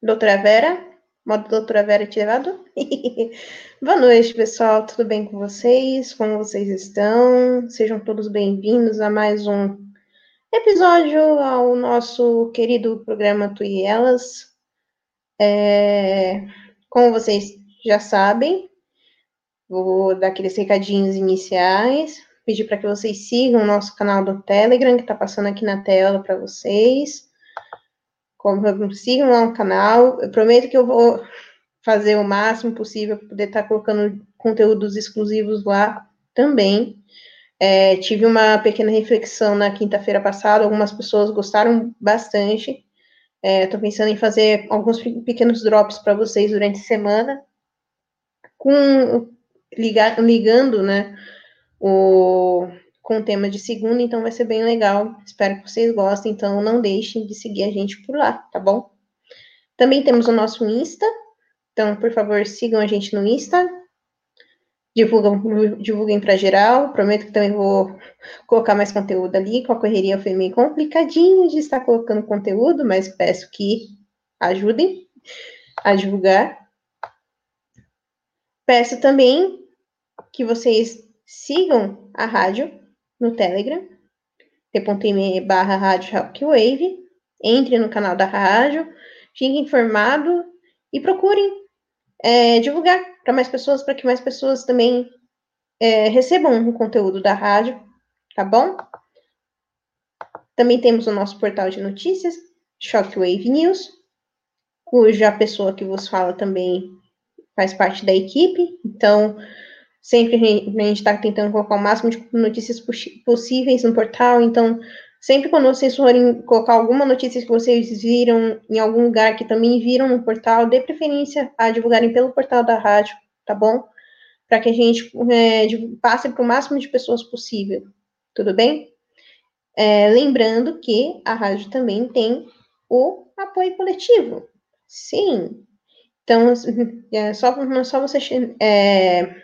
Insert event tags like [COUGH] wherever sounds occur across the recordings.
Doutora Vera, modo doutora Vera ativado. [LAUGHS] Boa noite, pessoal, tudo bem com vocês? Como vocês estão? Sejam todos bem-vindos a mais um episódio ao nosso querido programa Tu e Elas. É, como vocês já sabem, vou dar aqueles recadinhos iniciais, pedir para que vocês sigam o nosso canal do Telegram, que está passando aqui na tela para vocês. Como, sigam lá o canal. Eu prometo que eu vou fazer o máximo possível para poder estar tá colocando conteúdos exclusivos lá também. É, tive uma pequena reflexão na quinta-feira passada, algumas pessoas gostaram bastante. Estou é, pensando em fazer alguns pequenos drops para vocês durante a semana, com ligar, ligando, né, o, com o tema de segunda, então vai ser bem legal. Espero que vocês gostem, então não deixem de seguir a gente por lá, tá bom? Também temos o nosso Insta, então, por favor, sigam a gente no Insta, divulgam, divulguem para geral. Prometo que também vou colocar mais conteúdo ali. Com a correria foi meio complicadinho de estar colocando conteúdo, mas peço que ajudem a divulgar. Peço também que vocês sigam a rádio no Telegram, t.me barra rádio Wave, entre no canal da rádio, fiquem informado e procurem é, divulgar para mais pessoas, para que mais pessoas também é, recebam o conteúdo da rádio, tá bom? Também temos o nosso portal de notícias, Shockwave News, cuja pessoa que vos fala também faz parte da equipe, então sempre a gente está tentando colocar o máximo de notícias possíveis no portal, então Sempre quando vocês forem colocar alguma notícia que vocês viram em algum lugar que também viram no portal, dê preferência a divulgarem pelo portal da rádio, tá bom? Para que a gente é, passe para o máximo de pessoas possível, tudo bem? É, lembrando que a rádio também tem o apoio coletivo. Sim. Então, [LAUGHS] é só, só você é,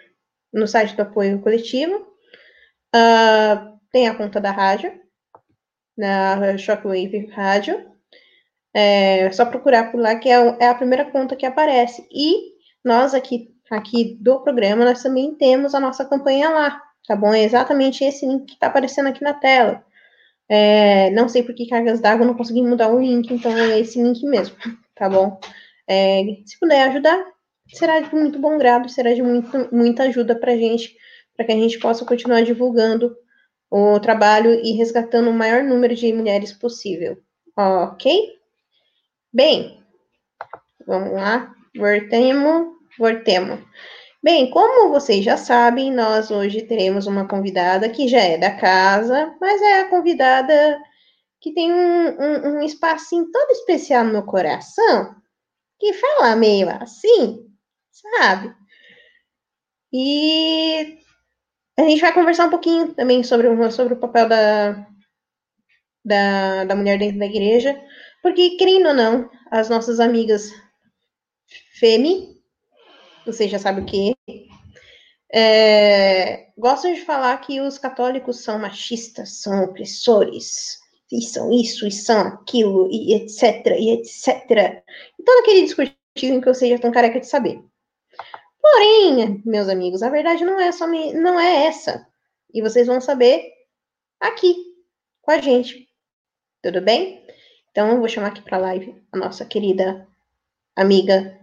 no site do apoio coletivo, uh, tem a conta da rádio, na Shockwave Rádio. É só procurar por lá, que é, é a primeira conta que aparece. E nós aqui, aqui do programa, nós também temos a nossa campanha lá, tá bom? É exatamente esse link que está aparecendo aqui na tela. É, não sei por que cargas d'água, não consegui mudar o link, então é esse link mesmo, tá bom? É, se puder ajudar, será de muito bom grado, será de muito, muita ajuda para gente, para que a gente possa continuar divulgando o trabalho e resgatando o maior número de mulheres possível. Ok? Bem, vamos lá. Voltemos, voltemos. Bem, como vocês já sabem, nós hoje teremos uma convidada que já é da casa, mas é a convidada que tem um, um, um espacinho todo especial no meu coração, que fala meio assim, sabe? E a gente vai conversar um pouquinho também sobre, sobre o papel da, da, da mulher dentro da igreja, porque, querendo ou não, as nossas amigas Femi, você já sabe o que, é, gostam de falar que os católicos são machistas, são opressores, e são isso, e são aquilo, e etc, e etc. E todo aquele discursinho que você já tão careca de saber. Porém, meus amigos, a verdade não é só me, não é essa. E vocês vão saber aqui com a gente. Tudo bem? Então eu vou chamar aqui para live a nossa querida amiga,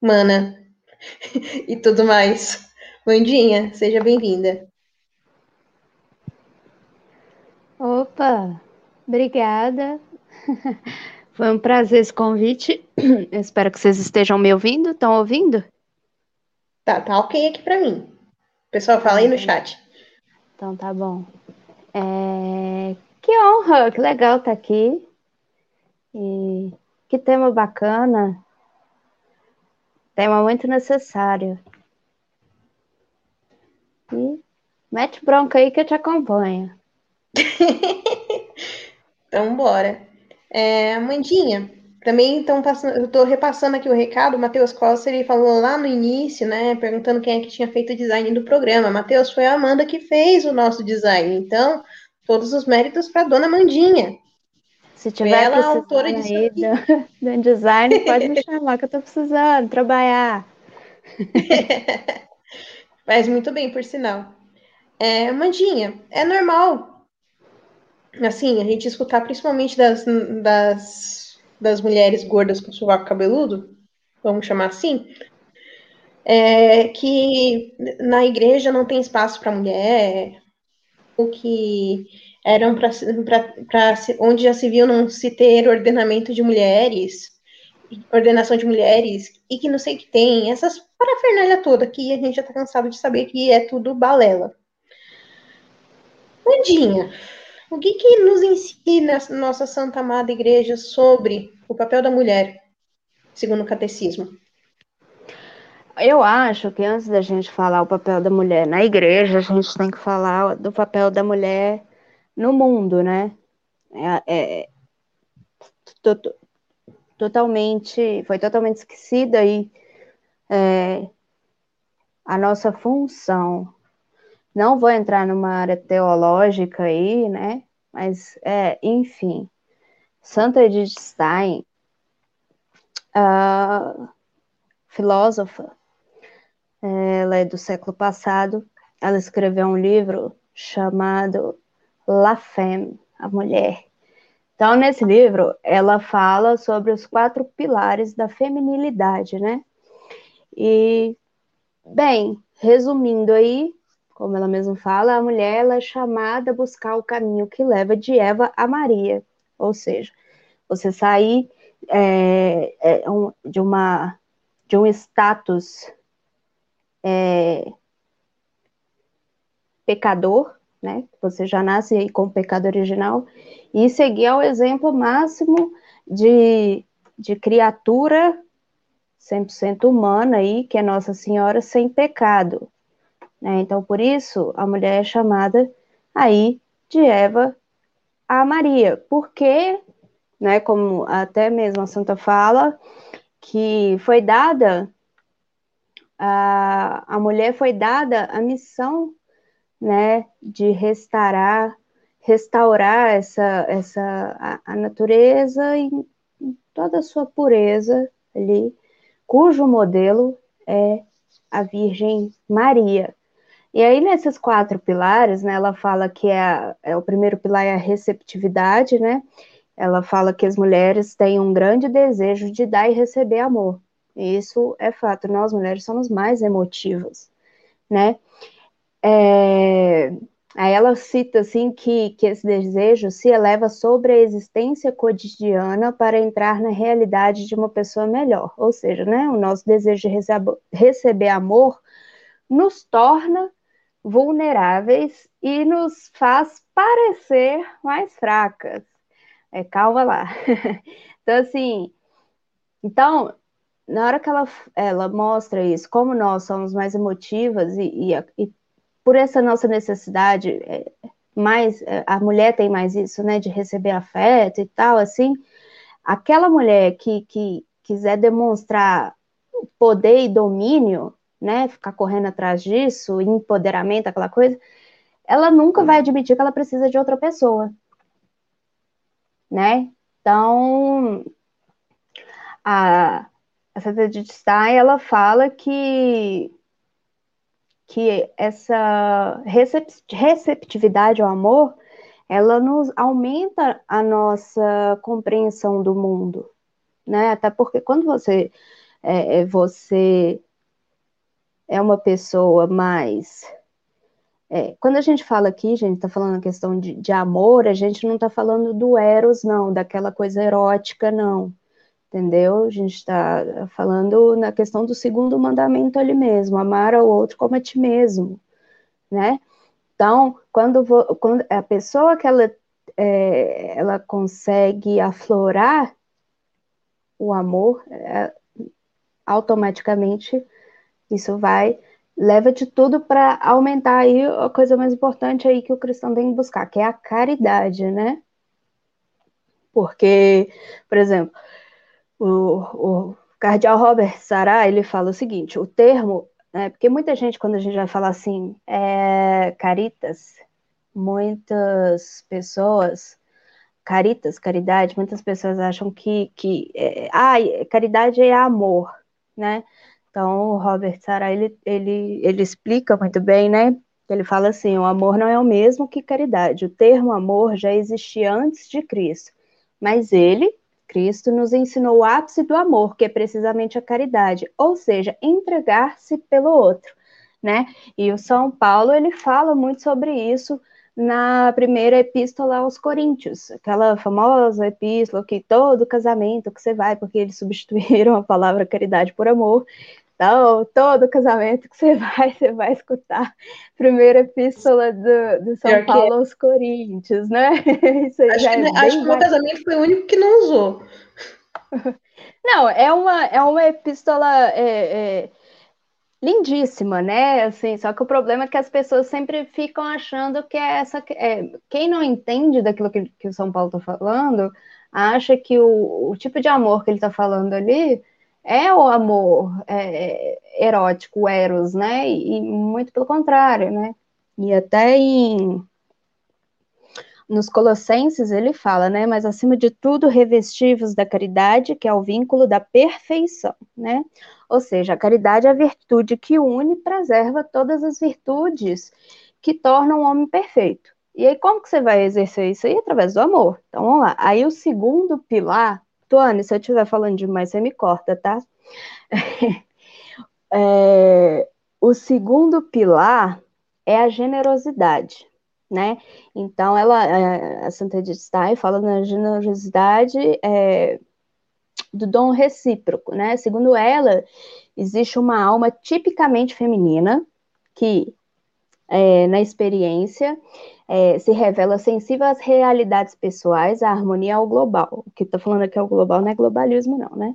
mana [LAUGHS] e tudo mais. Mandinha, seja bem-vinda. Opa, obrigada. [LAUGHS] Foi um prazer esse convite. [CLEARS THROAT] Eu espero que vocês estejam me ouvindo. Estão ouvindo? Tá, tá ok aqui para mim. Pessoal, fala aí no chat. Então tá bom. É... Que honra, que legal estar tá aqui. E que tema bacana. Tema muito necessário. E mete bronca aí que eu te acompanho. [LAUGHS] então, bora. É, Mandinha, também estão passando, eu estou repassando aqui o recado, o Matheus Costa, ele falou lá no início, né, perguntando quem é que tinha feito o design do programa. Matheus, foi a Amanda que fez o nosso design. Então, todos os méritos para dona Mandinha. Se tiver ela precisando autora disso aí do, do design, [LAUGHS] pode me chamar que eu tô precisando trabalhar. [LAUGHS] Faz muito bem, por sinal. É, Mandinha, é normal, assim, a gente escutar principalmente das, das, das mulheres gordas com sovaco cabeludo, vamos chamar assim, é, que na igreja não tem espaço para mulher, o que eram para onde já se viu não se ter ordenamento de mulheres, ordenação de mulheres, e que não sei o que tem, essas parafernália toda que a gente já está cansado de saber que é tudo balela. Mandinha, o que, que nos ensina a nossa Santa Amada Igreja sobre o papel da mulher, segundo o catecismo? Eu acho que antes da gente falar o papel da mulher na igreja, a gente tem que falar do papel da mulher no mundo, né? É, é to, totalmente, foi totalmente esquecida aí é, a nossa função. Não vou entrar numa área teológica aí, né? Mas, é, enfim, Santa Edith Stein, uh, filósofa, ela é do século passado, ela escreveu um livro chamado La Femme, a Mulher. Então, nesse livro, ela fala sobre os quatro pilares da feminilidade, né? E, bem, resumindo aí, como ela mesma fala, a mulher ela é chamada a buscar o caminho que leva de Eva a Maria. Ou seja, você sair é, é, um, de, uma, de um status é, pecador, né? Você já nasce com o pecado original, e seguir ao exemplo máximo de, de criatura 100% humana aí, que é Nossa Senhora sem pecado. Né? Então, por isso, a mulher é chamada aí de Eva a Maria, porque, né, como até mesmo a Santa fala, que foi dada a, a mulher foi dada a missão né, de restaurar, restaurar essa, essa a, a natureza em, em toda a sua pureza ali, cujo modelo é a Virgem Maria. E aí, nesses quatro pilares, né, ela fala que é, é, o primeiro pilar é a receptividade, né? Ela fala que as mulheres têm um grande desejo de dar e receber amor. Isso é fato, nós mulheres somos mais emotivas, né? É, aí ela cita assim que, que esse desejo se eleva sobre a existência cotidiana para entrar na realidade de uma pessoa melhor. Ou seja, né, o nosso desejo de receber amor nos torna vulneráveis e nos faz parecer mais fracas. É, calma lá. [LAUGHS] então, assim, então, na hora que ela, ela mostra isso, como nós somos mais emotivas e, e, e por essa nossa necessidade, é, mais é, a mulher tem mais isso, né, de receber afeto e tal, assim, aquela mulher que, que quiser demonstrar poder e domínio, né, ficar correndo atrás disso, empoderamento, aquela coisa, ela nunca vai admitir que ela precisa de outra pessoa, né? Então, a, a Santa ela fala que que essa receptividade ao amor, ela nos aumenta a nossa compreensão do mundo, né? Até porque quando você é, é você é uma pessoa mais é, quando a gente fala aqui, a gente está falando a questão de, de amor, a gente não está falando do eros, não, daquela coisa erótica, não entendeu? A gente está falando na questão do segundo mandamento ali mesmo, amar ao outro como a ti mesmo, né? Então, quando, quando a pessoa que ela, é, ela consegue aflorar o amor, é, automaticamente isso vai leva de tudo para aumentar aí a coisa mais importante aí que o cristão tem que buscar, que é a caridade, né? Porque, por exemplo, o, o cardeal Robert Sará, ele fala o seguinte, o termo, né, porque muita gente, quando a gente vai falar assim, é, caritas, muitas pessoas caritas, caridade, muitas pessoas acham que, que é, ah, caridade é amor, né? Então, o Robert Sarah, ele, ele, ele explica muito bem, né? Ele fala assim, o amor não é o mesmo que caridade. O termo amor já existia antes de Cristo, mas ele, Cristo, nos ensinou o ápice do amor, que é precisamente a caridade, ou seja, entregar-se pelo outro, né? E o São Paulo, ele fala muito sobre isso, na primeira epístola aos Coríntios, aquela famosa epístola que todo casamento que você vai, porque eles [LAUGHS] substituíram a palavra caridade por amor. Então, todo casamento que você [LAUGHS] vai, você vai escutar primeira epístola do, do São Paulo aos Coríntios, né? [LAUGHS] Isso acho que, é acho que o meu casamento foi o único que não usou. [LAUGHS] Não, é uma, é uma epístola é, é, lindíssima, né? Assim, só que o problema é que as pessoas sempre ficam achando que é essa. É, quem não entende daquilo que, que o São Paulo está falando, acha que o, o, tipo de amor que ele está falando ali é o amor é, erótico, o eros, né? E, e muito pelo contrário, né? E até em nos Colossenses ele fala, né? Mas acima de tudo, revestivos da caridade, que é o vínculo da perfeição, né? Ou seja, a caridade é a virtude que une e preserva todas as virtudes que tornam o homem perfeito. E aí, como que você vai exercer isso aí? Através do amor. Então, vamos lá. Aí, o segundo pilar, Tuane, se eu estiver falando demais, você me corta, tá? [LAUGHS] é, o segundo pilar é a generosidade né? Então, ela, é, a Santa Edith Stein fala na generosidade é, do dom recíproco, né? Segundo ela, existe uma alma tipicamente feminina que, é, na experiência, é, se revela sensível às realidades pessoais, à harmonia ao global. O que está falando aqui é o global, não é globalismo, não, né?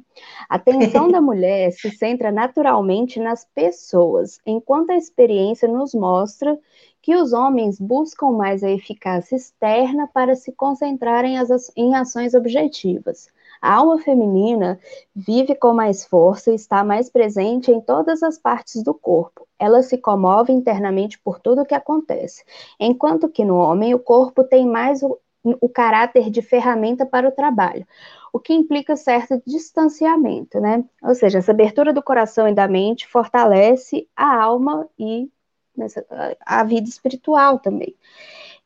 A atenção [LAUGHS] da mulher se centra naturalmente nas pessoas, enquanto a experiência nos mostra que os homens buscam mais a eficácia externa para se concentrarem em ações objetivas. A alma feminina vive com mais força e está mais presente em todas as partes do corpo. Ela se comove internamente por tudo o que acontece, enquanto que no homem o corpo tem mais o, o caráter de ferramenta para o trabalho, o que implica certo distanciamento, né? Ou seja, essa abertura do coração e da mente fortalece a alma e a vida espiritual também.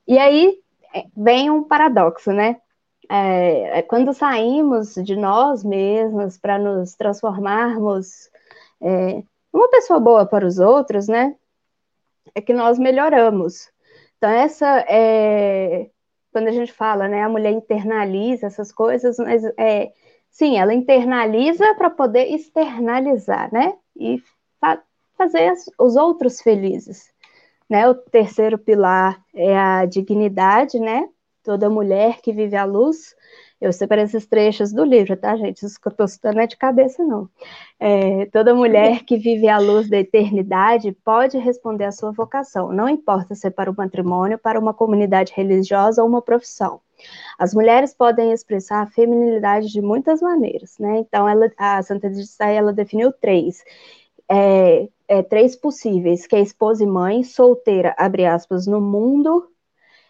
E aí é, vem um paradoxo, né? É, é quando saímos de nós mesmos para nos transformarmos é, uma pessoa boa para os outros, né? É que nós melhoramos. Então, essa é. Quando a gente fala, né? A mulher internaliza essas coisas, mas é. Sim, ela internaliza para poder externalizar, né? E fazer as, os outros felizes. Né? O terceiro pilar é a dignidade, né? Toda mulher que vive à luz. Eu separei esses trechos do livro, tá, gente? Isso que eu estou citando é de cabeça, não. É, toda mulher [LAUGHS] que vive à luz da eternidade pode responder à sua vocação, não importa se é para o matrimônio, para uma comunidade religiosa ou uma profissão. As mulheres podem expressar a feminilidade de muitas maneiras, né? Então, ela, a Santa de ela definiu três. É, é, três possíveis, que é esposa e mãe, solteira, abre aspas, no mundo,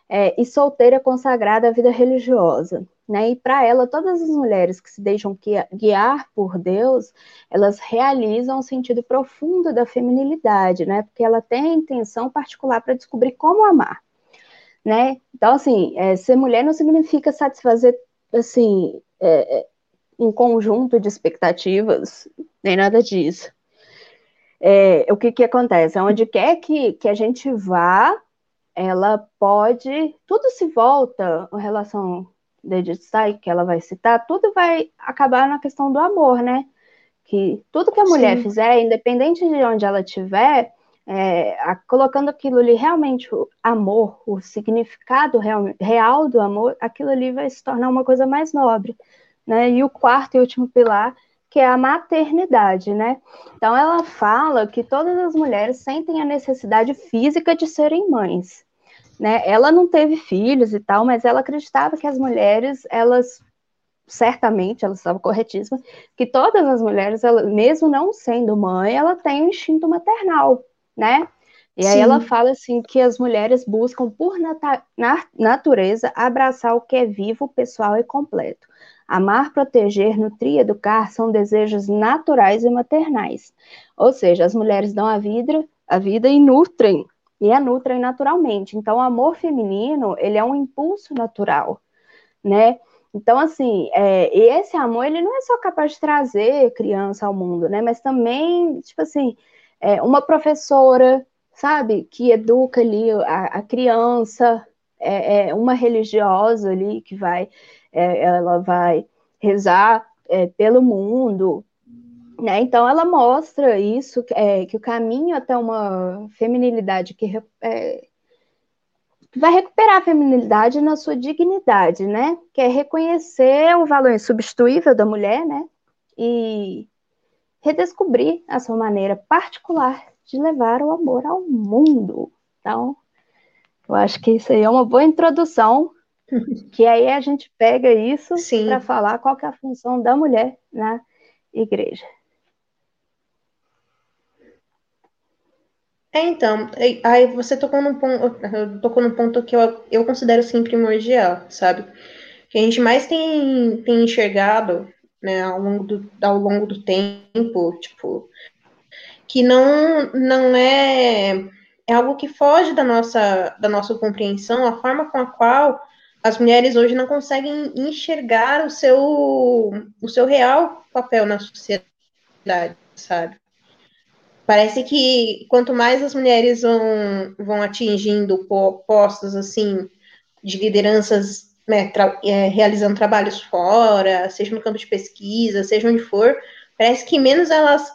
é, e solteira consagrada à vida religiosa. Né? E para ela, todas as mulheres que se deixam guiar por Deus, elas realizam o um sentido profundo da feminilidade, né? Porque ela tem a intenção particular para descobrir como amar, né? Então, assim, é, ser mulher não significa satisfazer, assim, é, é um conjunto de expectativas, nem nada disso é, o que, que acontece? Onde quer que, que a gente vá, ela pode. Tudo se volta em relação de Edith que ela vai citar, tudo vai acabar na questão do amor, né? Que tudo que a mulher Sim. fizer, independente de onde ela estiver, é, a, colocando aquilo ali realmente o amor, o significado real, real do amor, aquilo ali vai se tornar uma coisa mais nobre. Né? E o quarto e último pilar que é a maternidade, né? Então ela fala que todas as mulheres sentem a necessidade física de serem mães, né? Ela não teve filhos e tal, mas ela acreditava que as mulheres, elas certamente, ela estava corretíssima, que todas as mulheres, ela, mesmo não sendo mãe, ela tem um instinto maternal, né? E aí Sim. ela fala assim que as mulheres buscam por nat na natureza abraçar o que é vivo, pessoal e completo. Amar, proteger, nutrir, educar são desejos naturais e maternais. Ou seja, as mulheres dão a vida, a vida e nutrem, e a nutrem naturalmente. Então, o amor feminino, ele é um impulso natural, né? Então, assim, é, esse amor, ele não é só capaz de trazer criança ao mundo, né? Mas também, tipo assim, é, uma professora, sabe, que educa ali a, a criança, é, é, uma religiosa ali que vai, é, ela vai rezar é, pelo mundo, né? Então ela mostra isso, é, que o caminho até uma feminilidade que é, vai recuperar a feminilidade na sua dignidade, né? Que é reconhecer o valor insubstituível da mulher, né? E redescobrir a sua maneira particular de levar o amor ao mundo. Então, eu acho que isso aí é uma boa introdução, [LAUGHS] que aí a gente pega isso para falar qual é a função da mulher na igreja. É, então, aí você tocou num ponto, tocou num ponto que eu, eu considero sim primordial, sabe? Que a gente mais tem, tem enxergado, né, ao longo do, ao longo do tempo, tipo, que não, não é, é algo que foge da nossa, da nossa compreensão, a forma com a qual as mulheres hoje não conseguem enxergar o seu, o seu real papel na sociedade, sabe? Parece que quanto mais as mulheres vão, vão atingindo postos assim de lideranças, né, tra é, realizando trabalhos fora, seja no campo de pesquisa, seja onde for, parece que menos elas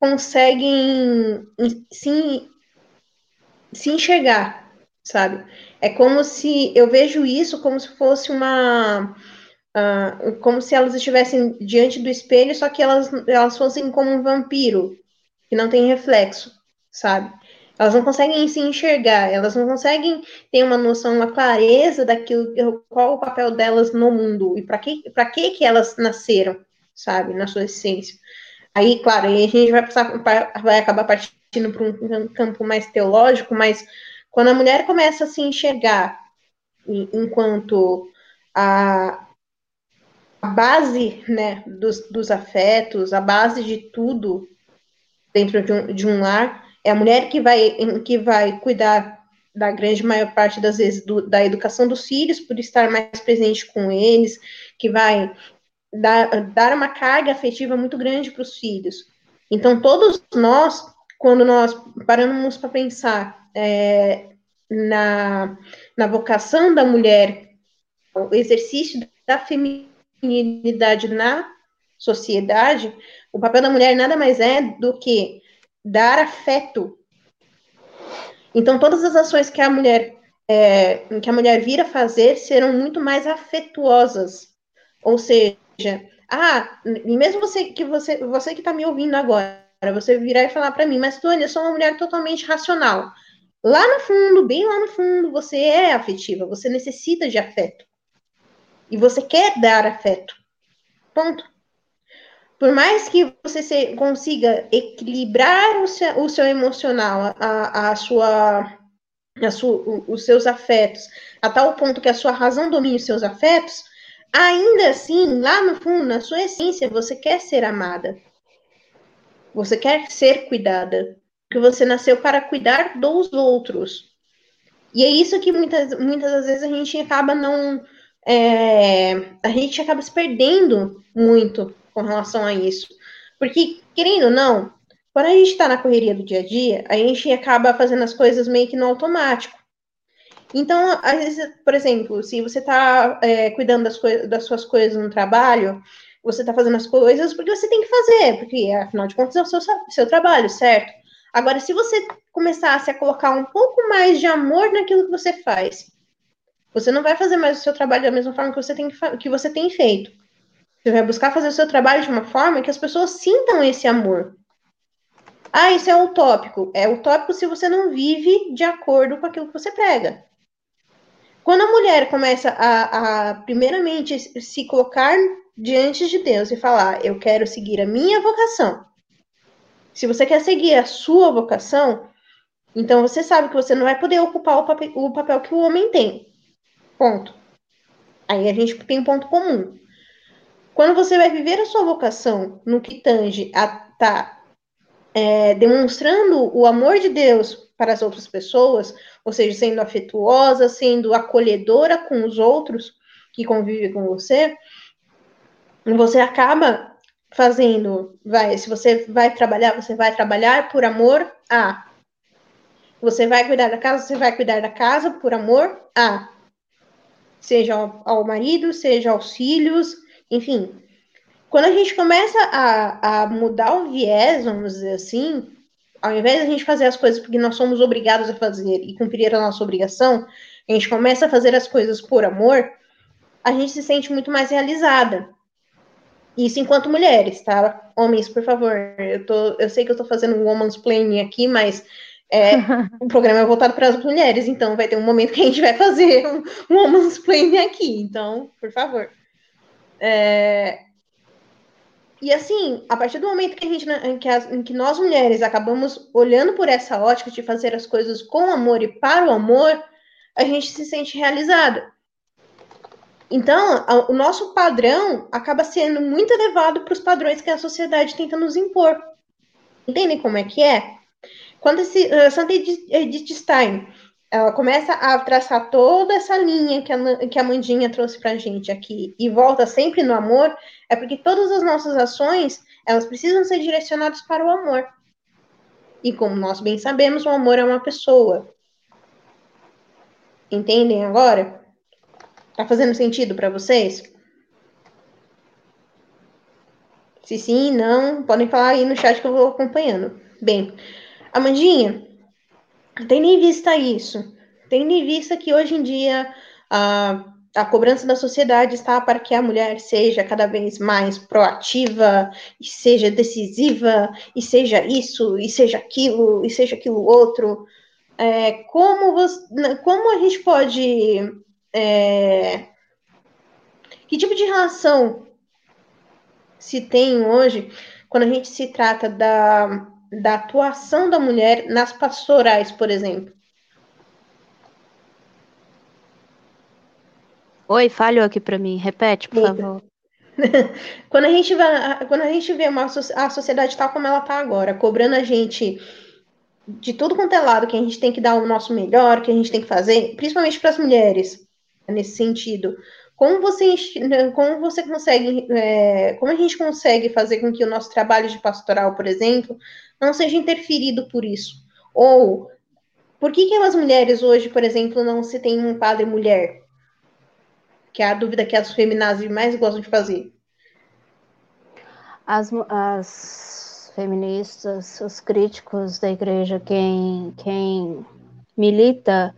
conseguem se, se enxergar, sabe? É como se eu vejo isso como se fosse uma uh, como se elas estivessem diante do espelho, só que elas, elas fossem como um vampiro, que não tem reflexo, sabe? Elas não conseguem se enxergar, elas não conseguem ter uma noção, uma clareza daquilo, qual o papel delas no mundo e para que, que elas nasceram, sabe, na sua essência. Aí, claro, aí a gente vai passar, vai acabar partindo para um campo mais teológico, mas quando a mulher começa a se enxergar enquanto a, a base né, dos, dos afetos, a base de tudo dentro de um, de um lar, é a mulher que vai, que vai cuidar da grande maior parte das vezes do, da educação dos filhos, por estar mais presente com eles, que vai dar, dar uma carga afetiva muito grande para os filhos. Então, todos nós, quando nós paramos para pensar é, na, na vocação da mulher, o exercício da feminilidade na sociedade, o papel da mulher nada mais é do que dar afeto. Então, todas as ações que a mulher é, que a mulher vira fazer serão muito mais afetuosas. Ou seja, ah, e mesmo você que você você que está me ouvindo agora, você virar e falar para mim, mas Tônia, eu sou uma mulher totalmente racional. Lá no fundo, bem lá no fundo, você é afetiva, você necessita de afeto. E você quer dar afeto. Ponto por mais que você se, consiga equilibrar o seu, o seu emocional, a, a sua, a os seus afetos, a tal ponto que a sua razão domine os seus afetos, ainda assim, lá no fundo, na sua essência, você quer ser amada. Você quer ser cuidada. Porque você nasceu para cuidar dos outros. E é isso que muitas, muitas das vezes a gente acaba não. É, a gente acaba se perdendo muito com relação a isso. Porque, querendo ou não, quando a gente está na correria do dia a dia, a gente acaba fazendo as coisas meio que no automático. Então, às vezes, por exemplo, se você está é, cuidando das, das suas coisas no trabalho, você está fazendo as coisas porque você tem que fazer, porque afinal de contas é o seu, seu trabalho, certo? Agora, se você começasse a colocar um pouco mais de amor naquilo que você faz, você não vai fazer mais o seu trabalho da mesma forma que você tem, que você tem feito. Você vai buscar fazer o seu trabalho de uma forma que as pessoas sintam esse amor. Ah, isso é utópico. É utópico se você não vive de acordo com aquilo que você prega. Quando a mulher começa a, a primeiramente, se colocar diante de Deus e falar: Eu quero seguir a minha vocação. Se você quer seguir a sua vocação, Então você sabe que você não vai poder ocupar o papel, o papel que o homem tem. Ponto. Aí a gente tem um ponto comum. Quando você vai viver a sua vocação no que tange a tá é, demonstrando o amor de Deus para as outras pessoas, ou seja, sendo afetuosa, sendo acolhedora com os outros que convivem com você, você acaba fazendo, vai, se você vai trabalhar, você vai trabalhar por amor a. Você vai cuidar da casa, você vai cuidar da casa por amor a. Seja ao, ao marido, seja aos filhos, enfim. Quando a gente começa a, a mudar o viés, vamos dizer assim, ao invés de a gente fazer as coisas porque nós somos obrigados a fazer e cumprir a nossa obrigação, a gente começa a fazer as coisas por amor, a gente se sente muito mais realizada. Isso enquanto mulheres, tá? Homens, por favor, eu, tô, eu sei que eu tô fazendo um woman's planning aqui, mas é, [LAUGHS] o programa é voltado para as mulheres, então vai ter um momento que a gente vai fazer um, woman's planning aqui, então, por favor. É, e assim, a partir do momento que a gente, em que, as, em que nós mulheres acabamos olhando por essa ótica de fazer as coisas com amor e para o amor, a gente se sente realizada. Então, o nosso padrão acaba sendo muito elevado para os padrões que a sociedade tenta nos impor. Entendem como é que é? Quando esse, uh, Santa Edith Stein ela começa a traçar toda essa linha que a, que a Mandinha trouxe para a gente aqui e volta sempre no amor, é porque todas as nossas ações elas precisam ser direcionadas para o amor. E como nós bem sabemos, o amor é uma pessoa. Entendem agora? Tá fazendo sentido para vocês? Se sim, não, podem falar aí no chat que eu vou acompanhando. Bem, Amandinha, tendo em vista isso, tendo em vista que hoje em dia a, a cobrança da sociedade está para que a mulher seja cada vez mais proativa, e seja decisiva, e seja isso, e seja aquilo, e seja aquilo outro, é, como, você, como a gente pode é, que tipo de relação se tem hoje quando a gente se trata da, da atuação da mulher nas pastorais, por exemplo? Oi, falhou aqui para mim. Repete, por Eita. favor. [LAUGHS] quando a gente vai, quando a gente vê a sociedade tal como ela está agora, cobrando a gente de tudo quanto é lado que a gente tem que dar o nosso melhor, que a gente tem que fazer, principalmente para as mulheres, nesse sentido. Como você, como você consegue, é, como a gente consegue fazer com que o nosso trabalho de pastoral, por exemplo, não seja interferido por isso? Ou por que, que as mulheres hoje, por exemplo, não se tem um padre mulher? Que é a dúvida que as feminazes mais gostam de fazer. As, as feministas, os críticos da igreja, quem, quem milita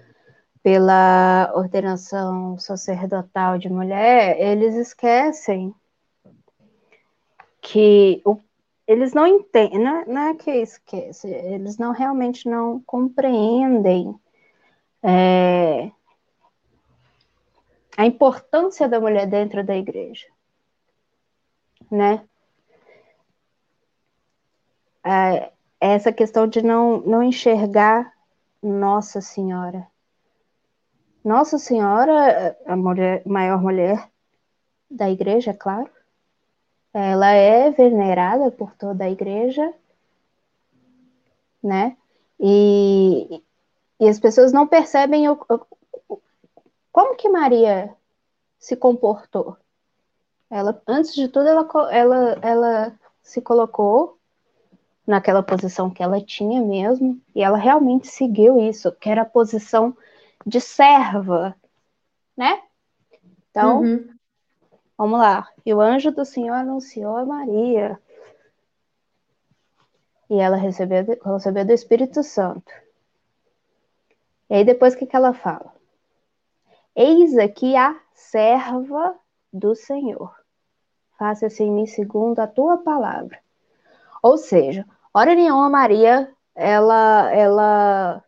pela ordenação sacerdotal de mulher, eles esquecem que o, eles não entendem, não, é, não é que esquecem, eles não realmente não compreendem é, a importância da mulher dentro da igreja, né? É, essa questão de não, não enxergar Nossa Senhora nossa Senhora, a mulher, maior mulher da igreja, é claro, ela é venerada por toda a igreja, né? E, e as pessoas não percebem o, o, como que Maria se comportou. Ela, antes de tudo, ela, ela, ela se colocou naquela posição que ela tinha mesmo, e ela realmente seguiu isso, que era a posição de serva, né? Então, uhum. vamos lá. E o anjo do Senhor anunciou a Maria. E ela recebeu, recebeu do Espírito Santo. E aí depois o que, que ela fala? Eis aqui a serva do Senhor. Faça-se em mim segundo a tua palavra. Ou seja, hora nenhuma Maria, ela, ela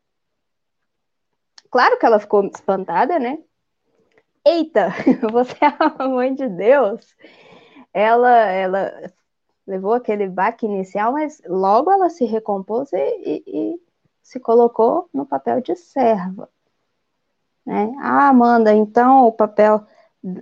Claro que ela ficou espantada, né? Eita, [LAUGHS] você é a mãe de Deus. Ela, ela levou aquele baque inicial, mas logo ela se recompôs e, e, e se colocou no papel de serva. Né? Ah, Amanda, então o papel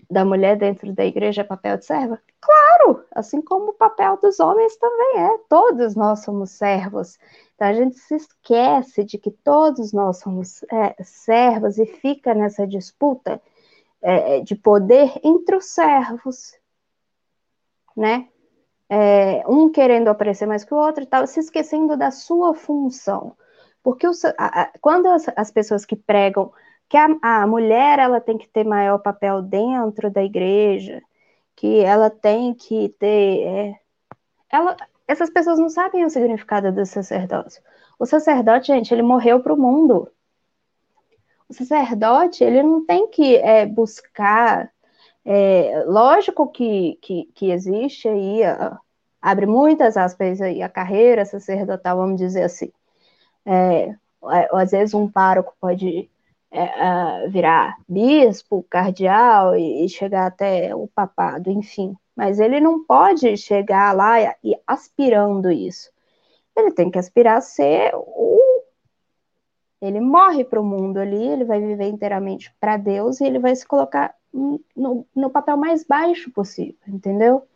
da mulher dentro da igreja é papel de serva? Claro, assim como o papel dos homens também é. Todos nós somos servos. Então a gente se esquece de que todos nós somos é, servos e fica nessa disputa é, de poder entre os servos, né? É, um querendo aparecer mais que o outro e tal, se esquecendo da sua função. Porque os, a, a, quando as, as pessoas que pregam que a, a mulher ela tem que ter maior papel dentro da igreja, que ela tem que ter. É, ela, essas pessoas não sabem o significado do sacerdócio. O sacerdote, gente, ele morreu para o mundo. O sacerdote, ele não tem que é, buscar. É, lógico que, que, que existe aí, abre muitas aspas aí, a carreira sacerdotal, vamos dizer assim. É, às vezes um pároco pode é, virar bispo, cardeal e, e, chegar até o papado, enfim. Mas ele não pode chegar lá e, e aspirando isso. Ele tem que aspirar a ser o. Ele morre para o mundo ali, ele vai viver inteiramente para Deus e ele vai se colocar no, no papel mais baixo possível, entendeu?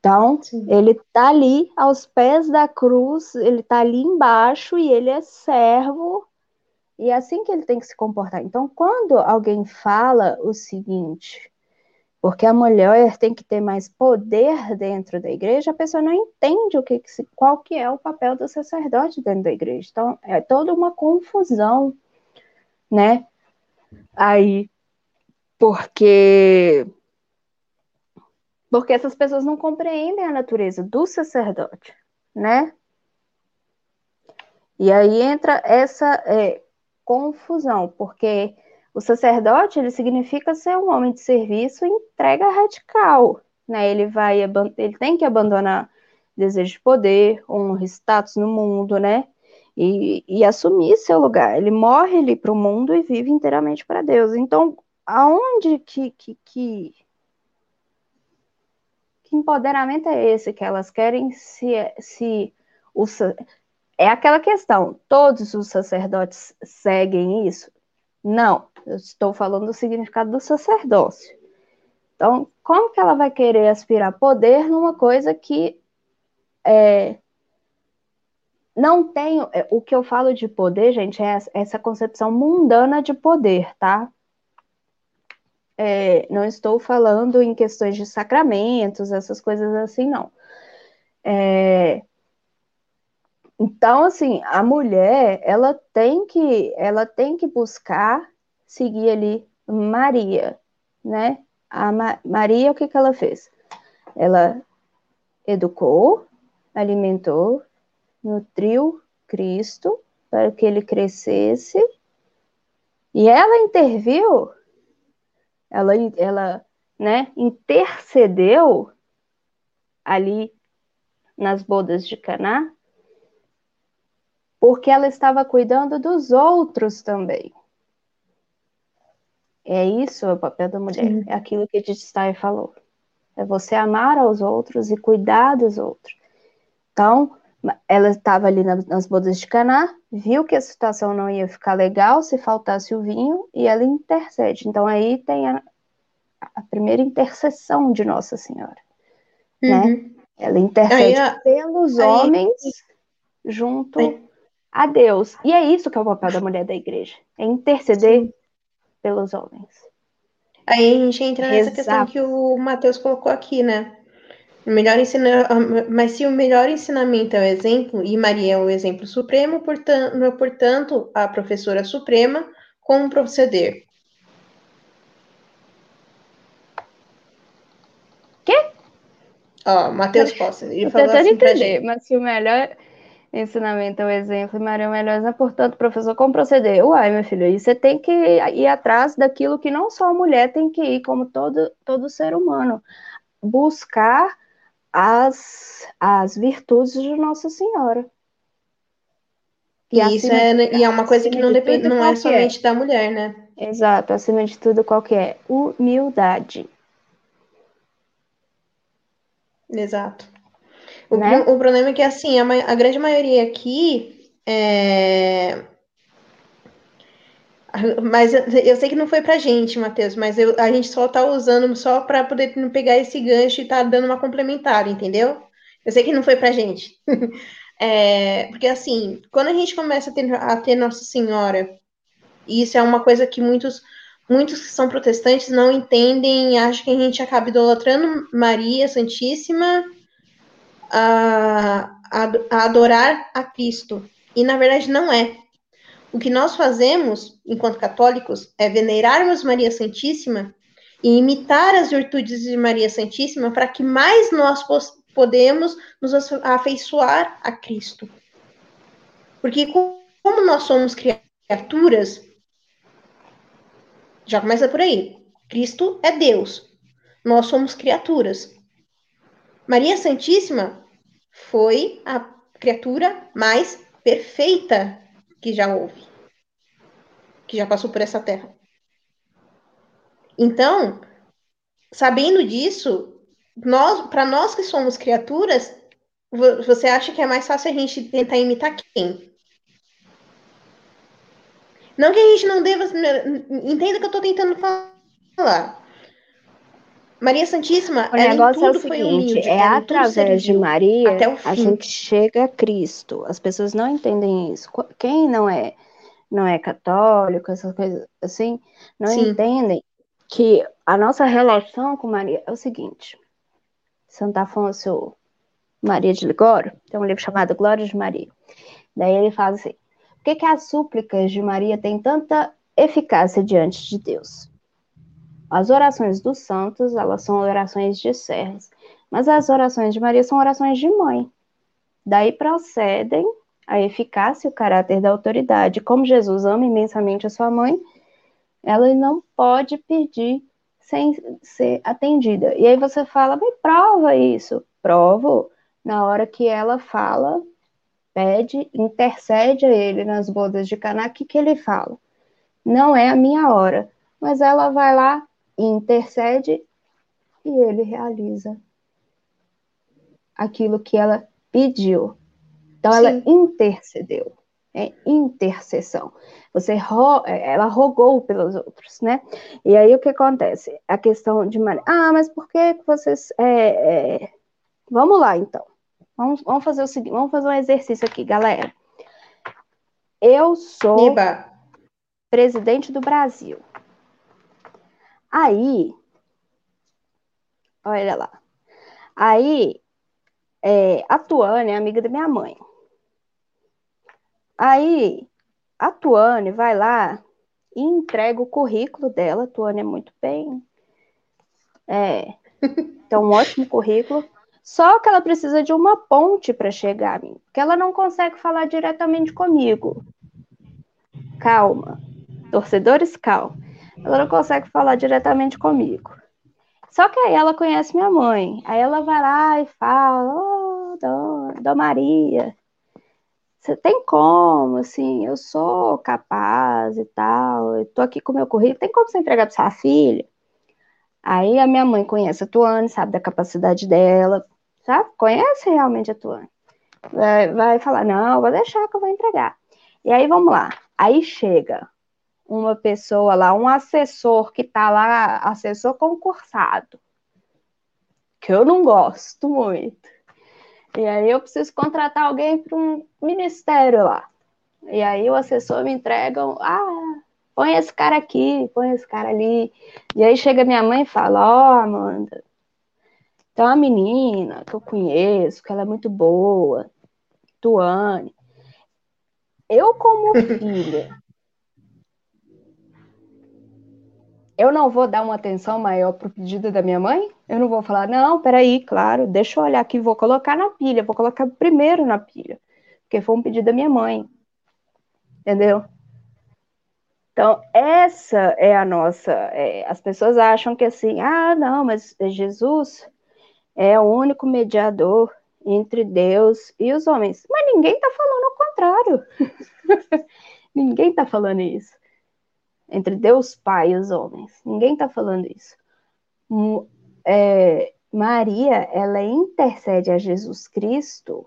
Então, Sim. ele está ali aos pés da cruz, ele está ali embaixo e ele é servo e é assim que ele tem que se comportar. Então, quando alguém fala o seguinte, porque a mulher tem que ter mais poder dentro da igreja, a pessoa não entende o que, qual que é o papel do sacerdote dentro da igreja. Então, é toda uma confusão, né? Aí, porque porque essas pessoas não compreendem a natureza do sacerdote, né? E aí entra essa é, confusão, porque o sacerdote ele significa ser um homem de serviço e entrega radical, né? Ele vai ele tem que abandonar desejo de poder, honra, status no mundo, né? E, e assumir seu lugar. Ele morre ali para o mundo e vive inteiramente para Deus. Então, aonde que, que, que, que empoderamento é esse que elas querem se, se o, é aquela questão: todos os sacerdotes seguem isso? Não, eu estou falando do significado do sacerdócio. Então, como que ela vai querer aspirar poder numa coisa que é, não tem. É, o que eu falo de poder, gente, é essa concepção mundana de poder, tá? É, não estou falando em questões de sacramentos, essas coisas assim, não. É, então, assim, a mulher, ela tem que, ela tem que buscar seguir ali Maria, né? A Ma Maria, o que que ela fez? Ela educou, alimentou, nutriu Cristo para que ele crescesse. E ela interviu, ela, ela né, intercedeu ali nas bodas de Caná porque ela estava cuidando dos outros também. É isso o papel da mulher, Sim. é aquilo que Stein falou. É você amar aos outros e cuidar dos outros. Então, ela estava ali nas bodas de Caná, viu que a situação não ia ficar legal se faltasse o vinho e ela intercede. Então aí tem a, a primeira intercessão de Nossa Senhora, né? uhum. né? Ela intercede pelos aí, homens junto aí, a Deus. E é isso que é o papel da mulher da igreja: é interceder Sim. pelos homens. Aí a gente entra nessa Exato. questão que o Mateus colocou aqui, né? O melhor ensina... Mas se o melhor ensinamento é o exemplo, e Maria é o exemplo supremo, portanto, portanto a professora suprema, como proceder? Quê? Ó, Mateus Costa. Ele falou assim entender, mas se o melhor ensinamento é o exemplo e Maria Melhosa, portanto, professor, como proceder? Uai, meu filho, aí você tem que ir atrás daquilo que não só a mulher tem que ir, como todo, todo ser humano. Buscar as, as virtudes de Nossa Senhora. E, isso é, de, e é uma coisa que não depende, não é somente é. da mulher, né? Exato, acima de tudo, qual que é? Humildade. Exato. O, né? o problema é que, assim, a, a grande maioria aqui É... Mas eu, sei que não foi pra gente, Matheus, mas eu, a gente só tá usando só para poder pegar esse gancho e tá dando uma complementar, entendeu? Eu sei que não foi pra gente. [LAUGHS] é, porque assim, quando a gente começa a ter, a ter Nossa Senhora, e isso é uma coisa que muitos, muitos que são protestantes não entendem, acham que a gente acaba idolatrando Maria Santíssima a, a, adorar a Cristo. E na verdade não é. O que nós fazemos, enquanto católicos, é venerarmos Maria Santíssima e imitar as virtudes de Maria Santíssima para que mais nós podemos nos afeiçoar a Cristo. Porque como nós somos criaturas, já começa por aí. Cristo é Deus. Nós somos criaturas. Maria Santíssima foi a criatura mais perfeita que já houve, que já passou por essa terra. Então, sabendo disso, nós, para nós que somos criaturas, você acha que é mais fácil a gente tentar imitar quem? Não que a gente não deva. Entenda que eu estou tentando falar. Maria Santíssima, o negócio é o seguinte, humilde, é através de Maria a gente chega a Cristo. As pessoas não entendem isso. Quem não é não é católico, essas coisas assim, não Sim. entendem que a nossa relação com Maria é o seguinte. Santo Afonso Maria de Ligório tem um livro chamado Glória de Maria. Daí ele fala assim: por que, que as súplicas de Maria têm tanta eficácia diante de Deus? As orações dos santos, elas são orações de servos, mas as orações de Maria são orações de mãe. Daí procedem a eficácia e o caráter da autoridade. Como Jesus ama imensamente a sua mãe, ela não pode pedir sem ser atendida. E aí você fala, mas prova isso. Provo na hora que ela fala, pede, intercede a ele nas bodas de Caná, o que ele fala? Não é a minha hora. Mas ela vai lá, intercede e ele realiza aquilo que ela pediu. Então, Sim. ela intercedeu. É intercessão. Você ro ela rogou pelos outros, né? E aí o que acontece? A questão de ah, mas por que vocês é, é... Vamos lá, então. Vamos, vamos fazer o seguinte, vamos fazer um exercício aqui, galera. Eu sou Iba. presidente do Brasil. Aí, olha lá. Aí, é, a Tuane é amiga da minha mãe. Aí, a Tuane vai lá e entrega o currículo dela. A Tuane é muito bem. É, [LAUGHS] tem um ótimo currículo. Só que ela precisa de uma ponte para chegar a mim, porque ela não consegue falar diretamente comigo. Calma. Torcedores, calma ela não consegue falar diretamente comigo. Só que aí ela conhece minha mãe. Aí ela vai lá e fala: Ô, oh, Dona, Maria, você tem como, assim, eu sou capaz e tal, eu tô aqui com meu currículo, tem como você entregar para sua filha? Aí a minha mãe conhece a Tuane, sabe da capacidade dela, sabe? Conhece realmente a Tuane. Vai, vai falar: Não, vou deixar que eu vou entregar. E aí vamos lá. Aí chega uma pessoa lá, um assessor que está lá, assessor concursado, que eu não gosto muito. E aí eu preciso contratar alguém para um ministério lá. E aí o assessor me entrega, ah, põe esse cara aqui, põe esse cara ali. E aí chega minha mãe e fala, ó, oh, Amanda, tem uma menina que eu conheço, que ela é muito boa, Tuane. Eu, como filha, eu não vou dar uma atenção maior pro pedido da minha mãe? Eu não vou falar, não, peraí, claro, deixa eu olhar aqui, vou colocar na pilha, vou colocar primeiro na pilha, porque foi um pedido da minha mãe. Entendeu? Então, essa é a nossa. É, as pessoas acham que assim, ah, não, mas Jesus é o único mediador entre Deus e os homens. Mas ninguém está falando o contrário. [LAUGHS] ninguém está falando isso entre Deus Pai e os homens. Ninguém está falando isso. É, Maria, ela intercede a Jesus Cristo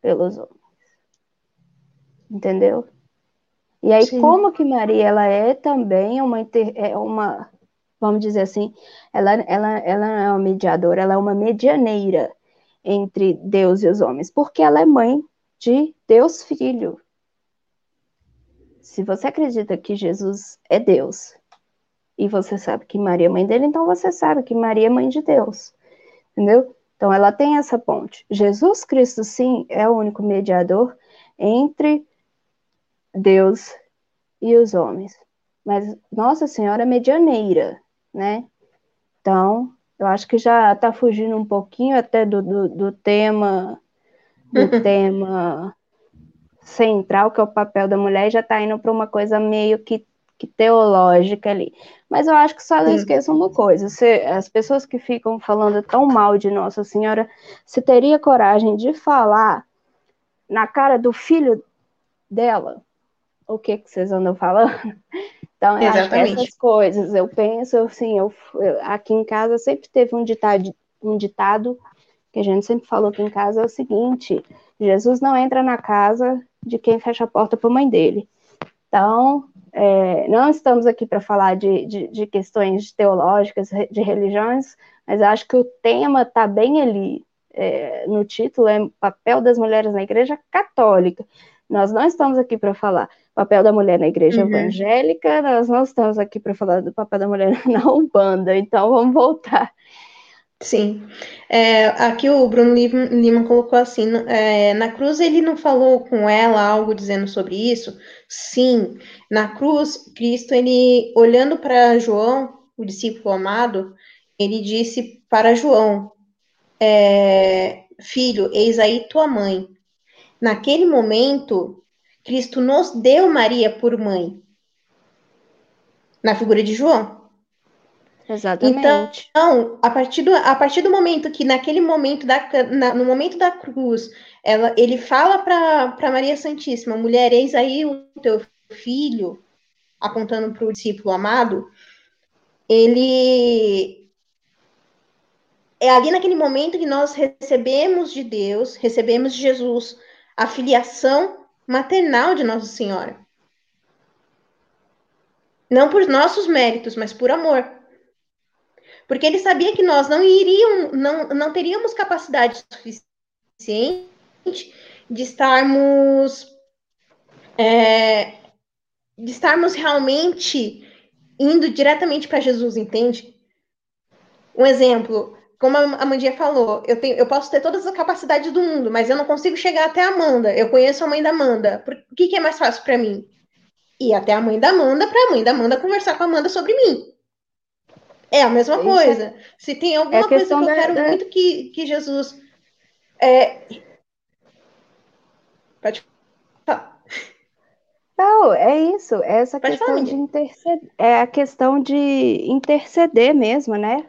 pelos homens. entendeu? E aí, Sim. como que Maria, ela é também uma, é uma vamos dizer assim, ela, ela, ela é uma mediadora, ela é uma medianeira entre Deus e os homens, porque ela é mãe de Deus Filho. Se você acredita que Jesus é Deus, e você sabe que Maria é mãe dele, então você sabe que Maria é mãe de Deus. Entendeu? Então ela tem essa ponte. Jesus Cristo, sim, é o único mediador entre Deus e os homens. Mas Nossa Senhora é medianeira, né? Então, eu acho que já está fugindo um pouquinho até do, do, do tema do [LAUGHS] tema central, que é o papel da mulher, já está indo para uma coisa meio que, que, teológica ali. Mas eu acho que só não esqueça uma coisa: se, as pessoas que ficam falando tão mal de Nossa Senhora, se teria coragem de falar na cara do filho dela o que, que vocês andam falando? [LAUGHS] Então, eu acho que essas coisas, eu penso assim, eu, eu, aqui em casa sempre teve um ditado, um ditado que a gente sempre falou aqui em casa, é o seguinte, Jesus não entra na casa de quem fecha a porta para a mãe dele. Então, é, não estamos aqui para falar de, de, de, questões teológicas, de religiões, mas acho que o tema está bem ali é, no título, é papel das mulheres na igreja católica. Nós não estamos aqui para falar papel da mulher na igreja uhum. evangélica, nós não estamos aqui para falar do papel da mulher [LAUGHS] na Umbanda, então vamos voltar. Sim. É, aqui o Bruno Lima colocou assim: é, na cruz ele não falou com ela algo dizendo sobre isso? Sim. Na cruz, Cristo, ele olhando para João, o discípulo amado, ele disse para João: é, Filho, eis aí tua mãe. Naquele momento, Cristo nos deu Maria por mãe, na figura de João. Exatamente. Então, a partir do, a partir do momento que, naquele momento, da, na, no momento da cruz, ela, ele fala para Maria Santíssima, mulher, eis aí o teu filho, apontando para o discípulo amado, ele. É ali naquele momento que nós recebemos de Deus, recebemos de Jesus a filiação maternal de Nossa Senhora. Não por nossos méritos, mas por amor. Porque ele sabia que nós não iríamos, não, não teríamos capacidade suficiente de estarmos é, de estarmos realmente indo diretamente para Jesus, entende? Um exemplo, como a Amandia falou, eu, tenho, eu posso ter todas as capacidades do mundo, mas eu não consigo chegar até a Amanda. Eu conheço a mãe da Amanda. O que, que é mais fácil para mim? Ir até a mãe da Amanda para a mãe da Amanda conversar com a Amanda sobre mim. É a mesma Isso coisa. É... Se tem alguma é coisa que eu da, quero da... muito que, que Jesus. É... Pode falar. Não, é isso. É essa Pode questão falar, de interceder. É a questão de interceder mesmo, né?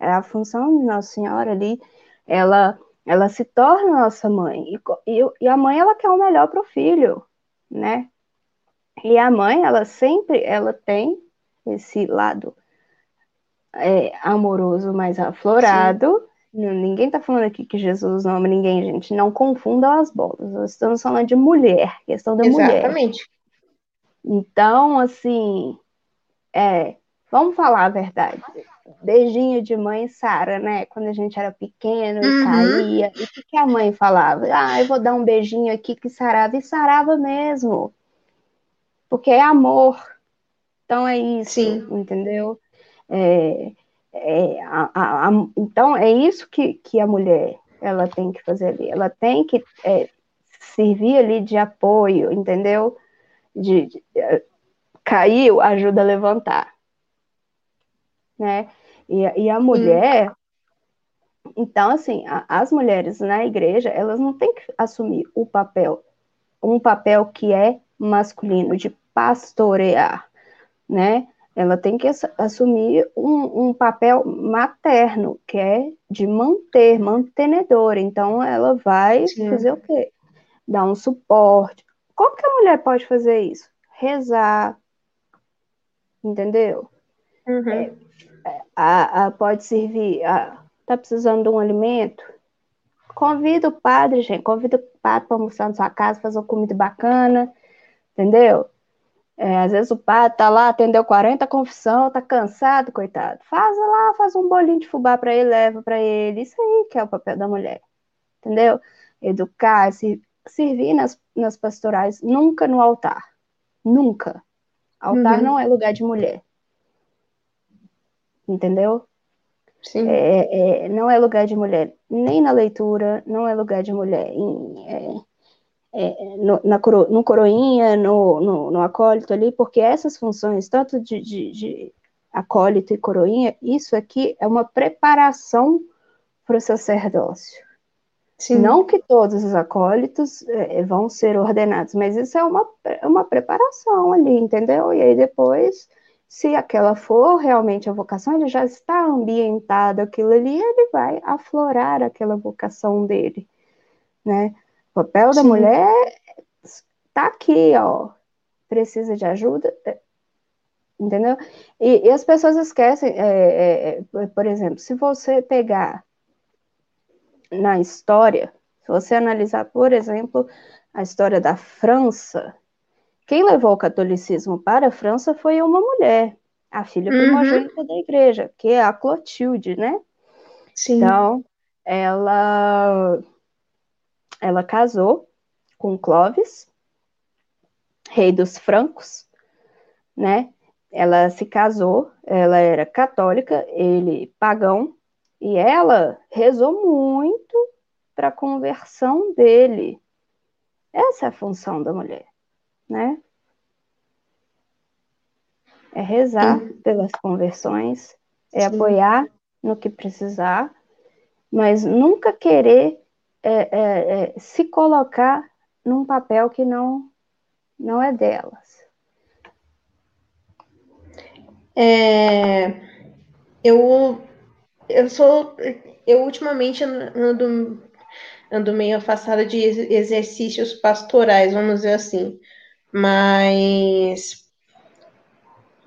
É a função de Nossa Senhora ali, ela, ela se torna nossa mãe. E, e, e a mãe, ela quer o melhor para o filho, né? E a mãe, ela sempre, ela tem esse lado é, amoroso mais aflorado. Sim. Ninguém está falando aqui que Jesus não ama ninguém, gente. Não confundam as bolas. Nós estamos falando de mulher, questão da Exatamente. mulher. Exatamente. Então, assim, é, vamos falar a verdade beijinho de mãe Sara, né? Quando a gente era pequeno e uhum. caía. E o que, que, a mãe falava? Ah, eu vou dar um beijinho aqui que sarava. E sarava mesmo. Porque é amor. Então é isso, Sim. entendeu? É, é, a, a, a, então é isso que, que a mulher ela tem que fazer ali. Ela tem que é, servir ali de apoio, entendeu? De, de, de, caiu, ajuda a levantar. Né? E, e a mulher, hum. então, assim, as mulheres na igreja, elas não têm que assumir o papel, um papel que é masculino, de pastorear, né? Ela tem que assumir um, um papel materno, que é de manter, mantenedora. Então, ela vai Sim. fazer o quê? Dar um suporte. Como que a mulher pode fazer isso? Rezar, entendeu? Uhum. É, a, a, pode servir, está precisando de um alimento? Convida o padre, gente, convida o padre para almoçar na sua casa, fazer uma comida bacana, entendeu? É, às vezes o padre tá lá, atendeu 40 confissão, tá cansado, coitado. Faz lá, faz um bolinho de fubá para ele, leva para ele. Isso aí que é o papel da mulher, entendeu? Educar, se, servir nas, nas pastorais, nunca no altar. Nunca. Altar uhum. não é lugar de mulher. Entendeu? Sim. É, é, não é lugar de mulher, nem na leitura, não é lugar de mulher. Em, é, é, no, na no coroinha, no, no, no, acólito ali, porque essas funções, tanto de, de, de acólito e coroinha, isso aqui é uma preparação para o sacerdócio. Sim. Não que todos os acólitos é, vão ser ordenados, mas isso é uma, é uma preparação ali, entendeu? E aí depois, se aquela for realmente a vocação, ele já está ambientado aquilo ali, ele vai aflorar aquela vocação dele, né? O papel da Sim. mulher tá aqui, ó. Precisa de ajuda, é, entendeu? E, e as pessoas esquecem, é, é, é, por exemplo, se você pegar na história, se você analisar, por exemplo, a história da França, quem levou o catolicismo para a França foi uma mulher, a filha uhum. primogênita da igreja, que é a Clotilde, né? Sim. Então, ela ela casou com Clovis, rei dos francos, né? Ela se casou, ela era católica, ele pagão, e ela rezou muito para a conversão dele. Essa é a função da mulher, né? É rezar Sim. pelas conversões, é Sim. apoiar no que precisar, mas nunca querer é, é, é, se colocar num papel que não, não é delas. É, eu, eu sou. Eu ultimamente ando, ando meio afastada de exercícios pastorais, vamos dizer assim. Mas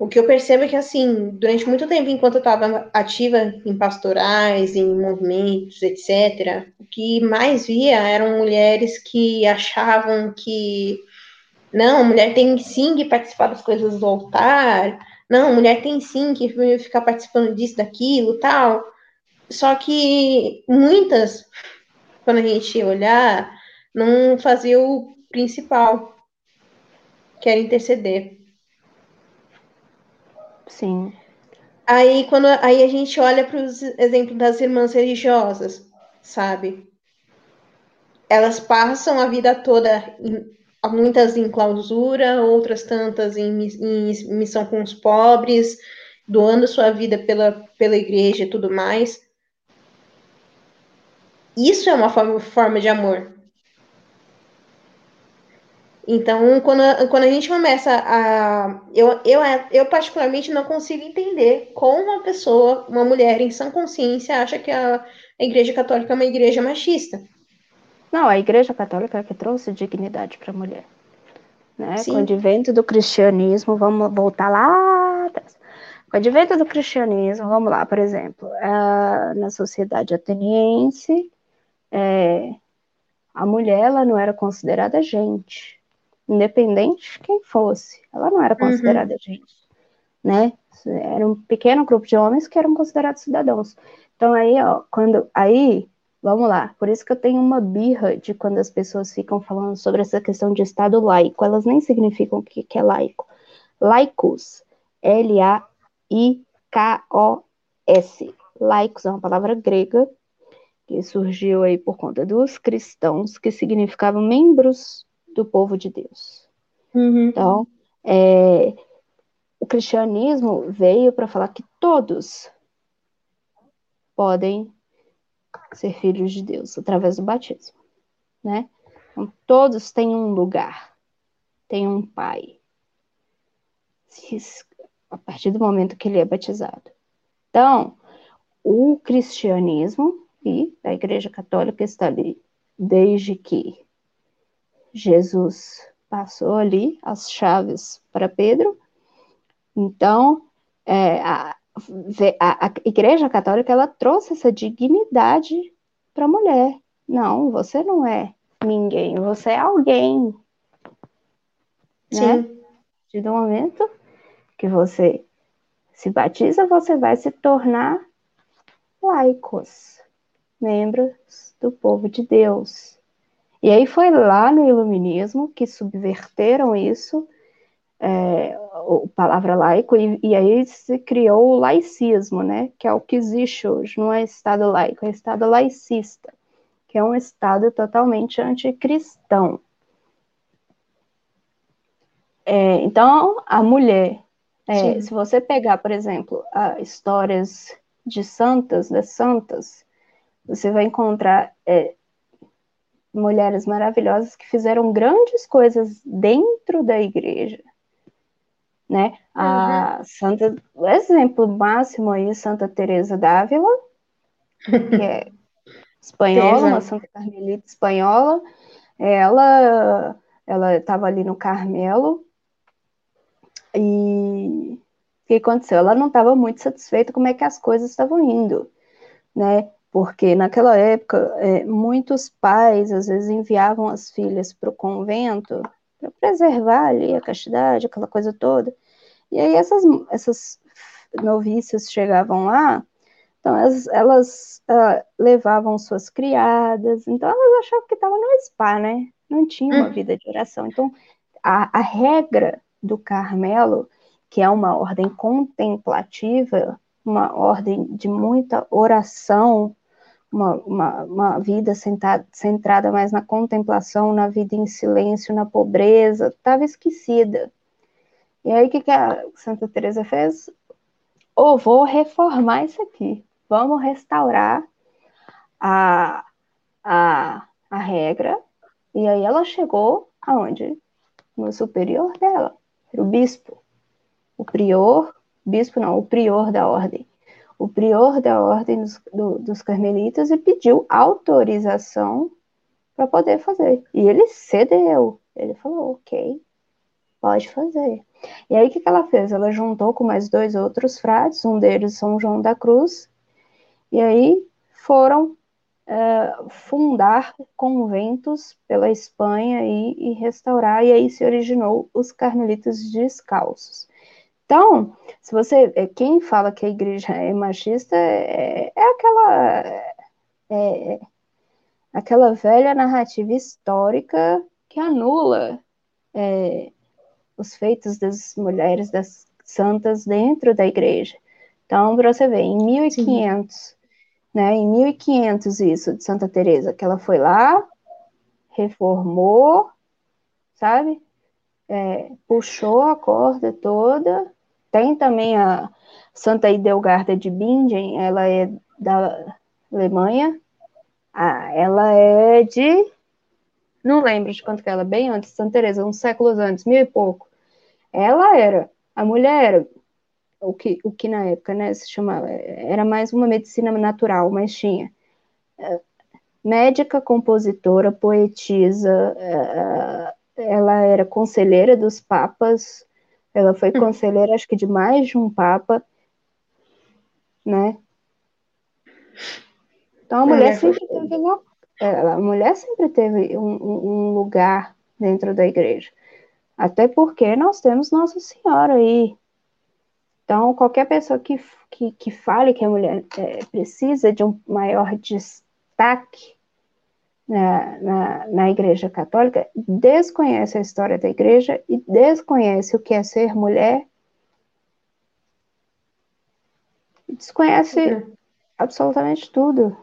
o que eu percebo é que, assim, durante muito tempo, enquanto eu estava ativa em pastorais, em movimentos, etc., o que mais via eram mulheres que achavam que, não, mulher tem sim que participar das coisas do altar, não, mulher tem sim que ficar participando disso, daquilo, tal. Só que muitas, quando a gente olhar, não fazia o principal, que era interceder. Sim. Aí, quando, aí a gente olha para os exemplos das irmãs religiosas, sabe? Elas passam a vida toda, muitas em clausura, outras tantas em, em missão com os pobres, doando sua vida pela, pela igreja e tudo mais. Isso é uma forma, forma de amor. Então, quando a, quando a gente começa a. Eu, eu, eu, particularmente, não consigo entender como uma pessoa, uma mulher em sã consciência, acha que a, a Igreja Católica é uma igreja machista. Não, a Igreja Católica é que trouxe dignidade para a mulher. Né? Com o advento do cristianismo, vamos voltar lá atrás. Com o advento do cristianismo, vamos lá, por exemplo, na sociedade ateniense, é, a mulher ela não era considerada gente independente de quem fosse. Ela não era considerada uhum. gente, né? Era um pequeno grupo de homens que eram considerados cidadãos. Então aí, ó, quando aí, vamos lá, por isso que eu tenho uma birra de quando as pessoas ficam falando sobre essa questão de Estado laico, elas nem significam o que, que é laico. Laicos, L-A-I-K-O-S. Laicos é uma palavra grega que surgiu aí por conta dos cristãos, que significavam membros do povo de Deus. Uhum. Então, é, o cristianismo veio para falar que todos podem ser filhos de Deus através do batismo, né? Então, todos têm um lugar, têm um pai, a partir do momento que ele é batizado. Então, o cristianismo e a Igreja Católica está ali desde que Jesus passou ali as chaves para Pedro. Então, é, a, a, a, Igreja Católica ela trouxe essa dignidade para a mulher. Não, você não é ninguém, você é alguém. né? A partir do momento que você se batiza, você vai se tornar laicos, membros do povo de Deus. E aí foi lá no iluminismo que subverteram isso, é, a palavra laico, e, e, aí se criou o laicismo, né, que é o que existe hoje, não é Estado laico, é Estado laicista, que é um Estado totalmente anticristão. É, então, a mulher, é, se você pegar, por exemplo, histórias de santas, das santas, você vai encontrar é, mulheres maravilhosas que fizeram grandes coisas dentro da igreja, né? A uhum. Santa, o exemplo máximo aí, Santa Teresa d'Ávila, que é [LAUGHS] espanhola, uma Santa Carmelita espanhola, ela ela estava ali no Carmelo e o que aconteceu? Ela não estava muito satisfeita como é que as coisas estavam indo, né? Porque naquela época, é, muitos pais às vezes enviavam as filhas para o convento para preservar ali a castidade, aquela coisa toda. E aí essas, essas noviças chegavam lá, então elas, elas uh, levavam suas criadas, então elas achavam que estavam no spa, né? Não tinha uma hum. vida de oração. Então a, a regra do Carmelo, que é uma ordem contemplativa, uma ordem de muita oração, uma, uma, uma vida sentada, centrada mais na contemplação, na vida em silêncio, na pobreza, estava esquecida. E aí o que, que a Santa Teresa fez? Ou oh, vou reformar isso aqui, vamos restaurar a, a, a regra. E aí ela chegou aonde? No superior dela, o bispo. O prior, bispo não, o prior da ordem. O prior da ordem dos, do, dos carmelitas e pediu autorização para poder fazer. E ele cedeu. Ele falou, ok, pode fazer. E aí o que, que ela fez? Ela juntou com mais dois outros frades, um deles São João da Cruz, e aí foram uh, fundar conventos pela Espanha e, e, restaurar, e aí se originou os carmelitas descalços. Então, se você, é, quem fala que a igreja é machista é, é aquela, é, aquela velha narrativa histórica que anula é, os feitos das mulheres, das santas dentro da igreja. Então, para você ver, em 1500, Sim né, em 1500 isso, de Santa Teresa, que ela foi lá, reformou, sabe? É, puxou a corda toda. Tem também a Santa Idelgarda de Bingen, ela é da Alemanha. Ah, ela é de. Não lembro de quanto que ela, bem antes Santa Teresa, uns séculos antes, mil e pouco. Ela era, a mulher o que, o que na época né, se chamava, era mais uma medicina natural, mas tinha é, médica, compositora, poetisa, é, ela era conselheira dos papas, ela foi conselheira, acho que de mais de um papa, né? Então a mulher sempre teve uma, a mulher sempre teve um, um lugar dentro da igreja. Até porque nós temos Nossa Senhora aí, então, qualquer pessoa que, que, que fale que a mulher é, precisa de um maior destaque na, na, na Igreja Católica desconhece a história da Igreja e desconhece o que é ser mulher, desconhece uhum. absolutamente tudo.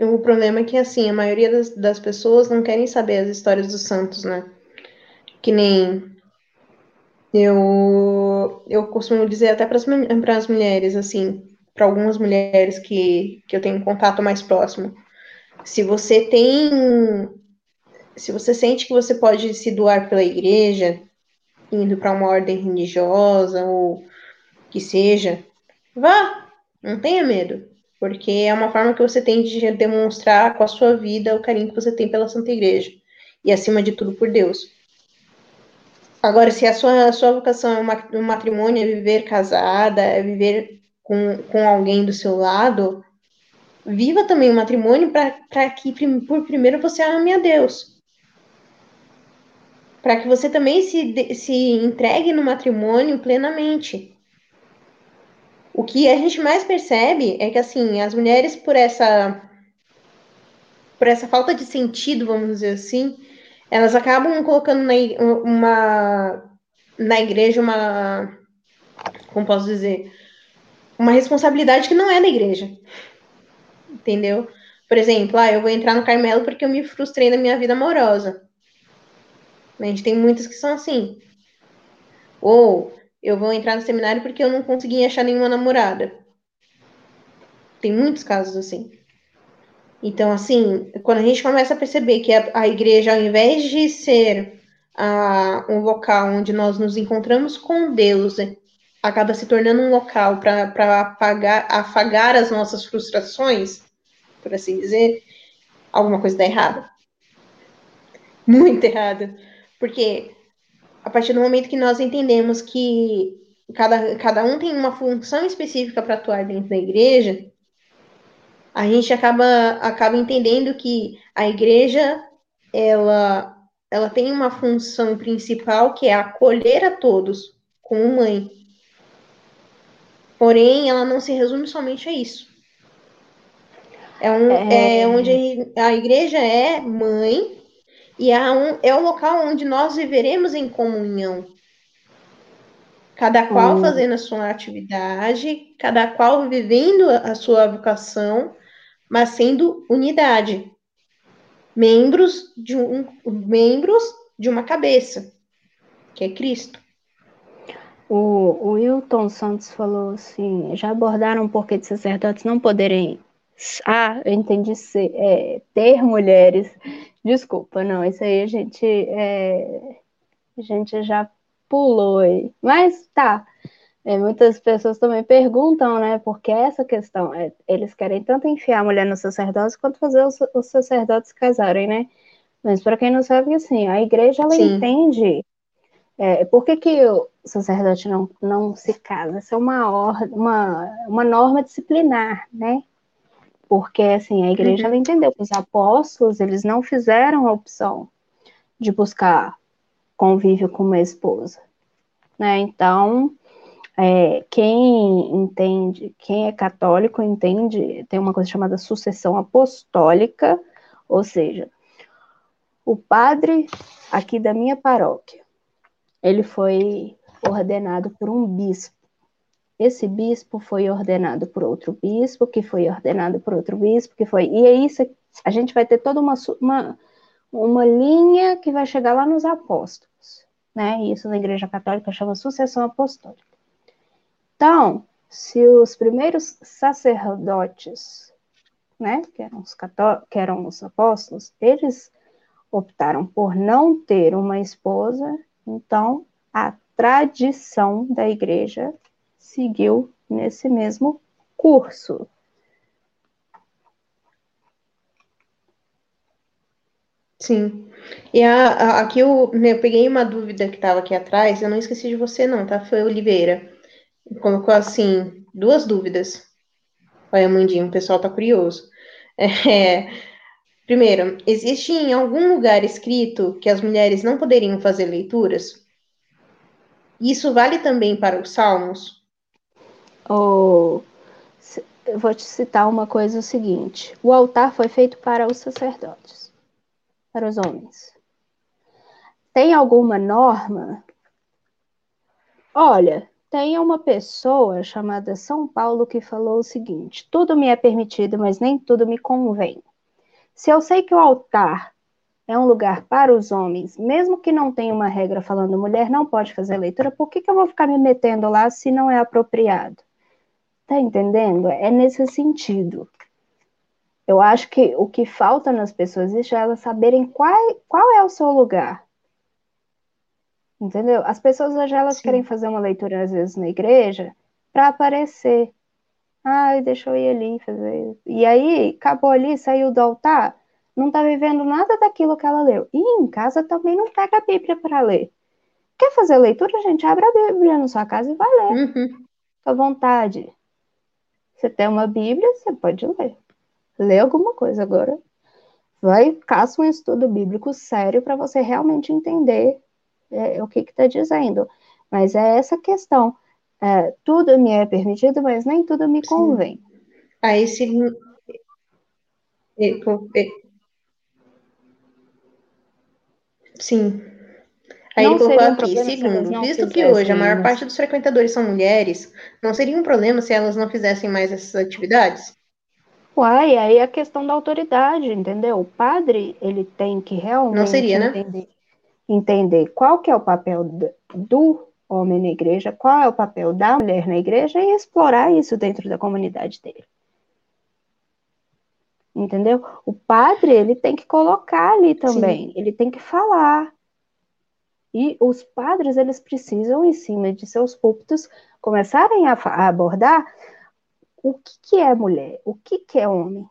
O problema é que, assim, a maioria das, das pessoas não querem saber as histórias dos santos, né? Que nem eu, eu costumo dizer até para as mulheres, assim, para algumas mulheres que, que eu tenho contato mais próximo, se você tem, se você sente que você pode se doar pela igreja, indo para uma ordem religiosa ou que seja, vá, não tenha medo, porque é uma forma que você tem de demonstrar com a sua vida o carinho que você tem pela Santa Igreja e acima de tudo por Deus. Agora, se a sua, a sua vocação é um matrimônio, é viver casada, é viver com, com alguém do seu lado, viva também o matrimônio para que, por primeiro, você ame a Deus. para que você também se, se entregue no matrimônio plenamente. O que a gente mais percebe é que assim, as mulheres por essa por essa falta de sentido, vamos dizer assim, elas acabam colocando na, uma, na igreja uma. Como posso dizer? Uma responsabilidade que não é da igreja. Entendeu? Por exemplo, ah, eu vou entrar no Carmelo porque eu me frustrei na minha vida amorosa. A gente tem muitas que são assim. Ou eu vou entrar no seminário porque eu não consegui achar nenhuma namorada. Tem muitos casos assim. Então, assim, quando a gente começa a perceber que a, a igreja, ao invés de ser a, um local onde nós nos encontramos com Deus, né, acaba se tornando um local para afagar as nossas frustrações, por assim dizer, alguma coisa está errada. Muito errada. Porque a partir do momento que nós entendemos que cada, cada um tem uma função específica para atuar dentro da igreja, a gente acaba, acaba entendendo que a igreja ela, ela tem uma função principal que é acolher a todos como mãe. Porém, ela não se resume somente a isso. É, um, é... é onde a igreja é mãe e é, um, é o local onde nós viveremos em comunhão. Cada qual hum. fazendo a sua atividade, cada qual vivendo a sua vocação, mas sendo unidade. Membros de um membros de uma cabeça, que é Cristo. O, o Wilton Santos falou assim: já abordaram o porquê de sacerdotes não poderem. Ah, eu entendi ser, é, ter mulheres. Desculpa, não, isso aí a gente, é, a gente já pulou aí. Mas tá. É, muitas pessoas também perguntam, né, porque essa questão, é, eles querem tanto enfiar a mulher no sacerdócio quanto fazer os, os sacerdotes casarem, né? Mas para quem não sabe, assim, a igreja ela Sim. entende é, por que, que o sacerdote não, não se casa? Isso é uma, or, uma, uma norma disciplinar, né? Porque, assim, a igreja uhum. ela entendeu que os apóstolos, eles não fizeram a opção de buscar convívio com uma esposa, né? Então, é, quem entende, quem é católico entende, tem uma coisa chamada sucessão apostólica, ou seja, o padre aqui da minha paróquia, ele foi ordenado por um bispo. Esse bispo foi ordenado por outro bispo, que foi ordenado por outro bispo, que foi. E é isso, a gente vai ter toda uma, uma, uma linha que vai chegar lá nos apóstolos, né? Isso na Igreja Católica chama sucessão apostólica. Então, se os primeiros sacerdotes, né, que eram os, que eram os apóstolos, eles optaram por não ter uma esposa, então a tradição da igreja seguiu nesse mesmo curso. Sim. E a, a, aqui eu, né, eu peguei uma dúvida que estava aqui atrás, eu não esqueci de você não, tá? Foi Oliveira colocou assim, duas dúvidas. Olha, Mandinho, o pessoal tá curioso. [LAUGHS] É, primeiro, existe em algum lugar escrito que as mulheres não poderiam fazer leituras? Isso vale também para os salmos? Oh, eu vou te citar uma coisa o seguinte: o altar foi feito para os sacerdotes, para os homens. Tem alguma norma? Olha, tem uma pessoa chamada São Paulo que falou o seguinte: tudo me é permitido, mas nem tudo me convém. Se eu sei que o altar é um lugar para os homens, mesmo que não tenha uma regra falando mulher não pode fazer leitura, por que, que eu vou ficar me metendo lá se não é apropriado? Tá entendendo? É nesse sentido. Eu acho que o que falta nas pessoas é elas saberem qual, qual é o seu lugar. Entendeu? As pessoas hoje elas Sim. querem fazer uma leitura às vezes na igreja para aparecer. Ai, deixa eu ir ali fazer. E aí, acabou ali, saiu do altar, não está vivendo nada daquilo que ela leu. E em casa também não pega a Bíblia para ler. Quer fazer leitura, gente? Abre a Bíblia na sua casa e vai ler. Uhum. à vontade. Você tem uma Bíblia, você pode ler. Lê alguma coisa agora. Vai, caça um estudo bíblico sério para você realmente entender é, o que está dizendo. Mas é essa questão. É, tudo me é permitido, mas nem tudo me convém. Sim. Aí se Sim. Aí não ele colocou aqui, segundo, visto que hoje a maior parte dos frequentadores são mulheres, não seria um problema se elas não fizessem mais essas atividades? Uai, aí é a questão da autoridade, entendeu? O padre, ele tem que realmente não seria, né? entender, entender qual que é o papel do homem na igreja, qual é o papel da mulher na igreja e explorar isso dentro da comunidade dele. Entendeu? O padre, ele tem que colocar ali também, Sim. ele tem que falar. E os padres, eles precisam, em cima de seus púlpitos, começarem a, a abordar o que, que é mulher, o que, que é homem.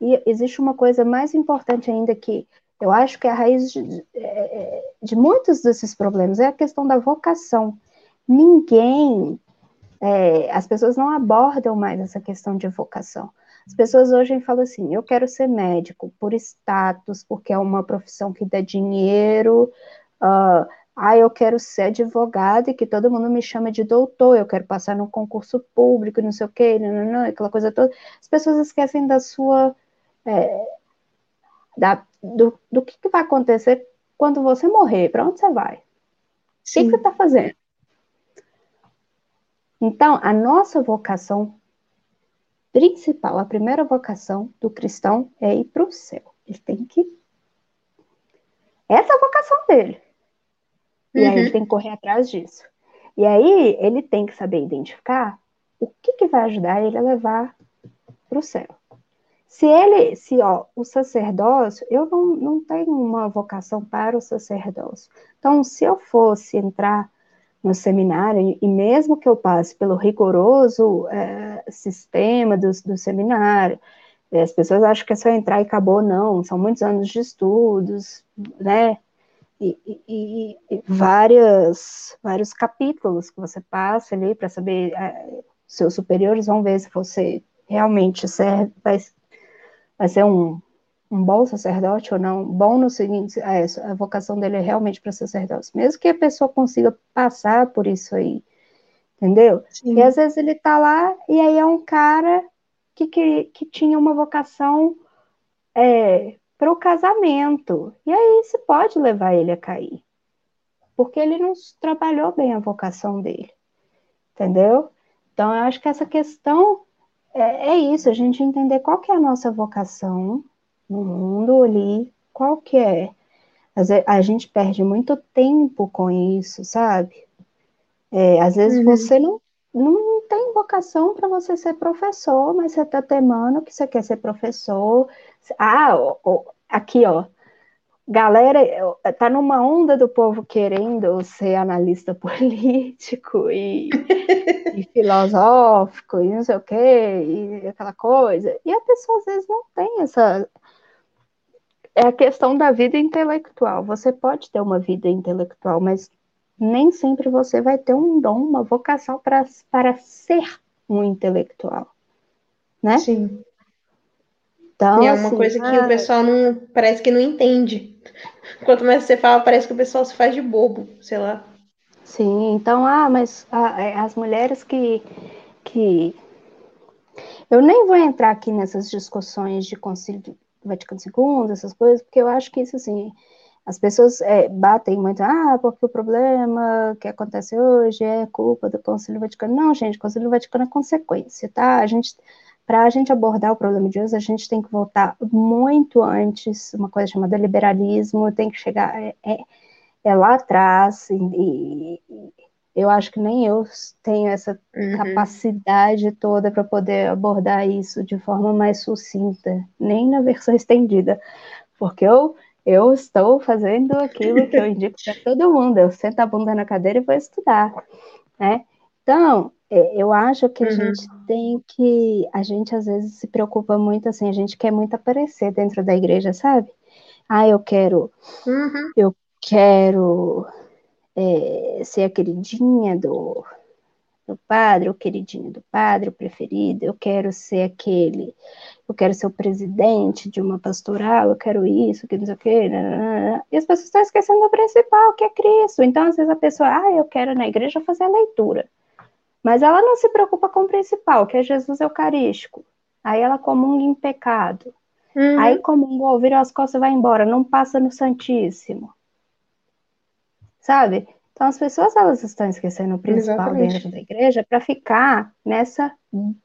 E existe uma coisa mais importante ainda que eu acho que a raiz de, é, de muitos desses problemas é a questão da vocação. Ninguém, é, as pessoas não abordam mais essa questão de vocação. As pessoas hoje falam assim: eu quero ser médico por status, porque é uma profissão que dá dinheiro. Uh, ah, eu quero ser advogado e que todo mundo me chame de doutor, eu quero passar no concurso público, não sei o quê, não, não, não, aquela coisa toda. As pessoas esquecem da sua. É, da, do, do que, que vai acontecer quando você morrer, para onde você vai? O que, que você está fazendo? Então, a nossa vocação principal, a primeira vocação do cristão é ir para o céu. Ele tem que. Essa é a vocação dele. E uhum. aí ele uhum. tem que correr atrás disso. E aí ele tem que saber identificar o que, que vai ajudar ele a levar para o céu. Se ele, se ó, o sacerdócio, eu não, não tenho uma vocação para o sacerdócio. Então, se eu fosse entrar no seminário, e mesmo que eu passe pelo rigoroso é, sistema do, do seminário, é, as pessoas acham que é só entrar e acabou, não, são muitos anos de estudos, né, e, e, e várias, vários capítulos que você passa ali para saber, é, seus superiores vão ver se você realmente serve, vai, vai ser um, um bom sacerdote ou não, bom no seguinte, a, é, a vocação dele é realmente para sacerdote, mesmo que a pessoa consiga passar por isso aí, entendeu? Sim. E às vezes ele tá lá e aí é um cara que, que, que tinha uma vocação é, para o casamento, e aí se pode levar ele a cair, porque ele não trabalhou bem a vocação dele, entendeu? Então eu acho que essa questão é, é isso, a gente entender qual que é a nossa vocação, no mundo ali, qual que é? A gente perde muito tempo com isso, sabe? É, às vezes uhum. você não, não tem vocação para você ser professor, mas você está temando que você quer ser professor. Ah, ó, ó, aqui, ó. Galera, tá numa onda do povo querendo ser analista [LAUGHS] político e, e filosófico e não sei o quê, e aquela coisa. E a pessoa às vezes não tem essa, é a questão da vida intelectual. Você pode ter uma vida intelectual, mas nem sempre você vai ter um dom, uma vocação para, para ser um intelectual, né? Sim. Então, e é uma assim, coisa que o pessoal não parece que não entende. Quanto mais você fala, parece que o pessoal se faz de bobo, sei lá. Sim, então, ah, mas ah, é, as mulheres que, que. Eu nem vou entrar aqui nessas discussões de concílio Vaticano II, essas coisas, porque eu acho que isso, assim, as pessoas é, batem muito, ah, porque o problema que acontece hoje é culpa do Concílio Vaticano. Não, gente, o Concílio Vaticano é consequência, tá? A gente, para a gente abordar o problema de hoje, a gente tem que voltar muito antes, uma coisa chamada liberalismo, tem que chegar, é, é, é lá atrás, e, e eu acho que nem eu tenho essa uhum. capacidade toda para poder abordar isso de forma mais sucinta, nem na versão estendida, porque eu, eu estou fazendo aquilo que eu indico para [LAUGHS] todo mundo, eu sento a bunda na cadeira e vou estudar, né? Então, é, eu acho que a uhum. gente tem que, a gente às vezes se preocupa muito assim, a gente quer muito aparecer dentro da igreja, sabe? Ah, eu quero, uhum. eu quero é, ser a queridinha do, do padre, o queridinho do padre, o preferido, eu quero ser aquele, eu quero ser o presidente de uma pastoral, eu quero isso, que não sei o quê, e as pessoas estão esquecendo do principal, que é Cristo. Então, às vezes a pessoa, ah, eu quero na igreja fazer a leitura, mas ela não se preocupa com o principal, que é Jesus Eucarístico. Aí ela comunga em pecado. Uhum. Aí comungou, vira as costas e vai embora, não passa no Santíssimo. Sabe? Então, as pessoas elas estão esquecendo o principal Exatamente. dentro da igreja para ficar nessa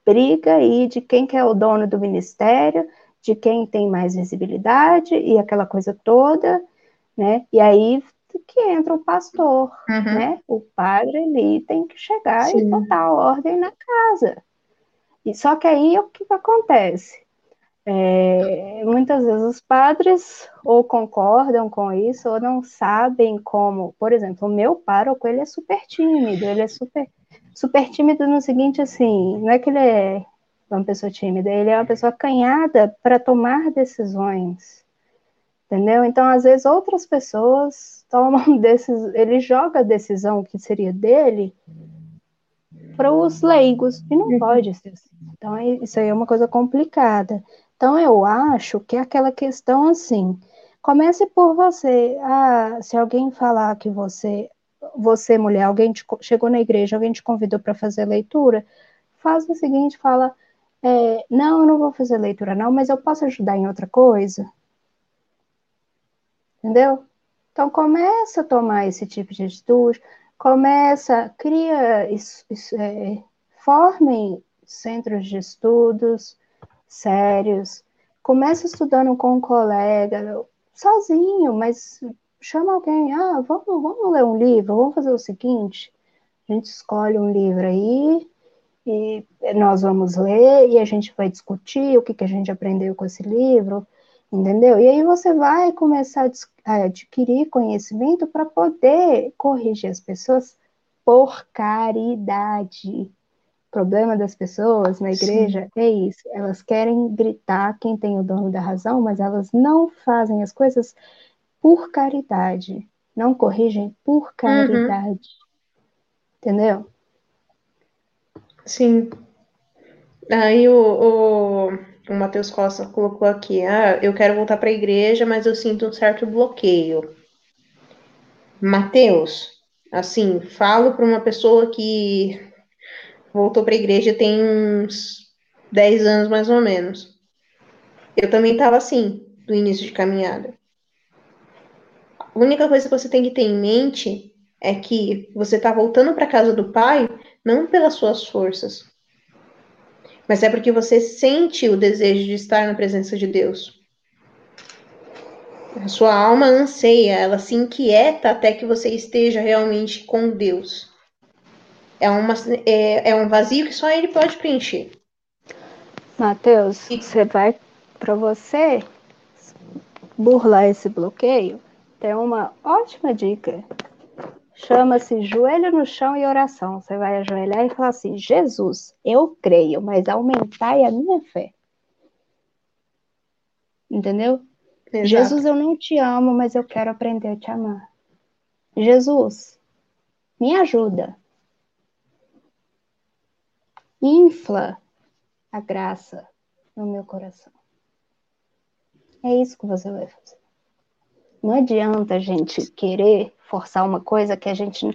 briga aí de quem que é o dono do ministério, de quem tem mais visibilidade e aquela coisa toda, né? E aí que entra o pastor, uhum. né? O padre ali tem que chegar Sim. e botar ordem na casa. E só que aí o que, que acontece? É, muitas vezes os padres ou concordam com isso ou não sabem como. Por exemplo, o meu pároco ele é super tímido, ele é super super tímido no seguinte assim, não é que ele é uma pessoa tímida, ele é uma pessoa acanhada para tomar decisões, entendeu? Então, às vezes outras pessoas tomam decisões, ele joga a decisão que seria dele para os leigos e não uhum. pode ser assim. Então, isso aí é uma coisa complicada. Então, eu acho que é aquela questão assim: comece por você. Ah, se alguém falar que você, você mulher, alguém te, chegou na igreja, alguém te convidou para fazer leitura, faz o seguinte: fala, é, não, eu não vou fazer leitura, não, mas eu posso ajudar em outra coisa. Entendeu? Então, começa a tomar esse tipo de atitude, começa, cria, é, formem centros de estudos, sérios. Começa estudando com um colega, sozinho, mas chama alguém. Ah, vamos, vamos ler um livro, vamos fazer o seguinte: a gente escolhe um livro aí e nós vamos ler e a gente vai discutir o que, que a gente aprendeu com esse livro, entendeu? E aí você vai começar a adquirir conhecimento para poder corrigir as pessoas por caridade problema das pessoas na igreja Sim. é isso. Elas querem gritar quem tem o dono da razão, mas elas não fazem as coisas por caridade. Não corrigem por uhum. caridade. Uhum. Entendeu? Sim. Aí o, o, o Matheus Costa colocou aqui: ah, eu quero voltar para a igreja, mas eu sinto um certo bloqueio. Mateus, assim, falo para uma pessoa que voltou para a igreja tem uns 10 anos mais ou menos. Eu também estava assim, do início de caminhada. A única coisa que você tem que ter em mente é que você está voltando para casa do Pai não pelas suas forças, mas é porque você sente o desejo de estar na presença de Deus. A sua alma anseia, ela se inquieta até que você esteja realmente com Deus. É, uma, é, é um vazio que só ele pode preencher. Mateus, e... você vai para você burlar esse bloqueio, tem uma ótima dica. Chama-se joelho no chão e oração. Você vai ajoelhar e falar assim: Jesus, eu creio, mas aumentai a minha fé. Entendeu? Exato. Jesus, eu não te amo, mas eu quero aprender a te amar. Jesus, me ajuda infla a graça no meu coração. É isso que você vai fazer. Não adianta a gente querer forçar uma coisa que a gente.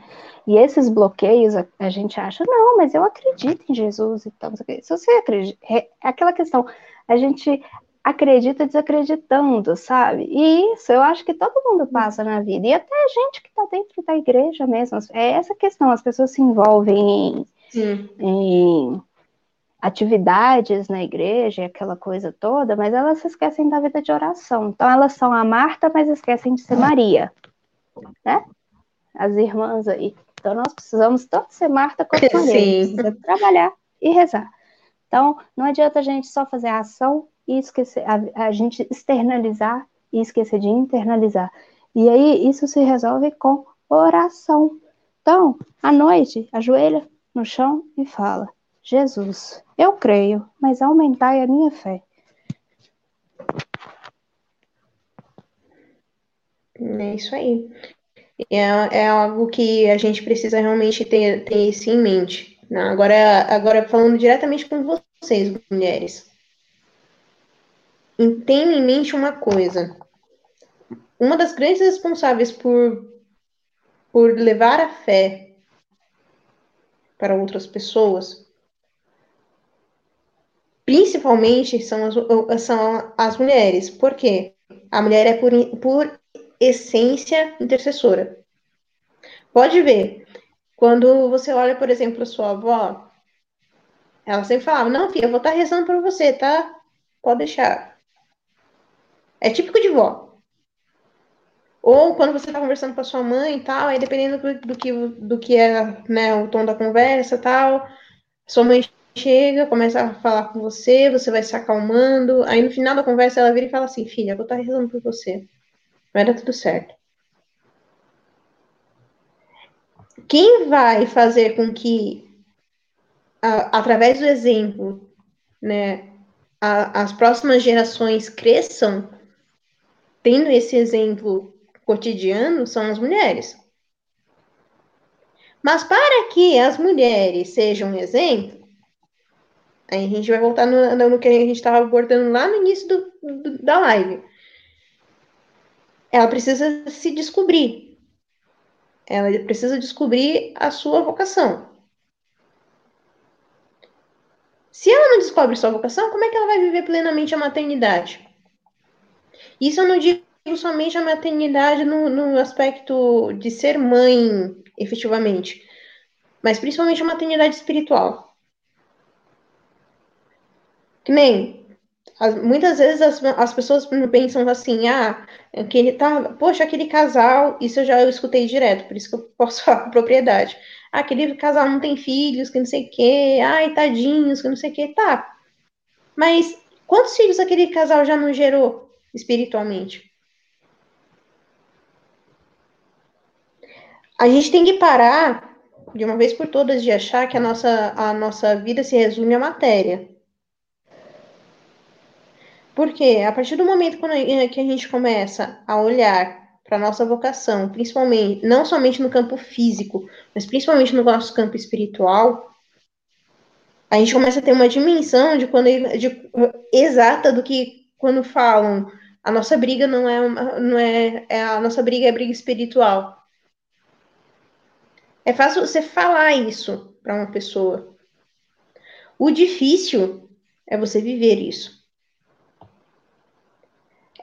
E esses bloqueios, a, a gente acha, não, mas eu acredito em Jesus e tal. Se você acredita. É aquela questão, a gente acredita desacreditando, sabe? E isso eu acho que todo mundo passa na vida. E até a gente que está dentro da igreja mesmo. É essa questão, as pessoas se envolvem em em atividades na igreja, aquela coisa toda, mas elas se esquecem da vida de oração. Então elas são a Marta, mas esquecem de ser Maria, né? As irmãs aí. Então nós precisamos tanto ser Marta quanto Maria. Sim. trabalhar e rezar. Então não adianta a gente só fazer a ação e esquecer, a, a gente externalizar e esquecer de internalizar. E aí isso se resolve com oração. Então, à noite, ajoelha, no chão e fala: Jesus, eu creio, mas aumentai a minha fé. É isso aí. É, é algo que a gente precisa realmente ter, ter isso em mente. Não, agora, agora falando diretamente com vocês, mulheres. Tenham em mente uma coisa. Uma das grandes responsáveis por, por levar a fé para outras pessoas, principalmente são as, são as mulheres. Por quê? A mulher é por, por essência intercessora. Pode ver, quando você olha, por exemplo, a sua avó, ela sempre falava, não, filha, eu vou estar rezando por você, tá? Pode deixar. É típico de vó. Ou quando você está conversando com a sua mãe e tal, aí dependendo do, do, que, do que é né, o tom da conversa tal, sua mãe chega, começa a falar com você, você vai se acalmando, aí no final da conversa ela vira e fala assim, filha, eu vou estar rezando por você. Vai dar tudo certo. Quem vai fazer com que, a, através do exemplo, né, a, as próximas gerações cresçam tendo esse exemplo cotidiano são as mulheres. Mas para que as mulheres sejam um exemplo, aí a gente vai voltar no, no que a gente estava abordando lá no início do, do, da live. Ela precisa se descobrir. Ela precisa descobrir a sua vocação. Se ela não descobre sua vocação, como é que ela vai viver plenamente a maternidade? Isso eu não digo somente a maternidade no, no aspecto de ser mãe, efetivamente, mas principalmente a maternidade espiritual. Que nem as, muitas vezes as, as pessoas pensam assim, ah, aquele tá, poxa, aquele casal, isso eu já eu escutei direto, por isso que eu posso [LAUGHS] falar com propriedade. Ah, aquele casal não tem filhos, que não sei o quê, ai, tadinhos, que não sei o quê, tá. Mas quantos filhos aquele casal já não gerou espiritualmente? A gente tem que parar de uma vez por todas de achar que a nossa, a nossa vida se resume à matéria. Porque a partir do momento que a gente começa a olhar para a nossa vocação, principalmente, não somente no campo físico, mas principalmente no nosso campo espiritual, a gente começa a ter uma dimensão de quando de, exata do que quando falam a nossa briga não é, uma, não é, é a nossa briga é briga espiritual. É fácil você falar isso para uma pessoa. O difícil é você viver isso.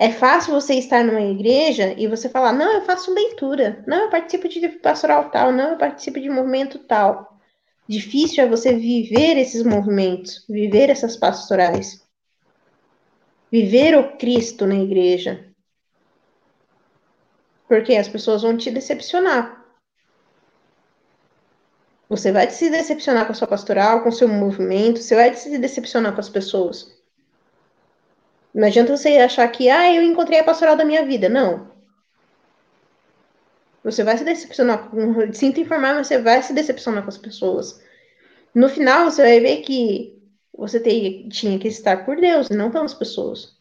É fácil você estar numa igreja e você falar: não, eu faço leitura, não, eu participo de pastoral tal, não, eu participo de movimento tal. Difícil é você viver esses movimentos, viver essas pastorais. Viver o Cristo na igreja. Porque as pessoas vão te decepcionar. Você vai se decepcionar com a sua pastoral, com o seu movimento, você vai se decepcionar com as pessoas. Não adianta você achar que, ah, eu encontrei a pastoral da minha vida. Não. Você vai se decepcionar. Sinto informar, mas você vai se decepcionar com as pessoas. No final, você vai ver que você tem, tinha que estar por Deus e não pelas pessoas.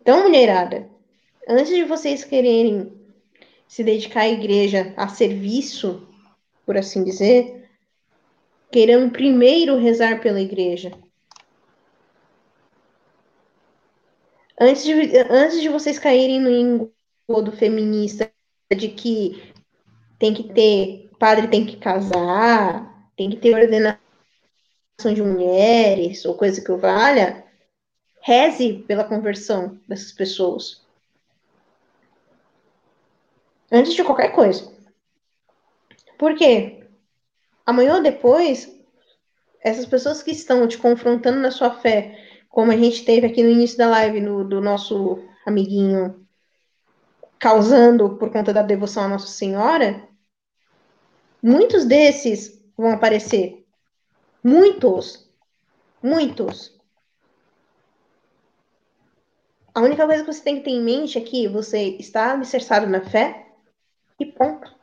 Então, mulherada, antes de vocês quererem se dedicar à igreja, a serviço, por assim dizer, queiram primeiro rezar pela igreja. Antes de, antes de vocês caírem no engodo feminista de que tem que ter, padre tem que casar, tem que ter ordenação de mulheres, ou coisa que o valha, reze pela conversão dessas pessoas antes de qualquer coisa. Por quê? Amanhã ou depois, essas pessoas que estão te confrontando na sua fé, como a gente teve aqui no início da live no, do nosso amiguinho causando por conta da devoção à Nossa Senhora, muitos desses vão aparecer. Muitos. Muitos. A única coisa que você tem que ter em mente é que você está alicerçado na fé, e ponto.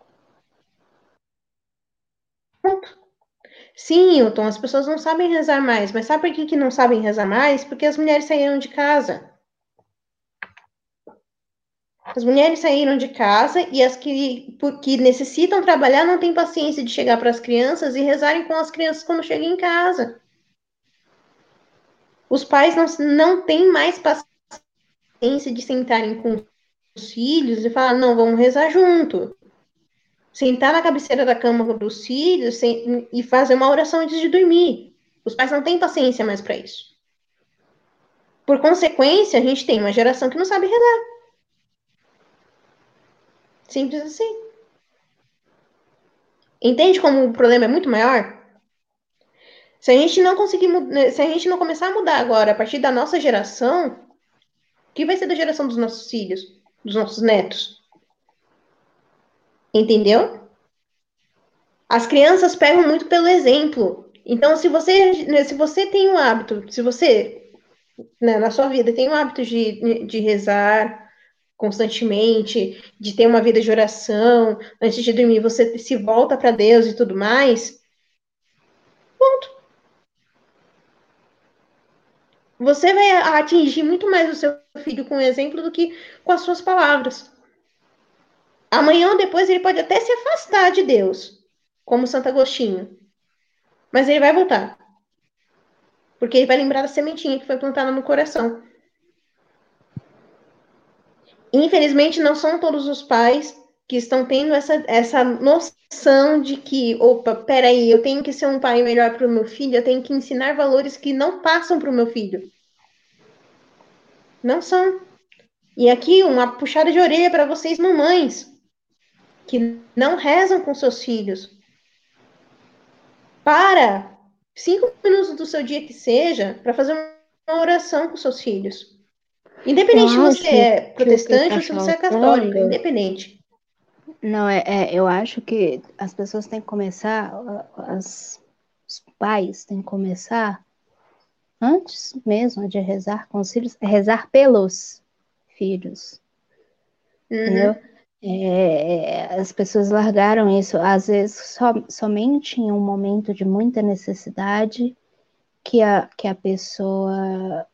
Ponto. Sim, Hilton, as pessoas não sabem rezar mais, mas sabe por que, que não sabem rezar mais? Porque as mulheres saíram de casa. As mulheres saíram de casa e as que, que necessitam trabalhar não têm paciência de chegar para as crianças e rezarem com as crianças quando chegam em casa. Os pais não, não têm mais paciência de sentarem com os filhos e falar, não, vamos rezar junto. Sentar na cabeceira da cama dos filhos sem, e fazer uma oração antes de dormir. Os pais não têm paciência mais para isso. Por consequência, a gente tem uma geração que não sabe rezar. Simples assim. Entende como o problema é muito maior? Se a gente não conseguir, se a gente não começar a mudar agora, a partir da nossa geração, o que vai ser da geração dos nossos filhos, dos nossos netos? Entendeu? As crianças pegam muito pelo exemplo. Então, se você, se você tem um hábito, se você né, na sua vida tem o hábito de, de rezar constantemente, de ter uma vida de oração, antes de dormir você se volta para Deus e tudo mais, ponto. Você vai atingir muito mais o seu filho com o exemplo do que com as suas palavras. Amanhã ou depois ele pode até se afastar de Deus, como Santo Agostinho. Mas ele vai voltar. Porque ele vai lembrar da sementinha que foi plantada no coração. Infelizmente, não são todos os pais que estão tendo essa, essa noção de que, opa, peraí, eu tenho que ser um pai melhor para o meu filho, eu tenho que ensinar valores que não passam para o meu filho. Não são. E aqui, uma puxada de orelha para vocês, mamães, que não rezam com seus filhos. Para cinco minutos do seu dia que seja para fazer uma oração com seus filhos. Independente se você é protestante ou se você é católico, independente. Não, é, é, eu acho que as pessoas têm que começar, as, os pais têm que começar antes mesmo de rezar com os filhos, é rezar pelos filhos. Uhum. Entendeu? É, as pessoas largaram isso, às vezes, so, somente em um momento de muita necessidade que a, que a pessoa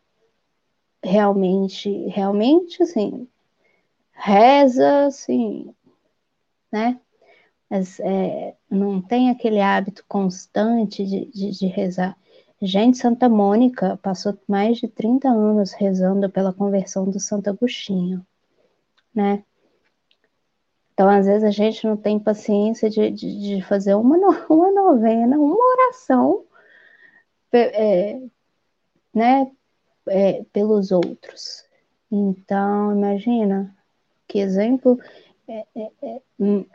realmente, realmente, assim, reza, assim, né? Mas é, não tem aquele hábito constante de, de, de rezar. Gente, Santa Mônica passou mais de 30 anos rezando pela conversão do Santo Agostinho, né? Então, às vezes, a gente não tem paciência de, de, de fazer uma, [LAUGHS] uma novena, uma oração, é, né, é, pelos outros. Então, imagina que exemplo é, é, é hum,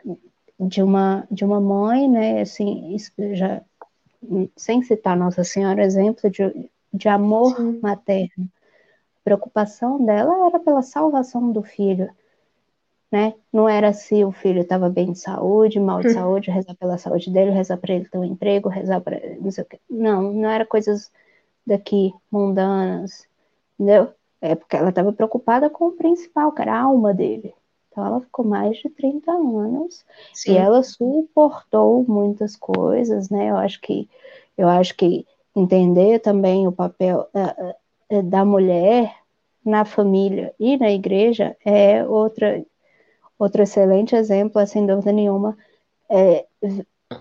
de, uma, de uma mãe, né, assim, já, sem citar Nossa Senhora, exemplo de, de amor Sim. materno. A preocupação dela era pela salvação do filho né? Não era se o filho estava bem de saúde, mal de hum. saúde, rezar pela saúde dele, rezar para ele ter um emprego, rezar para não sei o quê. Não, não era coisas daqui mundanas, entendeu? É porque ela estava preocupada com o principal, que era a alma dele. Então ela ficou mais de 30 anos Sim. e ela suportou muitas coisas, né? Eu acho que eu acho que entender também o papel uh, uh, da mulher na família e na igreja é outra Outro excelente exemplo, sem dúvida nenhuma, é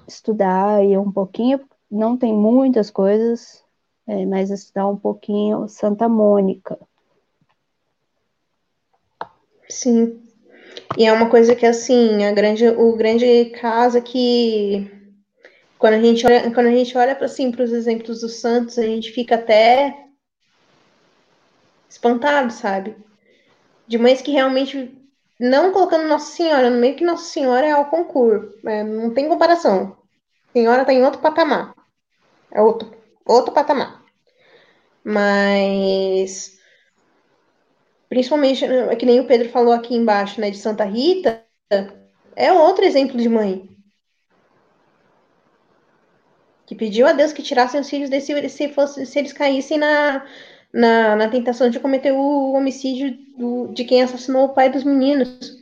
estudar e um pouquinho, não tem muitas coisas, é, mas estudar um pouquinho Santa Mônica. Sim. E é uma coisa que assim, a grande, o grande caso é que quando a gente olha, quando a gente olha para assim, os exemplos dos santos, a gente fica até espantado, sabe? De mães que realmente não colocando Nossa Senhora no meio, que Nossa Senhora é ao concurso. É, não tem comparação. Senhora está em outro patamar. É outro, outro patamar. Mas. Principalmente, é que nem o Pedro falou aqui embaixo, né, de Santa Rita, é outro exemplo de mãe. Que pediu a Deus que tirassem os filhos desse, se, fosse, se eles caíssem na, na, na tentação de cometer o homicídio do, de quem assassinou o pai dos meninos.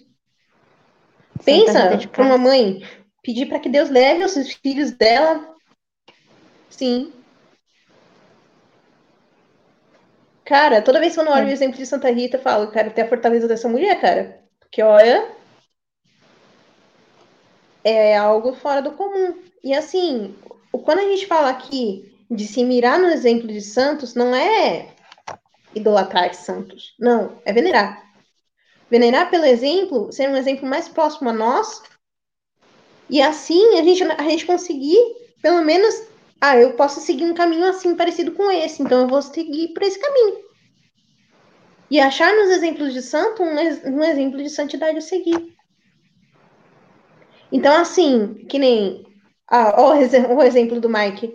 Pensa para uma mãe pedir para que Deus leve os filhos dela. Sim. Cara, toda vez que eu não olho é. o exemplo de Santa Rita, eu falo, cara, tem a fortaleza dessa mulher, cara. que olha, é algo fora do comum. E assim, quando a gente fala aqui de se mirar no exemplo de santos, não é idolatrar santos, não, é venerar. Venerar pelo exemplo, ser um exemplo mais próximo a nós, e assim a gente, a gente conseguir, pelo menos, ah, eu posso seguir um caminho assim parecido com esse, então eu vou seguir por esse caminho. E achar nos exemplos de santo um, um exemplo de santidade a seguir. Então, assim, que nem ah, ó, o exemplo do Mike.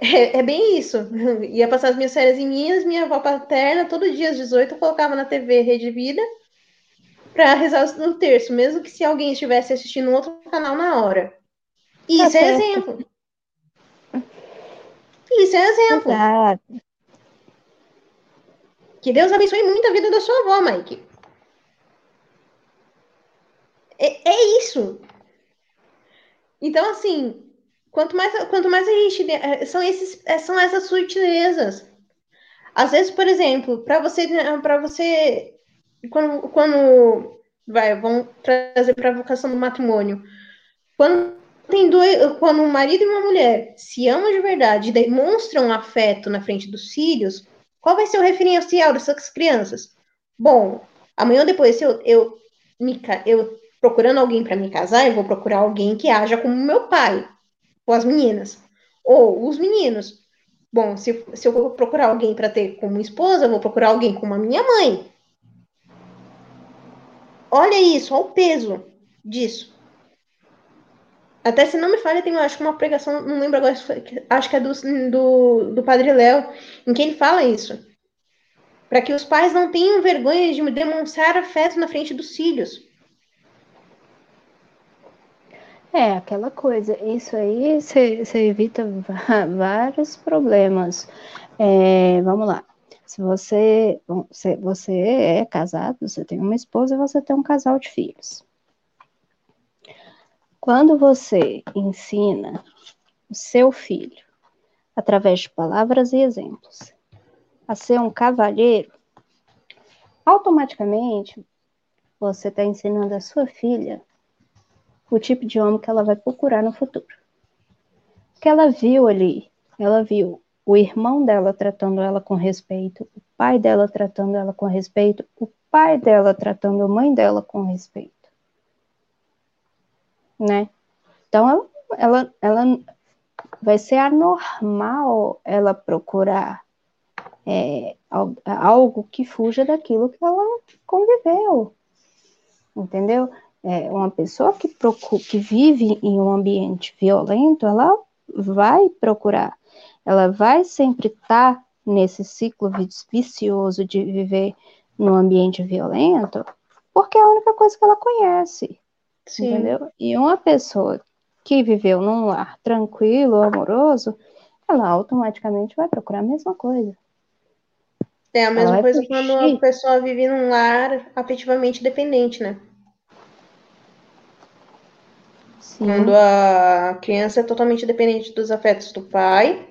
É, é, bem isso. [LAUGHS] Ia passar as minhas férias em Minas, minha avó paterna, todo dia às 18 eu colocava na TV Rede Vida para rezar no terço, mesmo que se alguém estivesse assistindo outro canal na hora. Isso tá é exemplo. Isso é exemplo. Exato. Que Deus abençoe muito a vida da sua avó, Mike. É, é isso. Então, assim, quanto mais, quanto mais a gente. É, são, esses, é, são essas sutilezas. Às vezes, por exemplo, para você. para você quando, quando vai, vão trazer para a vocação do matrimônio. Quando tem dois, quando um marido e uma mulher se amam de verdade e demonstram afeto na frente dos filhos, qual vai ser o referencial dessas crianças? Bom, amanhã ou depois, se eu, eu, me, eu procurando alguém para me casar, eu vou procurar alguém que haja como meu pai, ou as meninas, ou os meninos. Bom, se, se eu vou procurar alguém para ter como esposa, eu vou procurar alguém como a minha mãe. Olha isso, olha o peso disso. Até se não me falha, tem, acho que uma pregação, não lembro agora, acho que é do, do, do Padre Léo, em que ele fala isso. Para que os pais não tenham vergonha de demonstrar afeto na frente dos filhos. É, aquela coisa, isso aí você evita [LAUGHS] vários problemas. É, vamos lá. Se você, você é casado, você tem uma esposa e você tem um casal de filhos. Quando você ensina o seu filho, através de palavras e exemplos, a ser um cavalheiro, automaticamente você está ensinando a sua filha o tipo de homem que ela vai procurar no futuro. Que ela viu ali, ela viu o irmão dela tratando ela com respeito, o pai dela tratando ela com respeito, o pai dela tratando a mãe dela com respeito. Né? Então ela, ela, ela vai ser anormal ela procurar é, algo que fuja daquilo que ela conviveu. Entendeu? É, uma pessoa que, procura, que vive em um ambiente violento, ela vai procurar, ela vai sempre estar tá nesse ciclo vicioso de viver num ambiente violento, porque é a única coisa que ela conhece. Sim. Entendeu? E uma pessoa que viveu num lar tranquilo, amoroso, ela automaticamente vai procurar a mesma coisa. É a mesma coisa fugir. quando a pessoa vive num lar afetivamente dependente, né? Sim. Quando a criança é totalmente dependente dos afetos do pai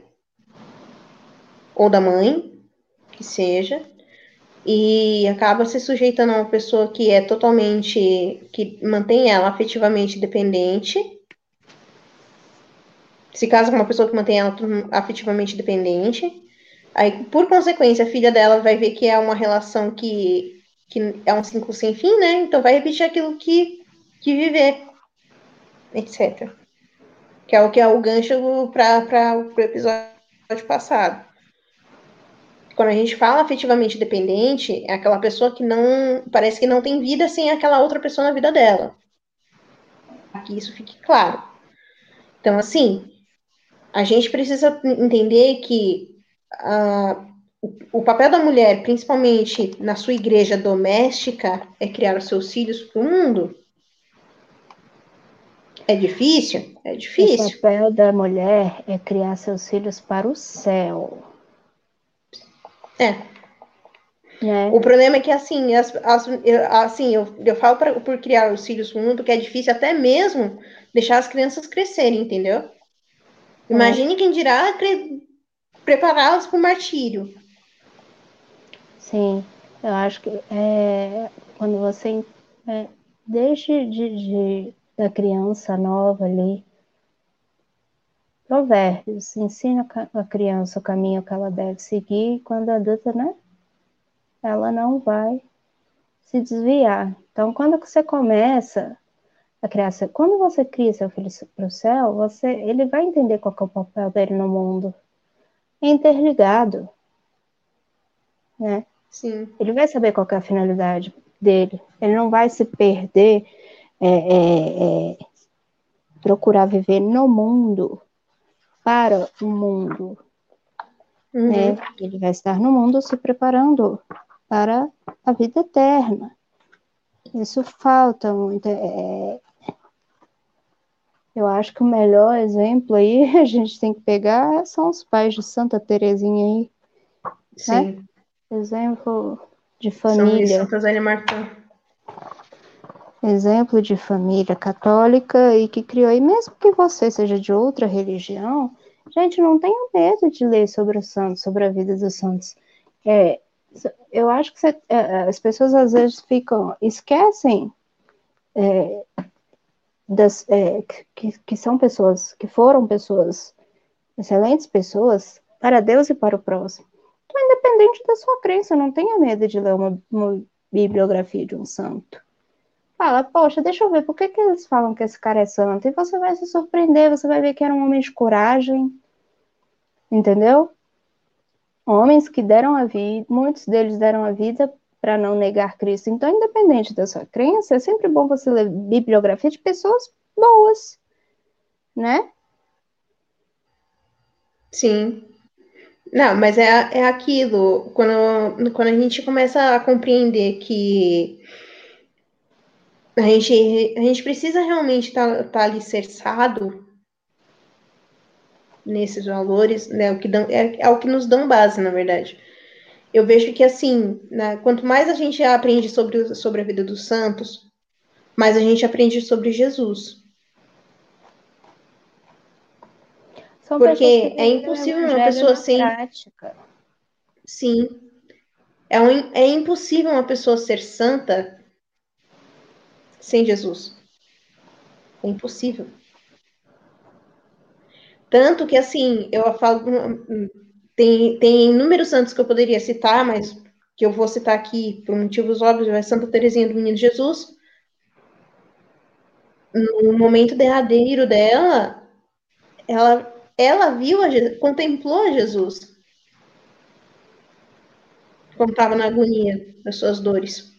ou da mãe, que seja, e acaba se sujeitando a uma pessoa que é totalmente, que mantém ela afetivamente dependente, se casa com uma pessoa que mantém ela afetivamente dependente, aí, por consequência, a filha dela vai ver que é uma relação que, que é um ciclo sem fim, né? Então vai repetir aquilo que, que viver etc. Que é o que é o gancho para o episódio passado. Quando a gente fala afetivamente dependente, é aquela pessoa que não parece que não tem vida sem aquela outra pessoa na vida dela. Que isso fique claro. Então, assim, a gente precisa entender que uh, o, o papel da mulher, principalmente na sua igreja doméstica, é criar os seus filhos para o mundo é difícil? É difícil. O papel da mulher é criar seus filhos para o céu. É. é. O problema é que, assim, as, as, eu, assim eu, eu falo pra, por criar os filhos para o mundo que é difícil até mesmo deixar as crianças crescerem, entendeu? É. Imagine é. quem dirá prepará-los para o martírio. Sim, eu acho que é, quando você é, desde de, de, da criança nova ali. Provérbios, ensina a criança o caminho que ela deve seguir, e quando adulta, né? Ela não vai se desviar. Então, quando você começa a criar, quando você cria seu filho para o céu, você, ele vai entender qual é o papel dele no mundo. É interligado, né? Sim. Ele vai saber qual é a finalidade dele. Ele não vai se perder, é, é, é, procurar viver no mundo para o mundo. Uhum. Né? Ele vai estar no mundo se preparando para a vida eterna. Isso falta muito. É... Eu acho que o melhor exemplo aí [LAUGHS] a gente tem que pegar são os pais de Santa Terezinha aí. Né? Sim. Né? Exemplo de família. São Santa Martã. Exemplo de família católica e que criou, e mesmo que você seja de outra religião, gente, não tenha medo de ler sobre os santos, sobre a vida dos santos. É, eu acho que você, é, as pessoas às vezes ficam, esquecem é, das, é, que, que são pessoas, que foram pessoas, excelentes pessoas, para Deus e para o próximo. Então, independente da sua crença, não tenha medo de ler uma, uma bibliografia de um santo. Fala, poxa, deixa eu ver, por que, que eles falam que esse cara é santo? E você vai se surpreender, você vai ver que era um homem de coragem, entendeu? Homens que deram a vida, muitos deles deram a vida para não negar Cristo. Então, independente da sua crença, é sempre bom você ler bibliografia de pessoas boas, né? Sim. Não, mas é, é aquilo, quando, quando a gente começa a compreender que a gente, a gente precisa realmente estar tá, tá alicerçado nesses valores, né, o que dão, é, é o que nos dão base, na verdade. Eu vejo que, assim, né, quanto mais a gente aprende sobre, sobre a vida dos santos, mais a gente aprende sobre Jesus. São Porque é impossível uma pessoa sem. Prática. Sim. É, um, é impossível uma pessoa ser santa sem Jesus. É impossível. Tanto que, assim, eu falo. Tem, tem inúmeros santos que eu poderia citar, mas que eu vou citar aqui por motivos óbvios, é Santa Teresinha do Menino Jesus. No momento derradeiro dela, ela ela viu, a, contemplou a Jesus. Quando estava na agonia das suas dores.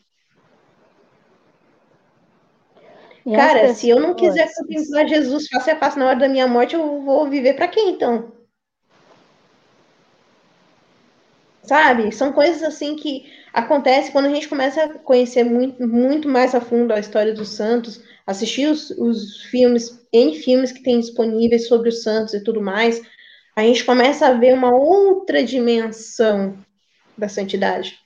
E Cara, se eu não quiser contemplar Jesus face a face na hora da minha morte, eu vou viver para quem então? Sabe? São coisas assim que acontecem quando a gente começa a conhecer muito, muito mais a fundo a história dos santos, assistir os, os filmes, N filmes que tem disponíveis sobre os santos e tudo mais, a gente começa a ver uma outra dimensão da santidade.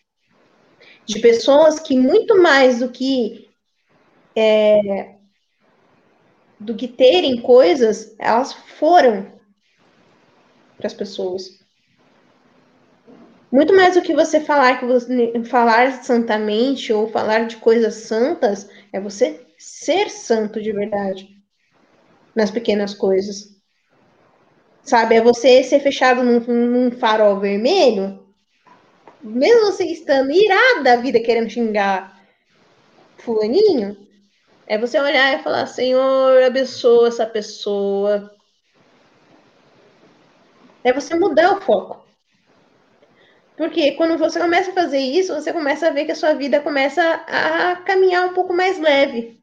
De pessoas que, muito mais do que é, do que terem coisas, elas foram para as pessoas. Muito mais do que você falar que você falar santamente ou falar de coisas santas, é você ser santo de verdade nas pequenas coisas. Sabe, é você ser fechado num, num farol vermelho, mesmo você estando irada da vida querendo xingar fulaninho, é você olhar e falar, Senhor, abençoa essa pessoa. É você mudar o foco. Porque quando você começa a fazer isso, você começa a ver que a sua vida começa a caminhar um pouco mais leve.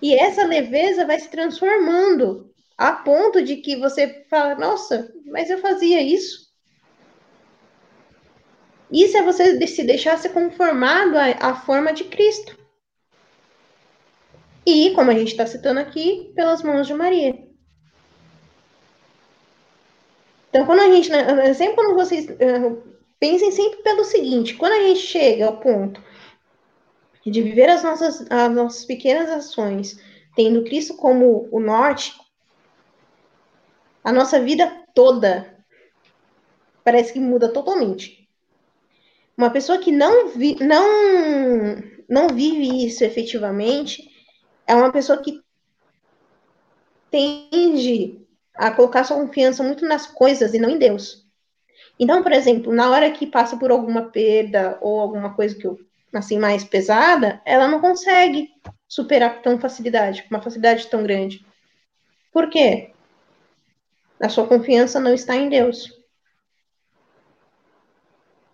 E essa leveza vai se transformando a ponto de que você fala: Nossa, mas eu fazia isso. Isso é você se deixar ser conformado à, à forma de Cristo. E, como a gente está citando aqui, pelas mãos de Maria. Então, quando a gente. Né, sempre quando vocês. Uh, pensem sempre pelo seguinte: quando a gente chega ao ponto de viver as nossas, as nossas pequenas ações, tendo Cristo como o norte, a nossa vida toda parece que muda totalmente. Uma pessoa que não, vi, não não vive isso efetivamente é uma pessoa que tende a colocar sua confiança muito nas coisas e não em Deus. Então, por exemplo, na hora que passa por alguma perda ou alguma coisa que eu, assim mais pesada, ela não consegue superar com tão facilidade, com uma facilidade tão grande. Por quê? A sua confiança não está em Deus.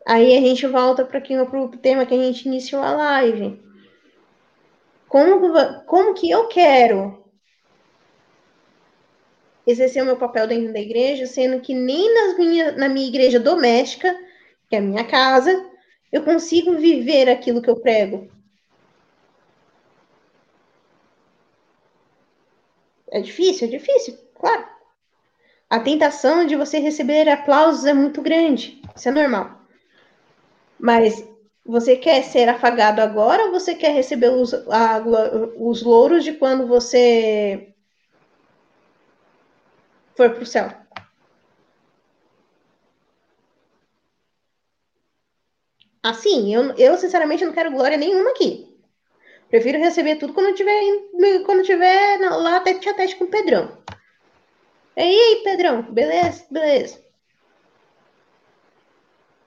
Aí a gente volta para o tema que a gente iniciou a live. Como, como que eu quero exercer o meu papel dentro da igreja, sendo que nem nas minha, na minha igreja doméstica, que é a minha casa, eu consigo viver aquilo que eu prego. É difícil, é difícil, claro. A tentação de você receber aplausos é muito grande, isso é normal. Mas você quer ser afagado agora ou você quer receber os, a, os louros de quando você for para o céu? Assim, eu, eu sinceramente não quero glória nenhuma aqui. Prefiro receber tudo quando tiver quando tiver lá tete a tete com o Pedrão. E aí, Pedrão, beleza? Beleza.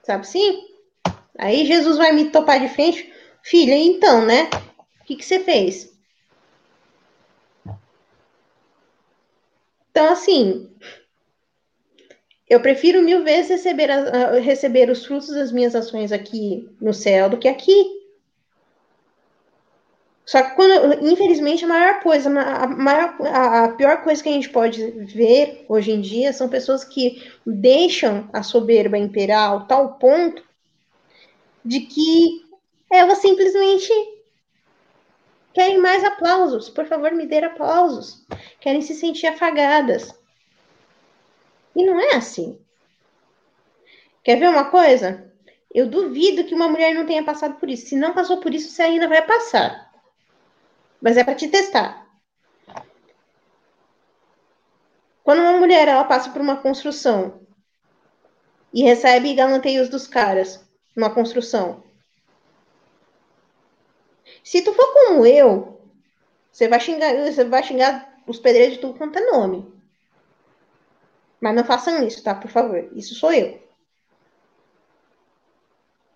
Sabe sim? Aí Jesus vai me topar de frente. Filha, então, né? O que, que você fez? Então, assim, eu prefiro mil vezes receber, a, receber os frutos das minhas ações aqui no céu do que aqui. Só que quando, infelizmente, a maior coisa, a, maior, a pior coisa que a gente pode ver hoje em dia são pessoas que deixam a soberba imperar ao tal ponto de que elas simplesmente querem mais aplausos. Por favor, me dê aplausos. Querem se sentir afagadas. E não é assim. Quer ver uma coisa? Eu duvido que uma mulher não tenha passado por isso. Se não passou por isso, você ainda vai passar. Mas é para te testar. Quando uma mulher ela passa por uma construção e recebe galanteios dos caras, numa construção. Se tu for como eu, você vai xingar, você vai xingar os pedreiros de tudo quanto é nome. Mas não façam isso, tá? Por favor. Isso sou eu.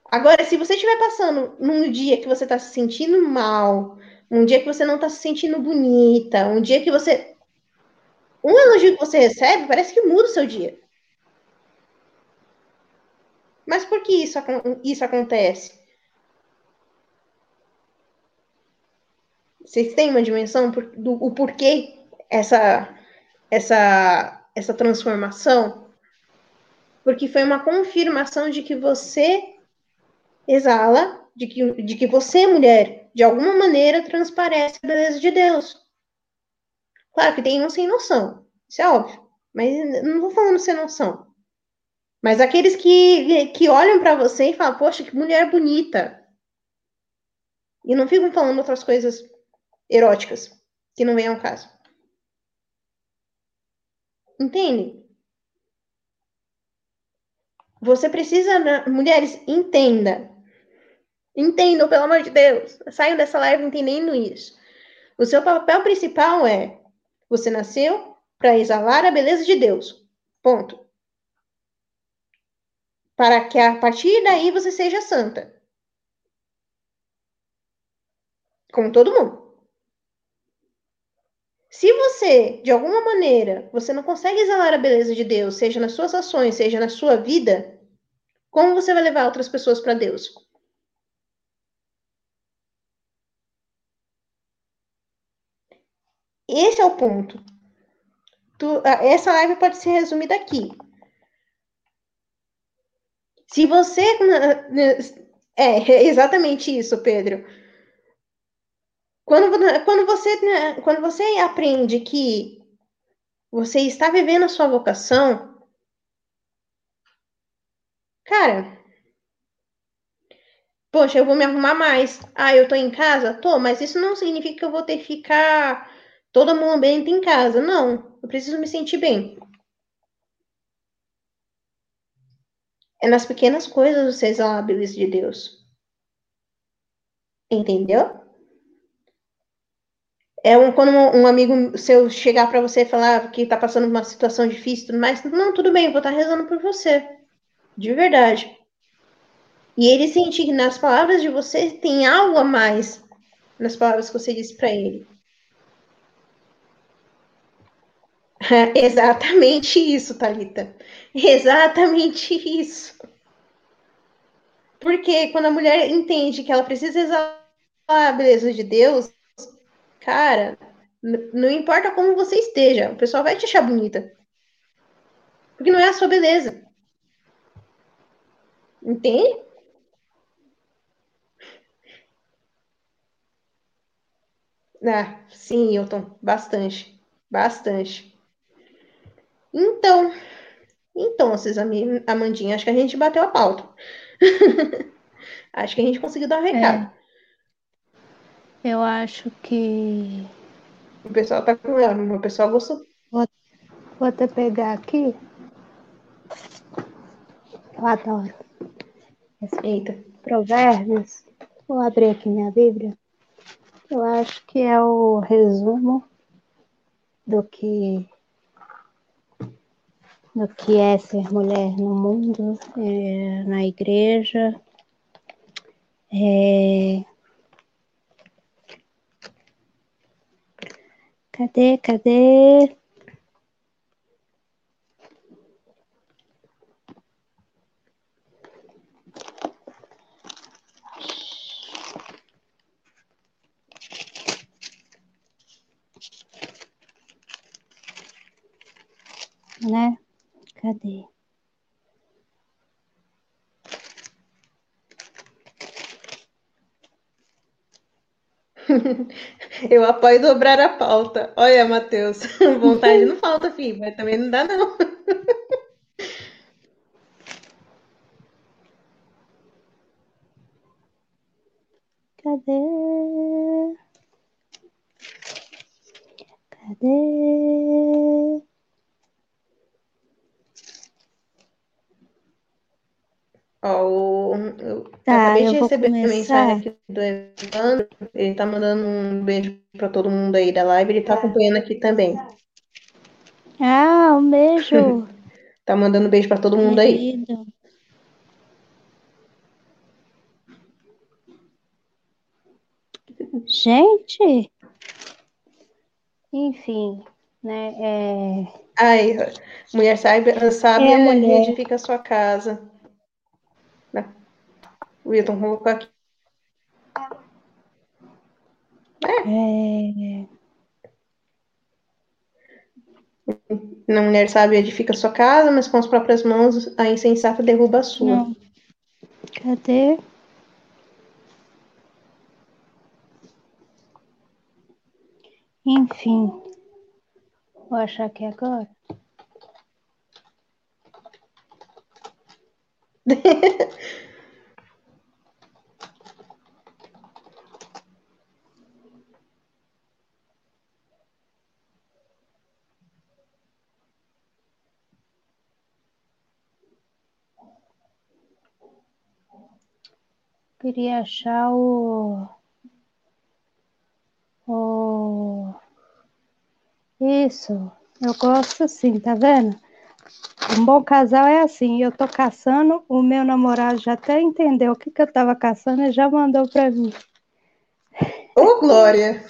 Agora, se você estiver passando num dia que você está se sentindo mal, um dia que você não está se sentindo bonita, um dia que você. Um elogio que você recebe parece que muda o seu dia. Mas por que isso, isso acontece? Vocês têm uma dimensão do o porquê essa, essa, essa transformação? Porque foi uma confirmação de que você exala, de que, de que você, mulher, de alguma maneira transparece a beleza de Deus. Claro que tem um sem noção, isso é óbvio. Mas não vou falando sem noção. Mas aqueles que, que olham para você e falam, poxa, que mulher bonita. E não ficam falando outras coisas eróticas, que não vem ao caso. Entende? Você precisa, mulheres, entenda. Entendam, pelo amor de Deus. Saiam dessa live entendendo isso. O seu papel principal é: você nasceu para exalar a beleza de Deus. Ponto para que a partir daí você seja santa. Como todo mundo. Se você, de alguma maneira, você não consegue exalar a beleza de Deus, seja nas suas ações, seja na sua vida, como você vai levar outras pessoas para Deus? Esse é o ponto. Tu, essa live pode ser resumida aqui. Se você. É, exatamente isso, Pedro. Quando, quando, você, quando você aprende que você está vivendo a sua vocação, cara, poxa, eu vou me arrumar mais. Ah, eu tô em casa? Tô, mas isso não significa que eu vou ter que ficar todo mundo bem em casa. Não, eu preciso me sentir bem. É nas pequenas coisas você exala a beleza de Deus. Entendeu? É um, quando um, amigo seu chegar para você e falar que tá passando uma situação difícil, tudo mais, não, tudo bem, vou estar tá rezando por você. De verdade. E ele sentir que nas palavras de você tem algo a mais nas palavras que você disse para ele. [LAUGHS] Exatamente isso, Talita. Exatamente isso. Porque quando a mulher entende que ela precisa exalar a beleza de Deus, cara, não importa como você esteja, o pessoal vai te achar bonita. Porque não é a sua beleza. Entende? Ah, sim, Hilton, bastante. Bastante. Então, então, Amandinha, acho que a gente bateu a pauta. [LAUGHS] acho que a gente conseguiu dar um recado. É. Eu acho que. O pessoal tá com ela, o pessoal gostou. Vou, vou até pegar aqui. Eu adoro. Eita. Provérbios. Vou abrir aqui minha Bíblia. Eu acho que é o resumo do que do que é ser mulher no mundo, é, na igreja. É... Cadê, cadê? né? Cadê? [LAUGHS] Eu apoio dobrar a pauta. Olha, Matheus, [LAUGHS] vontade não falta, filho, mas também não dá, não. [LAUGHS] Cadê? Ó, o, eu Tá, acabei de receber a mensagem começar. aqui do Evandro. Ele tá mandando um beijo para todo mundo aí da live. Ele tá acompanhando aqui também. Ah, um beijo, [LAUGHS] Tá mandando beijo para todo mundo aí. Gente, enfim, né? É, Ai, mulher sábia, sábia É, mulher. edifica a sua casa. O Wilton colocou aqui. é, Na mulher sábia edifica sua casa, mas com as próprias mãos a insensata derruba a sua. não. Cadê? Enfim, vou achar aqui agora. [LAUGHS] Queria achar o. O. Isso, eu gosto assim, tá vendo? Um bom casal é assim, eu tô caçando, o meu namorado já até entendeu o que, que eu tava caçando e já mandou pra mim. Ô, Glória!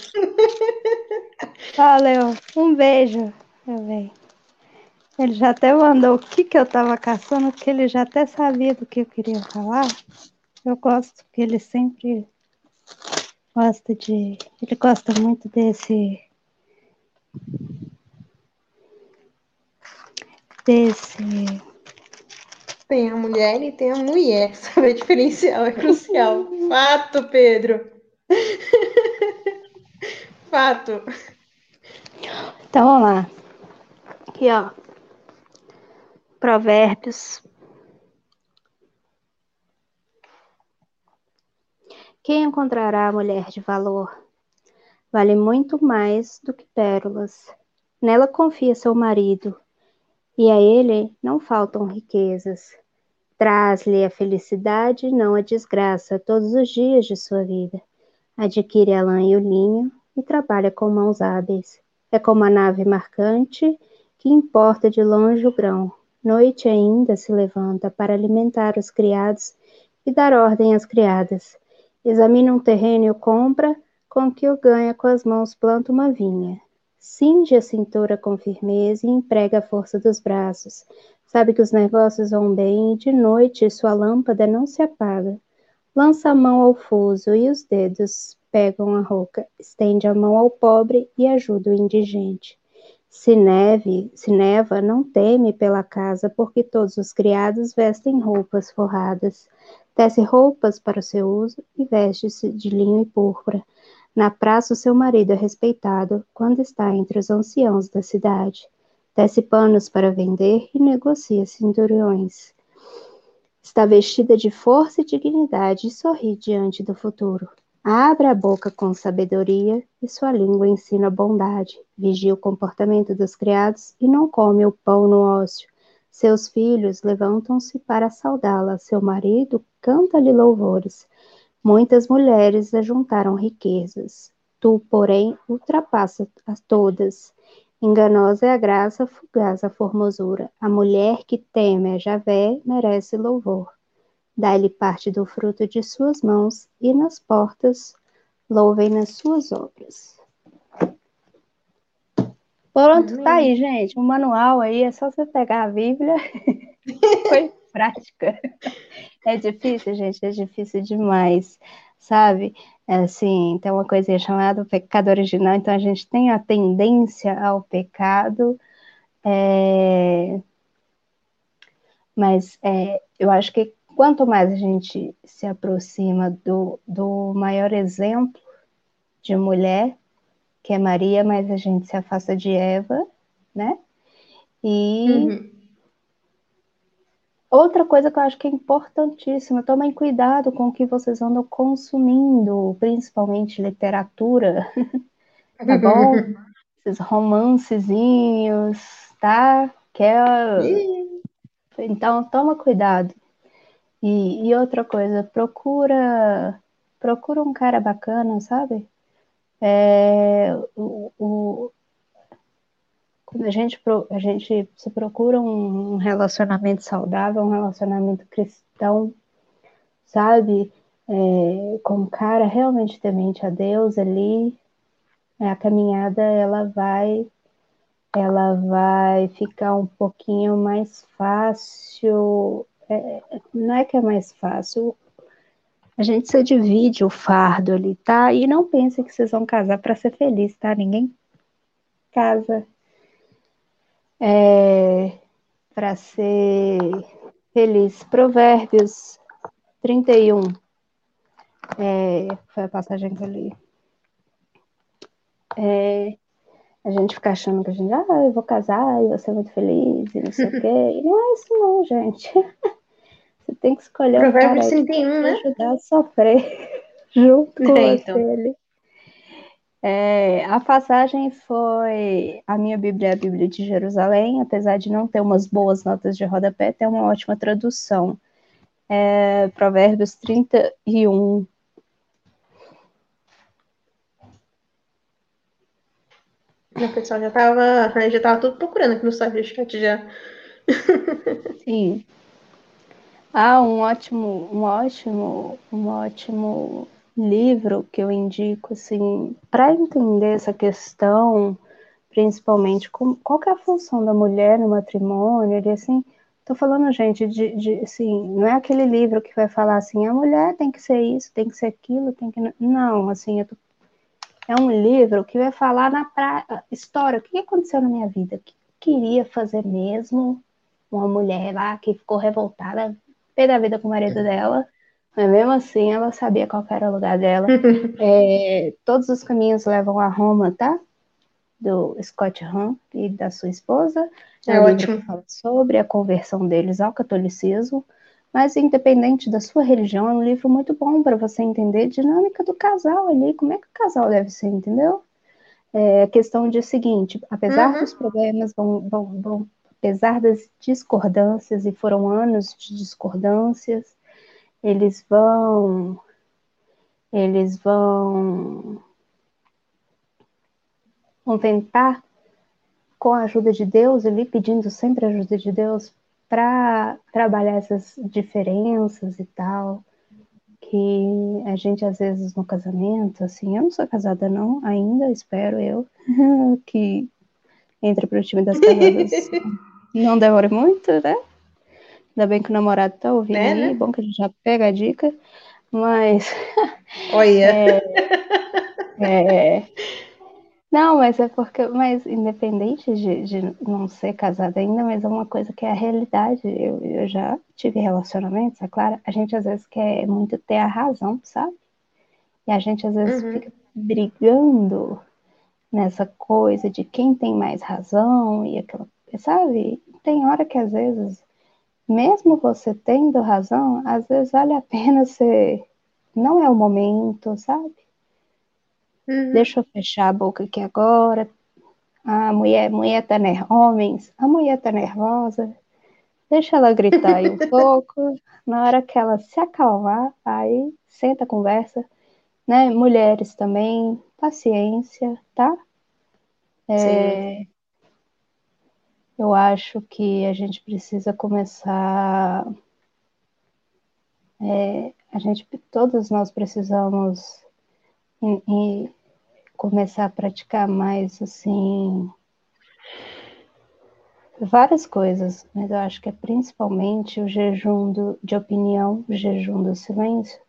Valeu, um beijo, meu bem. Ele já até mandou o que, que eu tava caçando, que ele já até sabia do que eu queria falar. Eu gosto que ele sempre gosta de. Ele gosta muito desse. Desse. Tem a mulher e tem a mulher. [LAUGHS] Saber diferencial é crucial. Fato, Pedro. [LAUGHS] Fato. Então vamos lá. Aqui, ó. Provérbios. Quem encontrará a mulher de valor? Vale muito mais do que pérolas. Nela confia seu marido, e a ele não faltam riquezas. Traz-lhe a felicidade, não a desgraça, todos os dias de sua vida. adquire a lã e o linho e trabalha com mãos hábeis. É como a nave marcante que importa de longe o grão. Noite ainda se levanta para alimentar os criados e dar ordem às criadas. Examina um terreno e o compra, com que o ganha com as mãos planta uma vinha. Cinge a cintura com firmeza e emprega a força dos braços. Sabe que os negócios vão bem e de noite sua lâmpada não se apaga. Lança a mão ao fuso e os dedos pegam a roca. Estende a mão ao pobre e ajuda o indigente. Se neve, se neva, não teme pela casa, porque todos os criados vestem roupas forradas. Tece roupas para o seu uso e veste-se de linho e púrpura. Na praça, o seu marido é respeitado quando está entre os anciãos da cidade. Tece panos para vender e negocia cinturões. Está vestida de força e dignidade e sorri diante do futuro. Abre a boca com sabedoria e sua língua ensina bondade. Vigia o comportamento dos criados e não come o pão no ócio. Seus filhos levantam-se para saudá-la. Seu marido canta-lhe louvores. Muitas mulheres ajuntaram riquezas. Tu, porém, ultrapassa a todas. Enganosa é a graça, fugaz a formosura. A mulher que teme a Javé merece louvor. Dá-lhe parte do fruto de suas mãos, e nas portas louvem nas suas obras. Pronto, Amém. tá aí, gente. O manual aí é só você pegar a Bíblia. [LAUGHS] Foi prática. É difícil, gente, é difícil demais, sabe? É assim, tem uma coisinha chamada pecado original, então a gente tem a tendência ao pecado, é... mas é, eu acho que quanto mais a gente se aproxima do, do maior exemplo de mulher, que é Maria, mais a gente se afasta de Eva, né? E uhum. Outra coisa que eu acho que é importantíssima, tomem cuidado com o que vocês andam consumindo, principalmente literatura, [LAUGHS] tá bom? [LAUGHS] Esses romancezinhos, tá? Que é... Então, toma cuidado. E, e, outra coisa, procura procura um cara bacana, sabe? É, o, o, quando a gente, a gente se procura um relacionamento saudável, um relacionamento cristão, sabe? É, com um cara realmente temente a Deus ali, a caminhada ela vai ela vai ficar um pouquinho mais fácil. É, não é que é mais fácil, a gente se divide o fardo ali, tá? E não pense que vocês vão casar para ser feliz, tá? Ninguém casa é, para ser feliz. Provérbios 31. É, foi a passagem que eu li. É, a gente fica achando que a gente, ah, eu vou casar e vou ser muito feliz e não sei o quê. [LAUGHS] E não é isso não, gente. [LAUGHS] Você tem que escolher o cara 31, né? ajudar a sofrer [LAUGHS] junto com é, então. ele. É, a passagem foi. A minha Bíblia é a Bíblia de Jerusalém, apesar de não ter umas boas notas de rodapé, tem uma ótima tradução. É, Provérbios 31. O pessoal já estava já tava tudo procurando aqui no site já. Sim. Ah, um ótimo, um ótimo, um ótimo livro que eu indico, assim, para entender essa questão, principalmente, com, qual é a função da mulher no matrimônio, e assim, tô falando, gente, de, de, assim, não é aquele livro que vai falar assim, a mulher tem que ser isso, tem que ser aquilo, tem que... Não, assim, tô... é um livro que vai falar na pra... história, o que aconteceu na minha vida, o que queria fazer mesmo, uma mulher lá que ficou revoltada, pé da vida com o marido dela, mas mesmo assim, ela sabia qual era o lugar dela. [LAUGHS] é, todos os caminhos levam a Roma, tá? Do Scott Hahn e da sua esposa. É, é ótimo. fala sobre a conversão deles ao catolicismo. Mas, independente da sua religião, é um livro muito bom para você entender a dinâmica do casal ali, como é que o casal deve ser, entendeu? É a questão de seguinte, apesar uhum. dos problemas, vão, vão, vão, apesar das discordâncias, e foram anos de discordâncias, eles vão eles vão, vão tentar, com a ajuda de Deus, ali pedindo sempre a ajuda de Deus, para trabalhar essas diferenças e tal, que a gente às vezes no casamento, assim, eu não sou casada não, ainda espero eu que entre para o time das casadas [LAUGHS] não demore muito, né? Ainda bem que o namorado tá ouvindo é, aí, né? bom que a gente já pega a dica, mas [LAUGHS] Olha. [LAUGHS] é, é, não, mas é porque, mas independente de, de não ser casada ainda, mas é uma coisa que é a realidade. Eu, eu já tive relacionamentos, é claro, a gente às vezes quer muito ter a razão, sabe? E a gente às vezes uhum. fica brigando nessa coisa de quem tem mais razão e aquela, sabe? Tem hora que às vezes, mesmo você tendo razão, às vezes vale a pena ser, não é o momento, sabe? Uhum. Deixa eu fechar a boca aqui agora. A mulher, mulher tá nervosa. Homens, a mulher tá nervosa. Deixa ela gritar aí um [LAUGHS] pouco. Na hora que ela se acalmar, aí senta, conversa. Né? Mulheres também, paciência, tá? É, eu acho que a gente precisa começar. É, a gente, todos nós precisamos e, começar a praticar mais assim várias coisas, mas eu acho que é principalmente o jejum do, de opinião, o jejum do silêncio.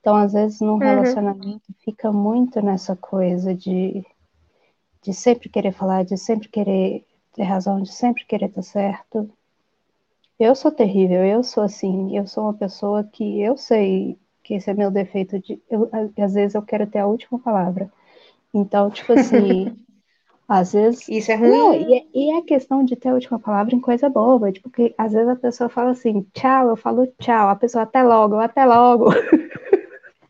Então, às vezes, num uhum. relacionamento fica muito nessa coisa de, de sempre querer falar, de sempre querer ter razão, de sempre querer estar certo. Eu sou terrível, eu sou assim, eu sou uma pessoa que eu sei que esse é meu defeito de eu, às vezes eu quero ter a última palavra. Então, tipo assim, [LAUGHS] às vezes. Isso é ruim. Não, e, é, e é questão de ter a última palavra em coisa boba. Tipo, que às vezes a pessoa fala assim, tchau, eu falo tchau. A pessoa até logo, até logo. [LAUGHS]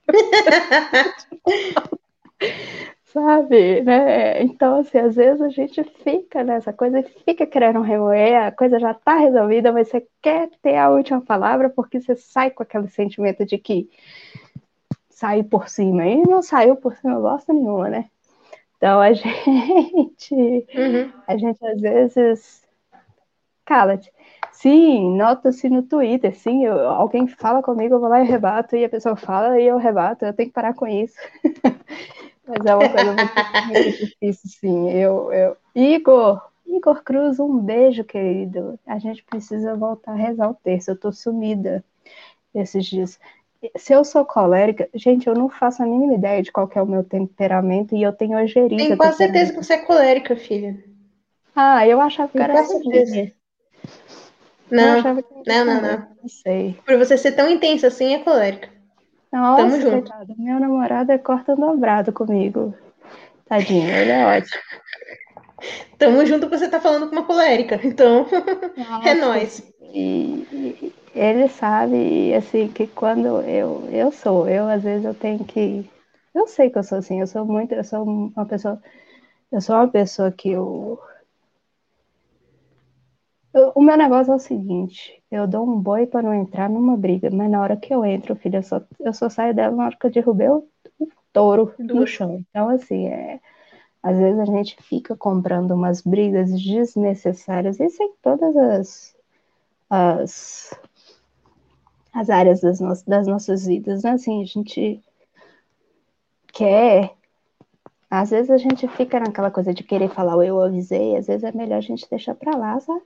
[LAUGHS] Sabe, né? Então, assim, às vezes a gente fica nessa coisa, fica querendo remoer, a coisa já tá resolvida, mas você quer ter a última palavra porque você sai com aquele sentimento de que saiu por cima. E não saiu por cima bosta nenhuma, né? Então a [LAUGHS] gente, uhum. a gente às vezes, cala-te. Sim, nota-se no Twitter, sim, eu, alguém fala comigo, eu vou lá e rebato, e a pessoa fala e eu rebato, eu tenho que parar com isso. [LAUGHS] Mas é uma coisa muito, difícil, sim. Eu, eu... Igor, Igor Cruz, um beijo, querido. A gente precisa voltar a rezar o terço, eu tô sumida esses dias se eu sou colérica, gente, eu não faço a mínima ideia de qual é o meu temperamento e eu tenho ojeriza. Tenho quase certeza que você é colérica, filha. Ah, eu achava que era certeza. Não, não, não, não, não. Não sei. Por você ser tão intensa assim, é colérica. Nossa, Tamo junto. Coitado. Meu namorado é corta dobrado comigo. Tadinho, ele é ótimo. [LAUGHS] Tamo junto, você tá falando com uma colérica. Então, [LAUGHS] Nossa, é nóis. E, ele sabe, assim, que quando eu, eu sou, eu às vezes eu tenho que. Eu sei que eu sou assim, eu sou muito, eu sou uma pessoa. Eu sou uma pessoa que eu. eu o meu negócio é o seguinte, eu dou um boi para não entrar numa briga, mas na hora que eu entro, filho, eu só, eu só saio dela na hora que eu derrubei o, o touro no chão. Então, assim, é, às vezes a gente fica comprando umas brigas desnecessárias, e sem todas as, as as áreas das, no das nossas vidas, né? Assim, a gente quer. Às vezes a gente fica naquela coisa de querer falar eu avisei, às vezes é melhor a gente deixar pra lá, sabe?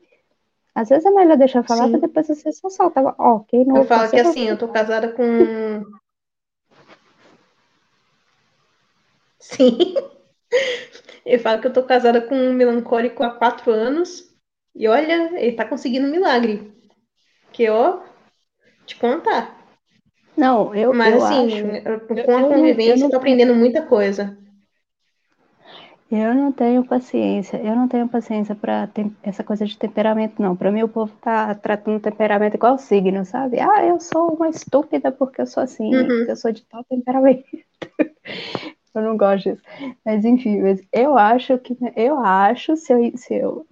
Às vezes é melhor deixar falar pra depois você só solta. Quem não. Eu falo que assim, eu tô casada com. [LAUGHS] Sim. Eu falo que eu tô casada com um melancólico há quatro anos. E olha, ele tá conseguindo um milagre. Que, ó, te contar. Não, eu Mas eu assim, acho, com a convivência, eu, eu, eu tô aprendendo muita coisa. Eu não tenho paciência, eu não tenho paciência para essa coisa de temperamento, não. Para mim, o povo tá tratando temperamento igual signo, sabe? Ah, eu sou uma estúpida porque eu sou assim, uhum. porque eu sou de tal temperamento. [LAUGHS] eu não gosto disso. Mas enfim, mas eu acho que eu acho se eu, se eu,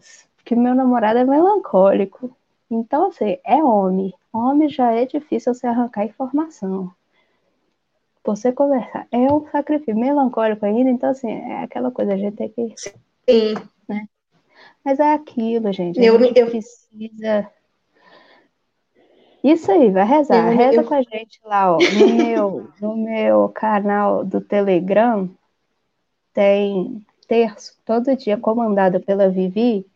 que meu namorado é melancólico. Então, assim, é homem. Homem já é difícil você arrancar informação. Você conversar. É um sacrifício melancólico ainda, então, assim, é aquela coisa, a gente tem que. Sim. Né? Mas é aquilo, gente. A Eu- gente eu- precisa. Isso aí, vai rezar. Eu- Reza eu- com a gente lá, ó. No meu, no meu canal do Telegram tem terço, todo dia, comandado pela Vivi.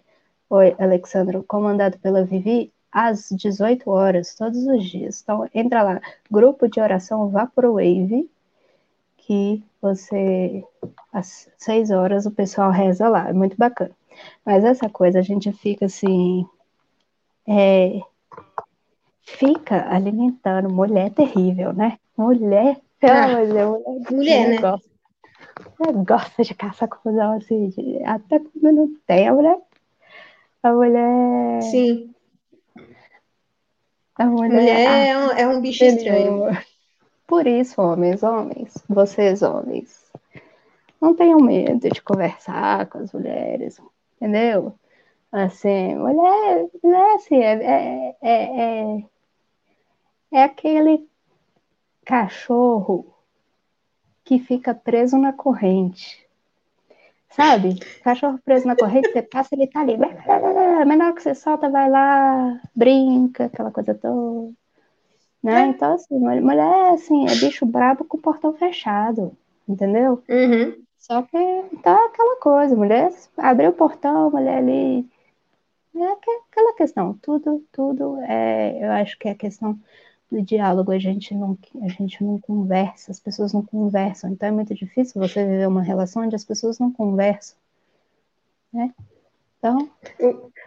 Oi, Alexandro, comandado pela Vivi, às 18 horas, todos os dias. Então, entra lá, grupo de oração Vaporwave, que você, às 6 horas, o pessoal reza lá, é muito bacana. Mas essa coisa, a gente fica assim, é, fica alimentando, mulher terrível, né? Mulher, pelo Ah, amor de Deus, mulher, mulher, né? gosta, gosta de caçar confusão, assim, de- até quando não tem, a mulher, a mulher, Sim. A mulher, Mulher ah, é um, é um bicho estranho. Por isso, homens, homens, vocês homens, não tenham medo de conversar com as mulheres, entendeu? Assim, mulher, mulher assim, é, é, é, é, é aquele cachorro que fica preso na corrente. Sabe? Cachorro preso na corrente, você passa, ele tá ali. Mas na hora que você solta, vai lá, brinca, aquela coisa toda. Né? Então, assim, mulher, assim, é bicho brabo com o portão fechado, entendeu? Uhum. Só que então é aquela coisa, mulher abriu o portão, mulher ali. É aque- aquela questão, tudo, tudo é, eu acho que é a questão do diálogo, a gente não, a gente não conversa, as pessoas não conversam, então é muito difícil você viver uma relação onde as pessoas não conversam, né? Então,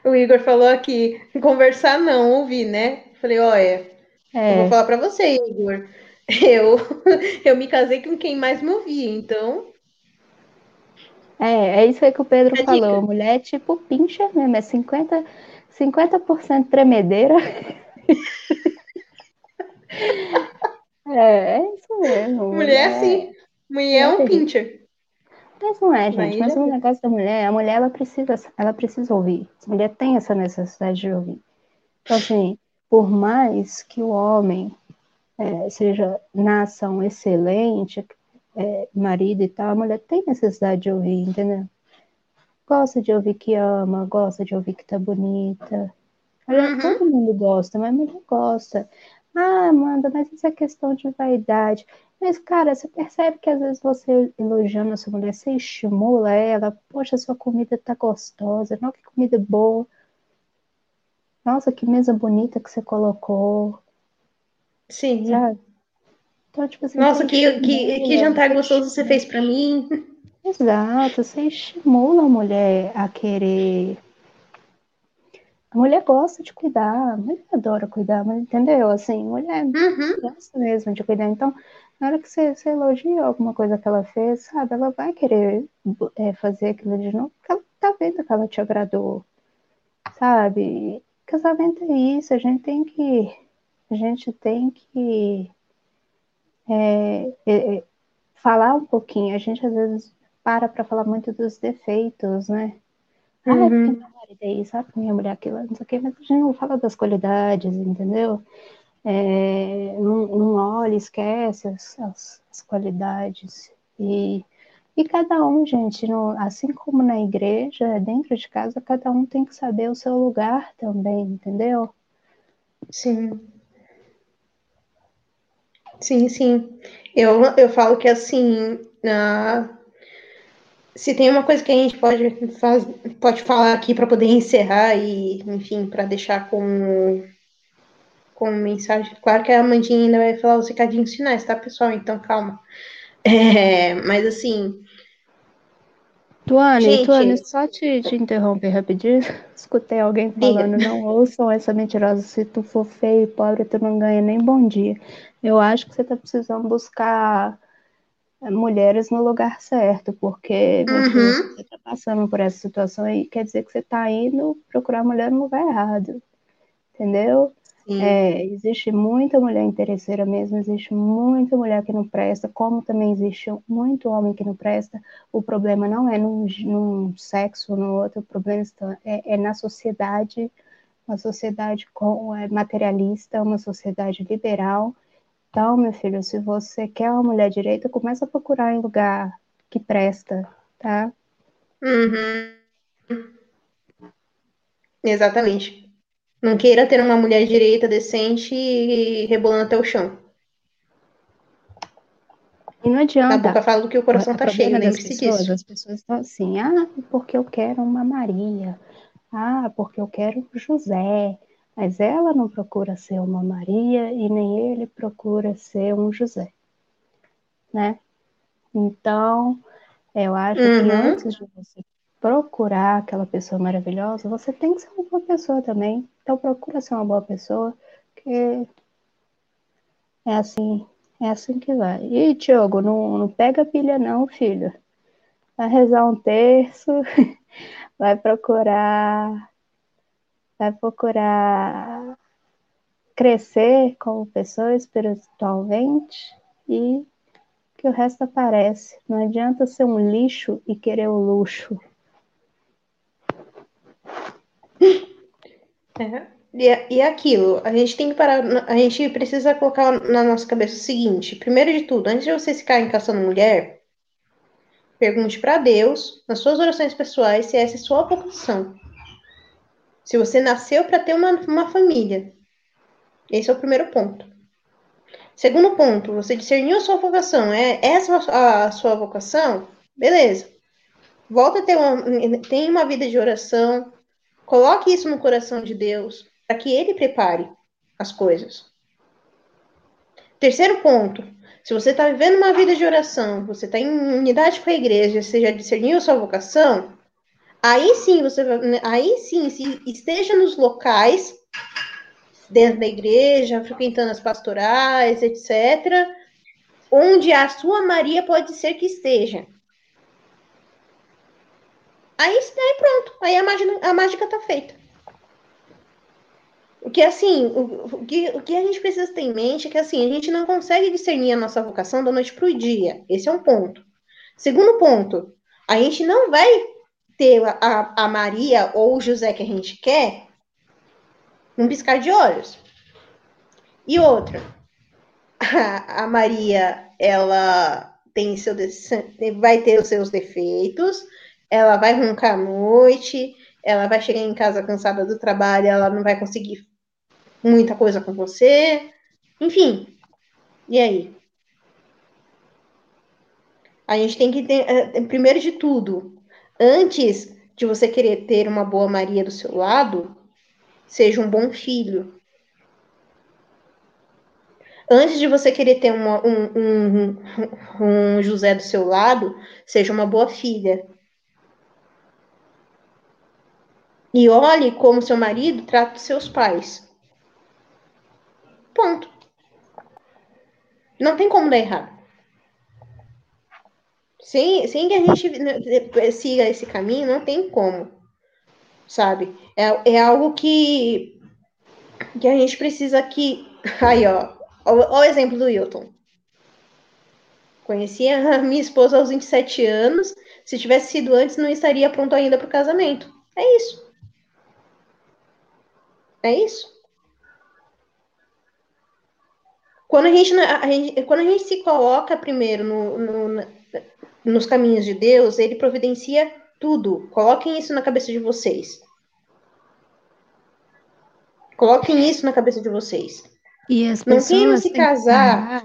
O Igor falou aqui, conversar não, ouvir, né? Falei, olha, eu é, vou falar pra você, Igor. [LAUGHS] Eu, eu me casei com quem mais me ouvia, então. é, é isso aí que o Pedro A falou, dica. mulher é tipo pincher mesmo, é 50, 50% tremedeira. [LAUGHS] É, é isso mesmo. Mulher assim. Mulher é um mulher pincher. Mas não é, gente. Mas já o negócio da mulher, a mulher ela precisa, ela precisa ouvir. A mulher tem essa necessidade de ouvir. Então, assim, por mais que o homem é, seja nasça um excelente é, marido e tal, a mulher tem necessidade de ouvir, entendeu? Gosta de ouvir que ama, gosta de ouvir que tá bonita. Uhum. Todo mundo gosta, mas a mulher gosta. Ah, Amanda, mas isso é questão de vaidade. Mas, cara, você percebe que às vezes você elogiando a sua mulher, você estimula ela. Poxa, sua comida tá gostosa. Nossa, que comida boa. Nossa, que mesa bonita que você colocou, Sim. sabe? Então, tipo assim, Nossa, que, que, que jantar gostoso você fez pra mim. Exato, você estimula a mulher a querer. A mulher gosta de cuidar, a mulher adora cuidar, mas entendeu? Assim, mulher Uhum. gosta mesmo de cuidar. Então, na hora que você, você elogia alguma coisa que ela fez, sabe, ela vai querer é, fazer aquilo de novo, porque ela tá vendo que ela te agradou, sabe? Casamento é isso, a gente tem que, a gente tem que é, é, é, falar um pouquinho. A gente às vezes para para falar muito dos defeitos, né? Ah, porque meu marido é isso, ah, porque minha mulher é aquilo, não sei o quê, mas a gente não fala das qualidades, entendeu? É, não, não olha, esquece as, as, as qualidades. E, e cada um, gente, no- assim como na igreja, dentro de casa, cada um tem que saber o seu lugar também, entendeu? Sim. Sim, sim. Eu, eu falo que assim, ah, se tem uma coisa que a gente pode, faz, pode falar aqui para poder encerrar e, enfim, para deixar com, com mensagem. Claro que a Amandinha ainda vai falar os recadinhos finais, tá, pessoal? Então calma. É, mas assim, Tuane, Gente. Tuane, só te, te interromper rapidinho. [LAUGHS] Escutei alguém Diga. falando, não ouçam essa mentirosa, se tu for feio e pobre, tu não ganha nem bom dia. Eu acho que você tá precisando buscar mulheres no lugar certo, porque, Uhum. você tá passando por essa situação aí, quer dizer que você tá indo procurar mulher no lugar errado, entendeu? É, existe muita mulher interesseira mesmo, existe muita mulher que não presta, como também existe muito homem que não presta. O problema não é num, num sexo ou no outro, o problema está, é, é na sociedade, uma sociedade com, é, materialista, uma sociedade liberal, Então, meu filho, se você quer uma mulher direita, começa a procurar em lugar que presta, tá? Uhum. Exatamente. Não queira ter uma mulher direita decente e rebolando até o chão. E não adianta. A boca fala do que o coração tá cheio, nem disso. As pessoas estão assim, ah, porque eu quero uma Maria. Ah, porque eu quero José. Mas ela não procura ser uma Maria e nem ele procura ser um José. Né? Então, eu acho uhum. que antes de você procurar aquela pessoa maravilhosa, você tem que ser uma boa pessoa também. Então, procura ser uma boa pessoa, que é assim, é assim que vai. E, Diogo, não, não pega pilha não, filho. Vai rezar um terço, [LAUGHS] vai procurar, vai procurar crescer como pessoa espiritualmente e que o resto aparece. Não adianta ser um lixo e querer o luxo. É. E, e aquilo, a gente tem que parar, a gente precisa colocar na nossa cabeça o seguinte: primeiro de tudo, antes de você ficar encaçando mulher, pergunte para Deus, nas suas orações pessoais, se essa é a sua vocação. Se você nasceu para ter uma, uma família. Esse é o primeiro ponto. Segundo ponto, você discerniu a sua vocação. É essa a sua vocação? Beleza. Volta a ter uma, tem uma vida de oração. Coloque isso no coração de Deus para que ele prepare as coisas. Terceiro ponto, se você está vivendo uma vida de oração, você está em unidade com a igreja, você já discerniu a sua vocação, aí sim você aí sim, se esteja nos locais dentro da igreja, frequentando as pastorais, etc., onde a sua Maria pode ser que esteja. Aí, aí pronto, aí a mágica, a mágica tá feita. O que assim, o, o, que, o que a gente precisa ter em mente é que assim, a gente não consegue discernir a nossa vocação da noite para o dia. Esse é um ponto. Segundo ponto, a gente não vai ter a, a Maria ou o José que a gente quer num piscar de olhos. E outra, a, a Maria, ela tem seu vai ter os seus defeitos, ela vai roncar à noite, ela vai chegar em casa cansada do trabalho, ela não vai conseguir muita coisa com você. Enfim. E aí? A gente tem que ter, eh, primeiro de tudo, antes de você querer ter uma boa Maria do seu lado, seja um bom filho. Antes de você querer ter uma, um, um, um José do seu lado, seja uma boa filha. E olhe como seu marido trata seus pais. Ponto. Não tem como dar errado. Sem, sem que a gente né, siga esse caminho, não tem como. Sabe? É, é algo que, que a gente precisa que. [LAUGHS] Aí, ó. Olha o exemplo do Wilton. Conheci a minha esposa aos 27 anos. Se tivesse sido antes, não estaria pronto ainda para o casamento. É isso. É isso. Quando a gente, a gente, quando a gente se coloca primeiro no, nos caminhos de Deus, ele providencia tudo. Coloquem isso na cabeça de vocês. Coloquem isso na cabeça de vocês. E as não queiram se casar.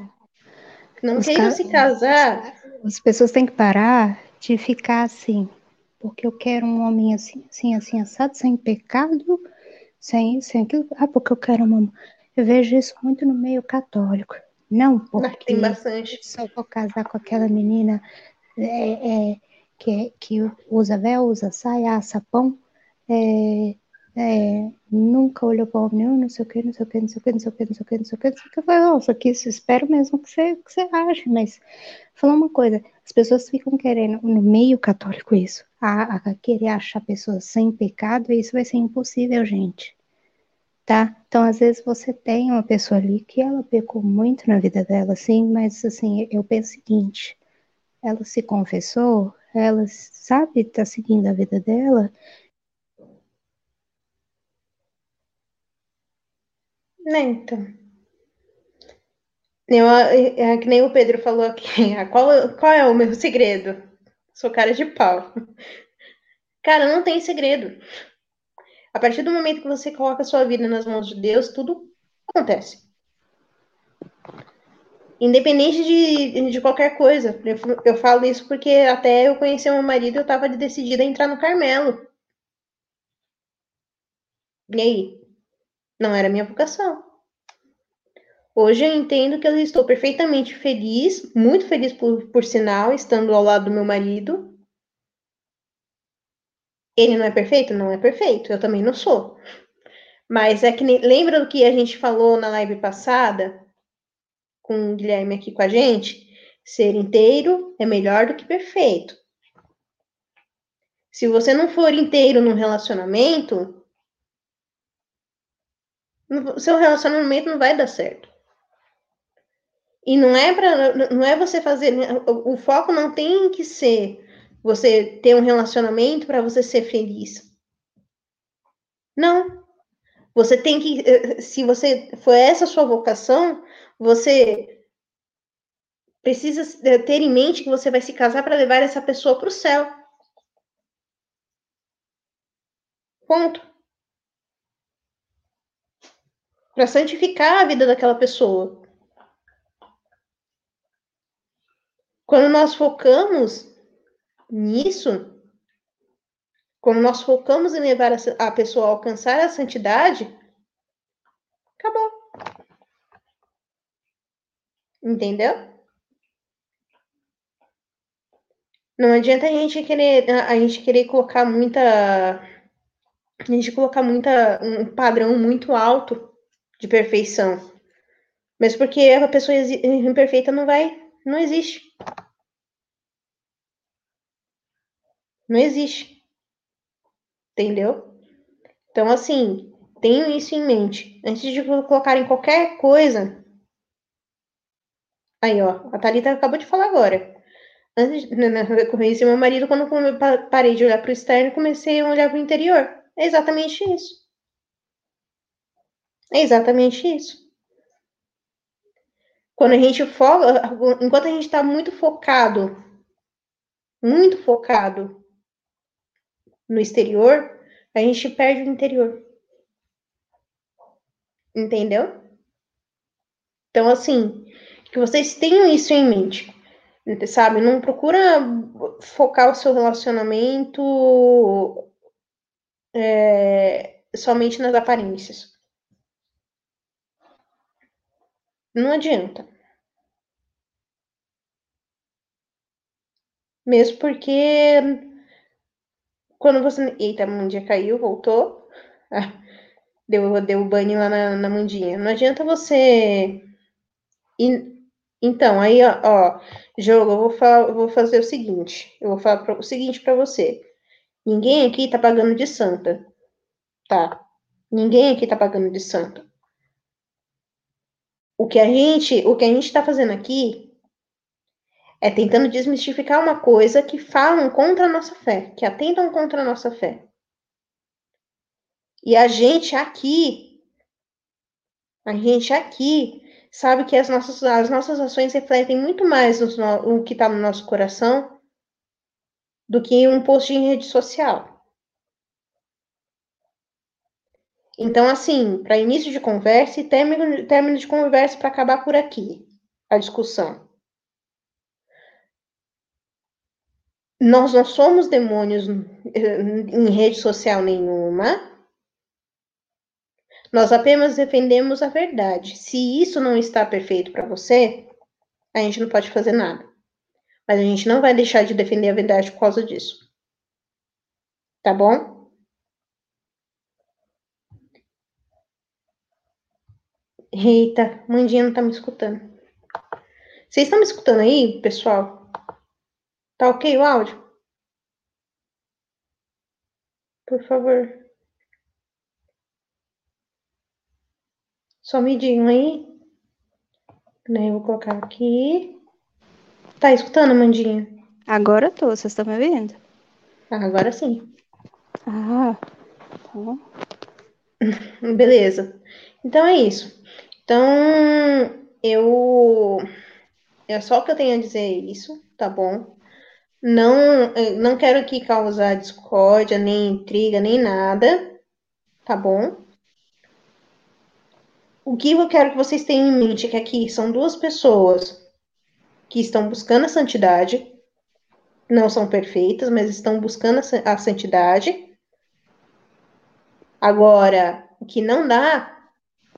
Não queiram se casar. As pessoas têm que parar de ficar assim. Porque eu quero um homem assim, assim, assim, assado, sem pecado, sem, sem aquilo. Ah, porque eu quero uma eu vejo isso muito no meio católico. Não porque Tem bastante. só vou casar com aquela menina é, é, que, que usa véu, usa saia, sapão, é, é, nunca olhou para o homem nenhum, não sei o que, não sei o que, não sei o que, não sei o que, não sei o que, não sei o que, não sei o que. Eu falei, nossa, que isso, espero mesmo que você, que você ache, mas falar uma coisa, as pessoas ficam querendo, no meio católico isso, a, a querer achar pessoas sem pecado, e isso vai ser impossível, gente tá? Então, às vezes você tem uma pessoa ali que ela pecou muito na vida dela, sim, mas assim, eu penso o seguinte, ela se confessou, ela sabe tá seguindo a vida dela. Então. Eu, é, é que nem o Pedro falou aqui. [LAUGHS] Qual, qual é o meu segredo? Sou cara de pau. Cara, não tem segredo. A partir do momento que você coloca a sua vida nas mãos de Deus, tudo acontece. Independente de, de qualquer coisa. Eu, eu falo isso porque até eu conheci meu marido, eu estava decidida a entrar no Carmelo. E aí? Não era minha vocação. Hoje eu entendo que eu estou perfeitamente feliz, muito feliz por, por sinal, estando ao lado do meu marido. Ele não é perfeito? Não é perfeito. Eu também não sou. Mas é que lembra do que a gente falou na live passada? Com o Guilherme aqui com a gente, ser inteiro é melhor do que perfeito. Se você não for inteiro num relacionamento, seu relacionamento não vai dar certo. E não é para não é você fazer, o foco não tem que ser você ter um relacionamento para você ser feliz. Não. Você tem que eh, se você for essa sua vocação, você precisa ter em mente que você vai se casar para levar essa pessoa para o céu. Ponto. Para santificar a vida daquela pessoa. Quando nós focamos nisso, quando nós focamos em levar a pessoa a alcançar a santidade, acabou. Entendeu? Não adianta a gente querer a gente querer colocar muita a gente colocar muita um padrão muito alto de perfeição. Mas porque a pessoa imperfeita não vai, não existe. Não existe. Entendeu? Então, assim, tenham isso em mente. Antes de colocar em qualquer coisa, Aí, ó, a Thalita acabou de falar agora. Antes, eu conheci meu marido quando parei de olhar para o externo comecei a olhar para o interior. É exatamente isso. É exatamente isso. Quando a gente foca, enquanto a gente está muito focado, muito focado no exterior, a gente perde o interior. Entendeu? Então, assim, que vocês tenham isso em mente, sabe? Não procura focar o seu relacionamento é, somente nas aparências. Não adianta. Mesmo porque quando você. Eita, a Mandinha caiu, voltou. [LAUGHS] Deu, deu banho lá na, na Mandinha. Não adianta você. Ir, então, aí, ó, jogo, eu vou, falar, eu vou fazer o seguinte. Eu vou falar pra, o seguinte para você. Ninguém aqui tá pagando de santa. Tá? Ninguém aqui tá pagando de santa. O que a gente, o que a gente tá fazendo aqui é tentando desmistificar uma coisa que falam contra a nossa fé, que atentam contra a nossa fé. E a gente aqui, a gente aqui sabe que as nossas, as nossas ações refletem muito mais no, o que está no nosso coração do que um post em rede social. Então, assim, para início de conversa e término, término de conversa para acabar por aqui a discussão. Nós não somos demônios em rede social nenhuma. Nós apenas defendemos a verdade. Se isso não está perfeito para você, a gente não pode fazer nada. Mas a gente não vai deixar de defender a verdade por causa disso. Tá bom? Eita, Mandinha não tá me escutando. Vocês estão me escutando aí, pessoal? Tá ok o áudio? Por favor. Só medinho aí. Né, eu vou colocar aqui. Tá escutando, Mandinha? Agora eu tô, vocês estão me ouvindo? Ah, agora sim. Ah, tá. [LAUGHS] Beleza. Então é isso. Então, eu. É só o que eu tenho a dizer isso, tá bom? Não, não quero aqui causar discórdia, nem intriga, nem nada, tá bom? O que eu quero que vocês tenham em mente é que aqui são duas pessoas que estão buscando a santidade, não são perfeitas, mas estão buscando a santidade. Agora, o que não dá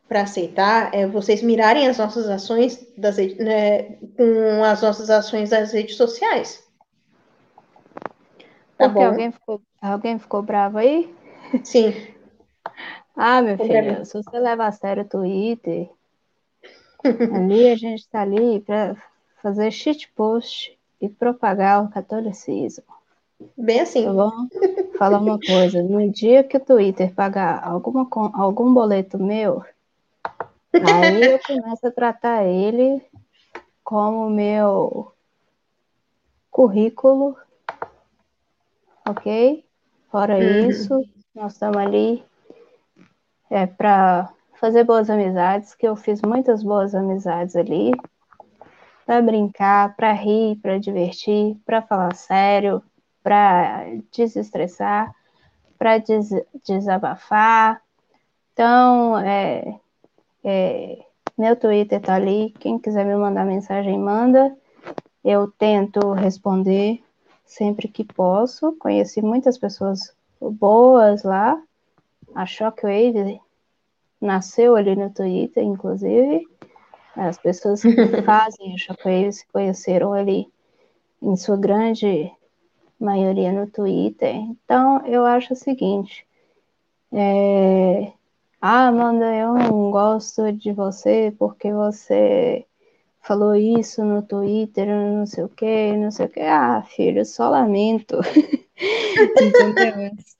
para aceitar é vocês mirarem as nossas ações das, né, com as nossas ações das redes sociais. Tá Porque bom? alguém ficou, alguém ficou bravo aí? Sim. [LAUGHS] ah, meu filho, se você leva a sério o Twitter, ali a gente está ali para fazer shitpost e propagar o catolicismo. Bem assim. Tá bom? Fala uma coisa, no dia que o Twitter pagar alguma, algum boleto meu, aí eu [LAUGHS] começo a tratar ele como meu currículo ok? Fora uhum. isso, nós estamos ali é, para fazer boas amizades, que eu fiz muitas boas amizades ali, para brincar, para rir, para divertir, para falar sério, para desestressar, para des desabafar. Então, é, é, meu Twitter está ali. Quem quiser me mandar mensagem, manda. Eu tento responder sempre que posso. Conheci muitas pessoas boas lá. A Shockwave nasceu ali no Twitter, inclusive. As pessoas que [LAUGHS] fazem a Shockwave se conheceram ali, em sua grande maioria, no Twitter. Então, eu acho o seguinte. É... Ah, Amanda, eu não gosto de você porque você falou isso no Twitter, não sei o que, não sei o que. Ah, filho, só lamento. [LAUGHS]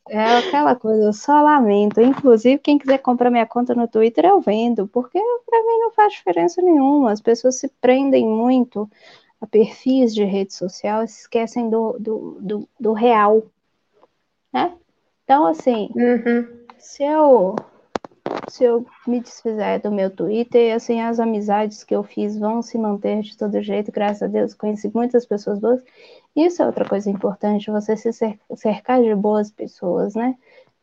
É aquela coisa, só lamento. Inclusive, quem quiser comprar minha conta no Twitter, eu vendo, porque para mim não faz diferença nenhuma. As pessoas se prendem muito a perfis de rede social e se esquecem do, do, do, do real. Né? Então, assim, uhum. se eu se eu me desfizer do meu Twitter, assim, as amizades que eu fiz vão se manter de todo jeito, graças a Deus, conheci muitas pessoas boas. Isso é outra coisa importante, você se cercar de boas pessoas, né?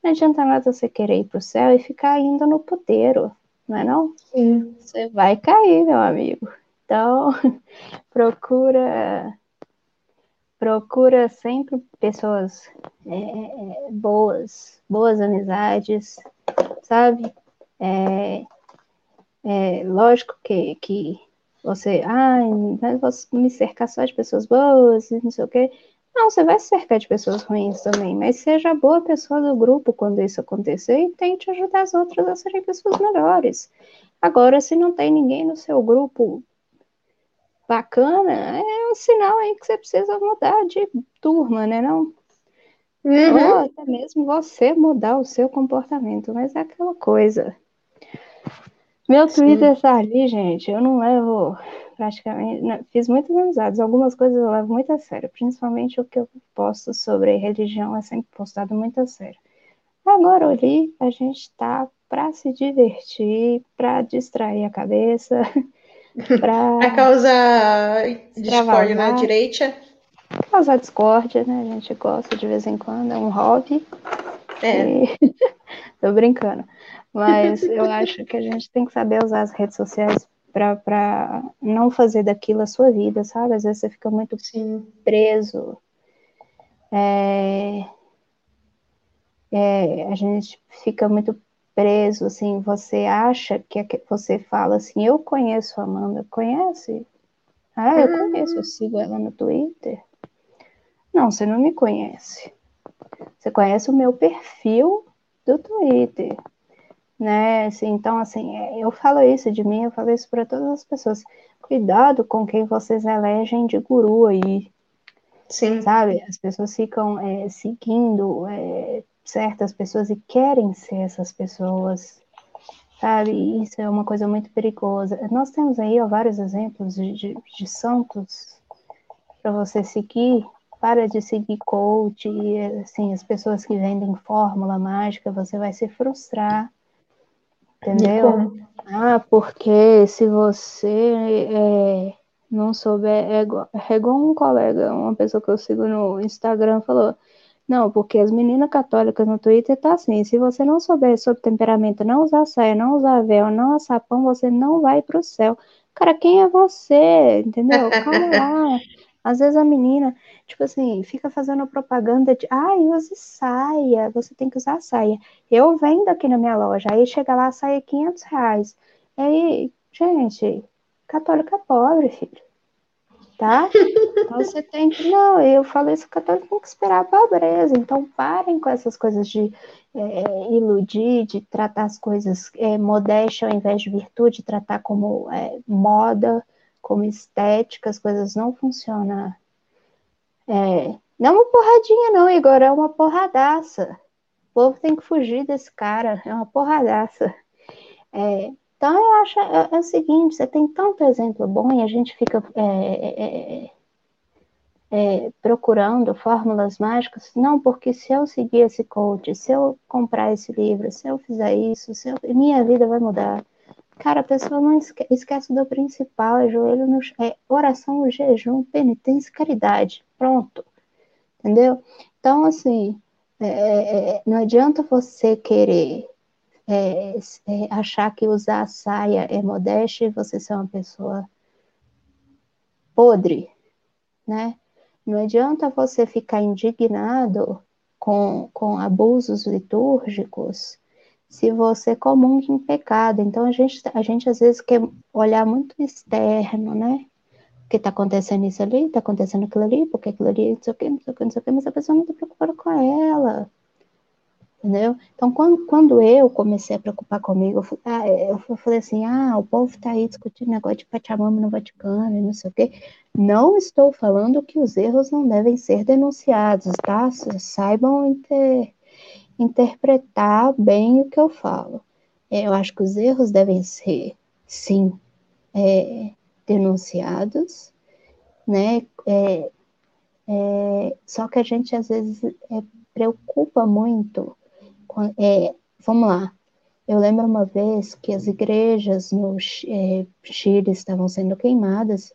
Não adianta nada você querer ir para o céu e ficar indo no puteiro, não é não? Sim. Você vai cair, meu amigo. Então, [LAUGHS] procura procura sempre pessoas é, é boas, boas amizades, sabe? É, é lógico que, que você, ai, mas vou me cercar só de pessoas boas, não sei o quê. Não, você vai se cercar de pessoas ruins também, mas seja a boa pessoa do grupo quando isso acontecer e tente ajudar as outras a serem pessoas melhores. Agora, se não tem ninguém no seu grupo bacana, é um sinal aí que você precisa mudar de turma, né? Não? Uhum. Ou até mesmo você mudar o seu comportamento, mas é aquela coisa. Meu Twitter está ali, gente. Eu não levo praticamente. Não, fiz muitas amizades. Algumas coisas eu levo muito a sério. Principalmente o que eu posto sobre religião é sempre postado muito a sério. Agora ali a gente está para se divertir, para distrair a cabeça, [LAUGHS] para causar discórdia na direita. Causar discórdia, né? A gente gosta de vez em quando, é um hobby. É. E... [LAUGHS] Tô brincando. Mas eu acho que a gente tem que saber usar as redes sociais para não fazer daquilo a sua vida, sabe? Às vezes você fica muito Sim. preso. É, é, a gente fica muito preso, assim, você acha que você fala assim, eu conheço a Amanda, conhece? Ah, eu hum. conheço, eu sigo ela no Twitter. Não, você não me conhece. Você conhece o meu perfil do Twitter né? Assim, então, assim, é, eu falo isso de mim, eu falo isso para todas as pessoas. Cuidado com quem vocês elegem de guru aí. Sim. Sabe? As pessoas ficam é, seguindo é, certas pessoas e querem ser essas pessoas. Sabe? Isso é uma coisa muito perigosa. Nós temos aí ó, vários exemplos de, de, de santos para você seguir. Para de seguir coach, e, assim, as pessoas que vendem fórmula mágica, você vai se frustrar Entendeu? Ah, porque se você é, não souber, é igual, é igual um colega, uma pessoa que eu sigo no Instagram falou, não, porque as meninas católicas no Twitter tá assim, se você não souber sobre temperamento, não usar saia, não usar véu, não assar pão, você não vai pro céu. Cara, quem é você? Entendeu? Calma lá. [LAUGHS] Às vezes a menina, tipo assim, fica fazendo propaganda de, ai, use saia, você tem que usar saia. Eu vendo aqui na minha loja, aí chega lá, a saia 500 reais. Aí, gente, católica é pobre, filho tá? Então você tem que, não, eu falo isso, católico tem que esperar a pobreza, então parem com essas coisas de é, iludir, de tratar as coisas é, modéstia ao invés de virtude, tratar como é, moda, como estética, as coisas não funcionam. É, não uma porradinha não, Igor, é uma porradaça. O povo tem que fugir desse cara, é uma porradaça. É, então, eu acho é, é, o seguinte: você tem tanto exemplo bom e a gente fica é, é, é, é, procurando fórmulas mágicas. Não, porque se eu seguir esse coach, se eu comprar esse livro, se eu fizer isso, eu, minha vida vai mudar. Cara, a pessoa não esque esquece do principal: é joelho no é oração, jejum, penitência, caridade. Pronto. Entendeu? Então, assim, não adianta você querer é, é, achar que usar saia é modéstia e você ser uma pessoa podre, né? Não adianta você ficar indignado com, com abusos litúrgicos se você comunga em pecado. Então, a gente, a gente às vezes quer olhar muito externo, né? O que está acontecendo isso ali, está acontecendo aquilo ali, porque aquilo ali, não sei o que, não sei o que, não sei o que, mas a pessoa não está preocupada com ela entendeu? Então, quando, quando eu comecei a preocupar comigo, eu, ah, eu falei assim, ah, o povo está aí discutindo negócio de Pachamama no Vaticano e não sei o quê. Não estou falando que os erros não devem ser denunciados, tá? Saibam inter, interpretar bem o que eu falo. É, eu acho que os erros devem ser, sim, é, denunciados, né? É, é, só que a gente às vezes é, preocupa muito é, vamos lá. Eu lembro uma vez que as igrejas no Chile estavam sendo queimadas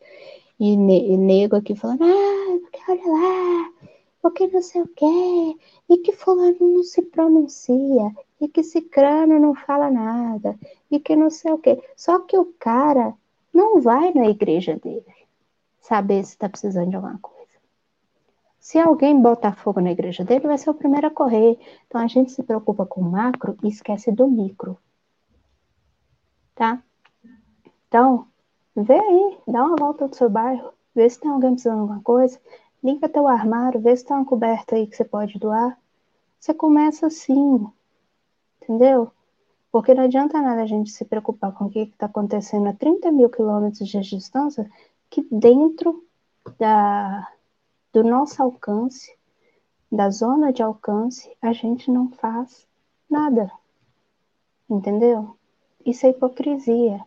e, ne, nego aqui falando, ah, porque olha lá, porque não sei o quê, e que fulano não se pronuncia, e que cicrano não fala nada, e que não sei o quê. Só que o cara não vai na igreja dele saber se está precisando de alguma coisa. Se alguém botar fogo na igreja dele, vai ser o primeiro a correr. Então a gente se preocupa com o macro e esquece do micro. Tá? Então, vê aí, dá uma volta no seu bairro, vê se tem alguém precisando de alguma coisa, limpa teu armário, vê se tem uma coberta aí que você pode doar. Você começa assim, entendeu? Porque não adianta nada a gente se preocupar com o que está acontecendo a 30 mil quilômetros de distância, que dentro da, do nosso alcance, da zona de alcance, a gente não faz nada. Entendeu? Isso é hipocrisia.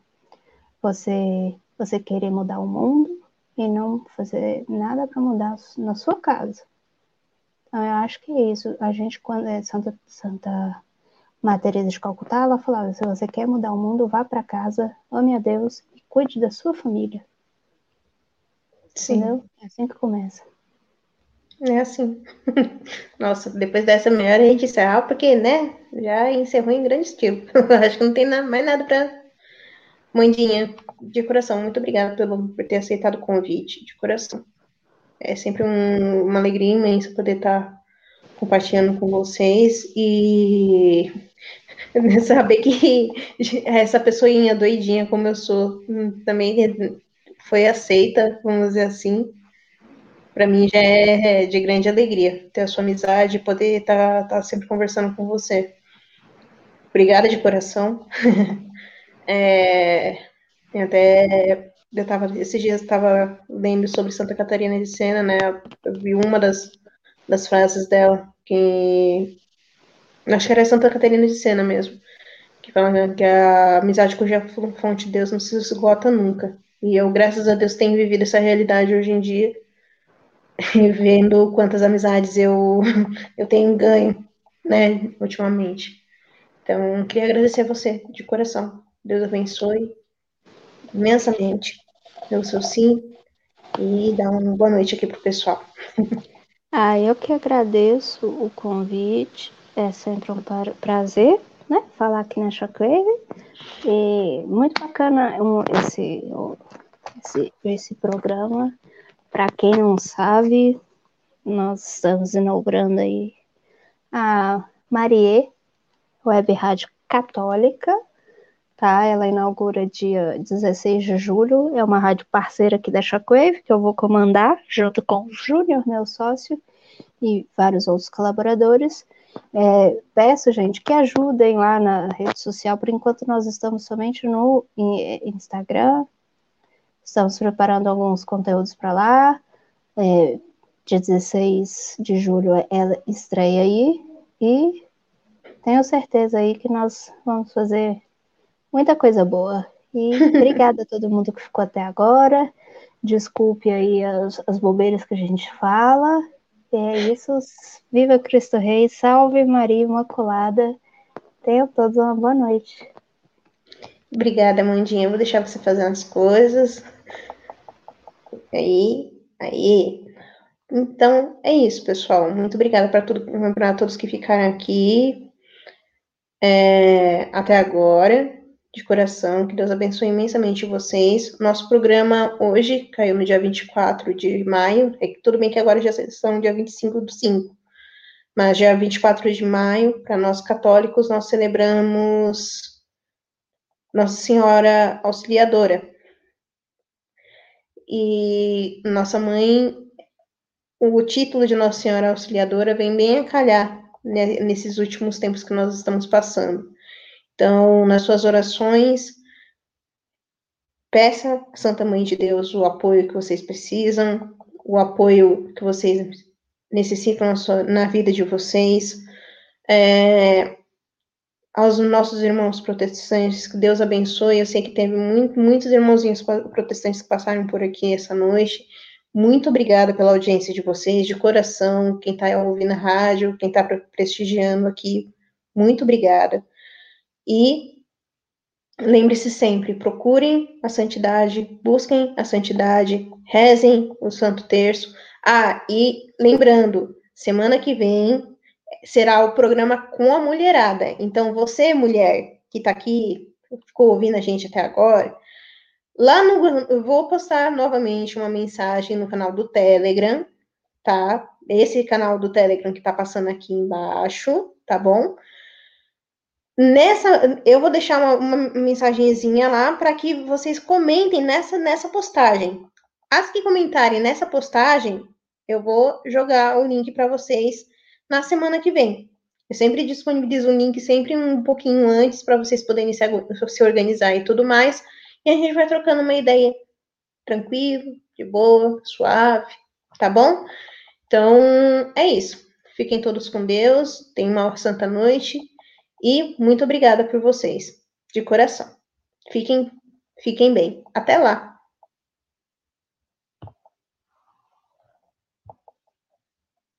Você, você querer mudar o mundo e não fazer nada para mudar na sua casa. Então, eu acho que é isso. A gente, quando é Santa, Santa Materesa de Calcutá, ela falava: se você quer mudar o mundo, vá para casa, ame a Deus e cuide da sua família. Sim. Entendeu? É assim que começa. É assim. [LAUGHS] Nossa, depois dessa melhor a gente encerrar, porque, né, já encerrou em grande estilo. [LAUGHS] Acho que não tem mais nada para Mandinha, de coração, muito obrigada pelo, por ter aceitado o convite, de coração. É sempre um, uma alegria imensa poder estar compartilhando com vocês e [LAUGHS] saber que essa pessoinha doidinha como eu sou hum, também foi aceita, vamos dizer assim, para mim já é de grande alegria ter a sua amizade, poder estar tá, tá sempre conversando com você. Obrigada de coração. [LAUGHS] é, até eu tava, esses dias estava lendo sobre Santa Catarina de Sena, né? Eu vi uma das, das frases dela, que acho que era Santa Catarina de Sena mesmo, que fala que a amizade cuja fonte de Deus não se esgota nunca. E eu, graças a Deus, tenho vivido essa realidade hoje em dia [LAUGHS] vendo quantas amizades eu, [LAUGHS] eu tenho ganho, né, ultimamente. Então, queria agradecer a você, de coração. Deus abençoe imensamente pelo seu sim e dá uma boa noite aqui para o pessoal. [LAUGHS] Ah, eu que agradeço o convite. É sempre um prazer, né? Falar aqui na Shockwave. E muito bacana esse, esse, esse programa. Para quem não sabe, nós estamos inaugurando aí a Marie Web Rádio Católica, tá? Ela inaugura dia 16 de julho, é uma rádio parceira aqui da Shockwave, que eu vou comandar, junto com o Júnior, meu sócio, e vários outros colaboradores. É, peço, gente, que ajudem lá na rede social, por enquanto nós estamos somente no Instagram, estamos preparando alguns conteúdos para lá, é, dia 16 de julho ela estreia aí, e tenho certeza aí que nós vamos fazer muita coisa boa. E [LAUGHS] obrigada a todo mundo que ficou até agora. Desculpe aí as, as bobeiras que a gente fala. E é isso. Viva Cristo Rei, salve Maria Imaculada. Tenham todos uma boa noite. Obrigada, Mandinha. vou deixar você fazer umas coisas. Aí, aí. Então, é isso, pessoal. Muito obrigada para todos que ficaram aqui é, até agora de coração, que Deus abençoe imensamente vocês. Nosso programa hoje caiu no dia 24 de maio, é que tudo bem que agora já são dia 25 do 5, mas dia 24 de maio, para nós católicos, nós celebramos Nossa Senhora Auxiliadora. E nossa mãe, o título de Nossa Senhora Auxiliadora vem bem a calhar né, nesses últimos tempos que nós estamos passando. Então, nas suas orações, peça Santa Mãe de Deus o apoio que vocês precisam, o apoio que vocês necessitam na, sua, na vida de vocês. É, aos nossos irmãos protestantes, que Deus abençoe. Eu sei que teve muito, muitos irmãozinhos protestantes que passaram por aqui essa noite. Muito obrigada pela audiência de vocês, de coração, quem está ouvindo a rádio, quem está prestigiando aqui. Muito obrigada. E lembre-se sempre, procurem a santidade, busquem a santidade, rezem o Santo Terço. Ah, e lembrando, semana que vem será o programa com a mulherada. Então, você, mulher, que está aqui, ficou ouvindo a gente até agora, lá no. Eu vou postar novamente uma mensagem no canal do Telegram, tá? Esse canal do Telegram que está passando aqui embaixo, tá bom? Nessa, eu vou deixar uma, uma mensagenzinha lá para que vocês comentem nessa, nessa postagem. As que comentarem nessa postagem, eu vou jogar o link para vocês na semana que vem. Eu sempre disponibilizo o link sempre um pouquinho antes para vocês poderem se, se organizar e tudo mais. E a gente vai trocando uma ideia tranquilo, de boa, suave, tá bom? Então, é isso. Fiquem todos com Deus. Tenham uma santa noite e muito obrigada por vocês, de coração. Fiquem, fiquem bem. Até lá!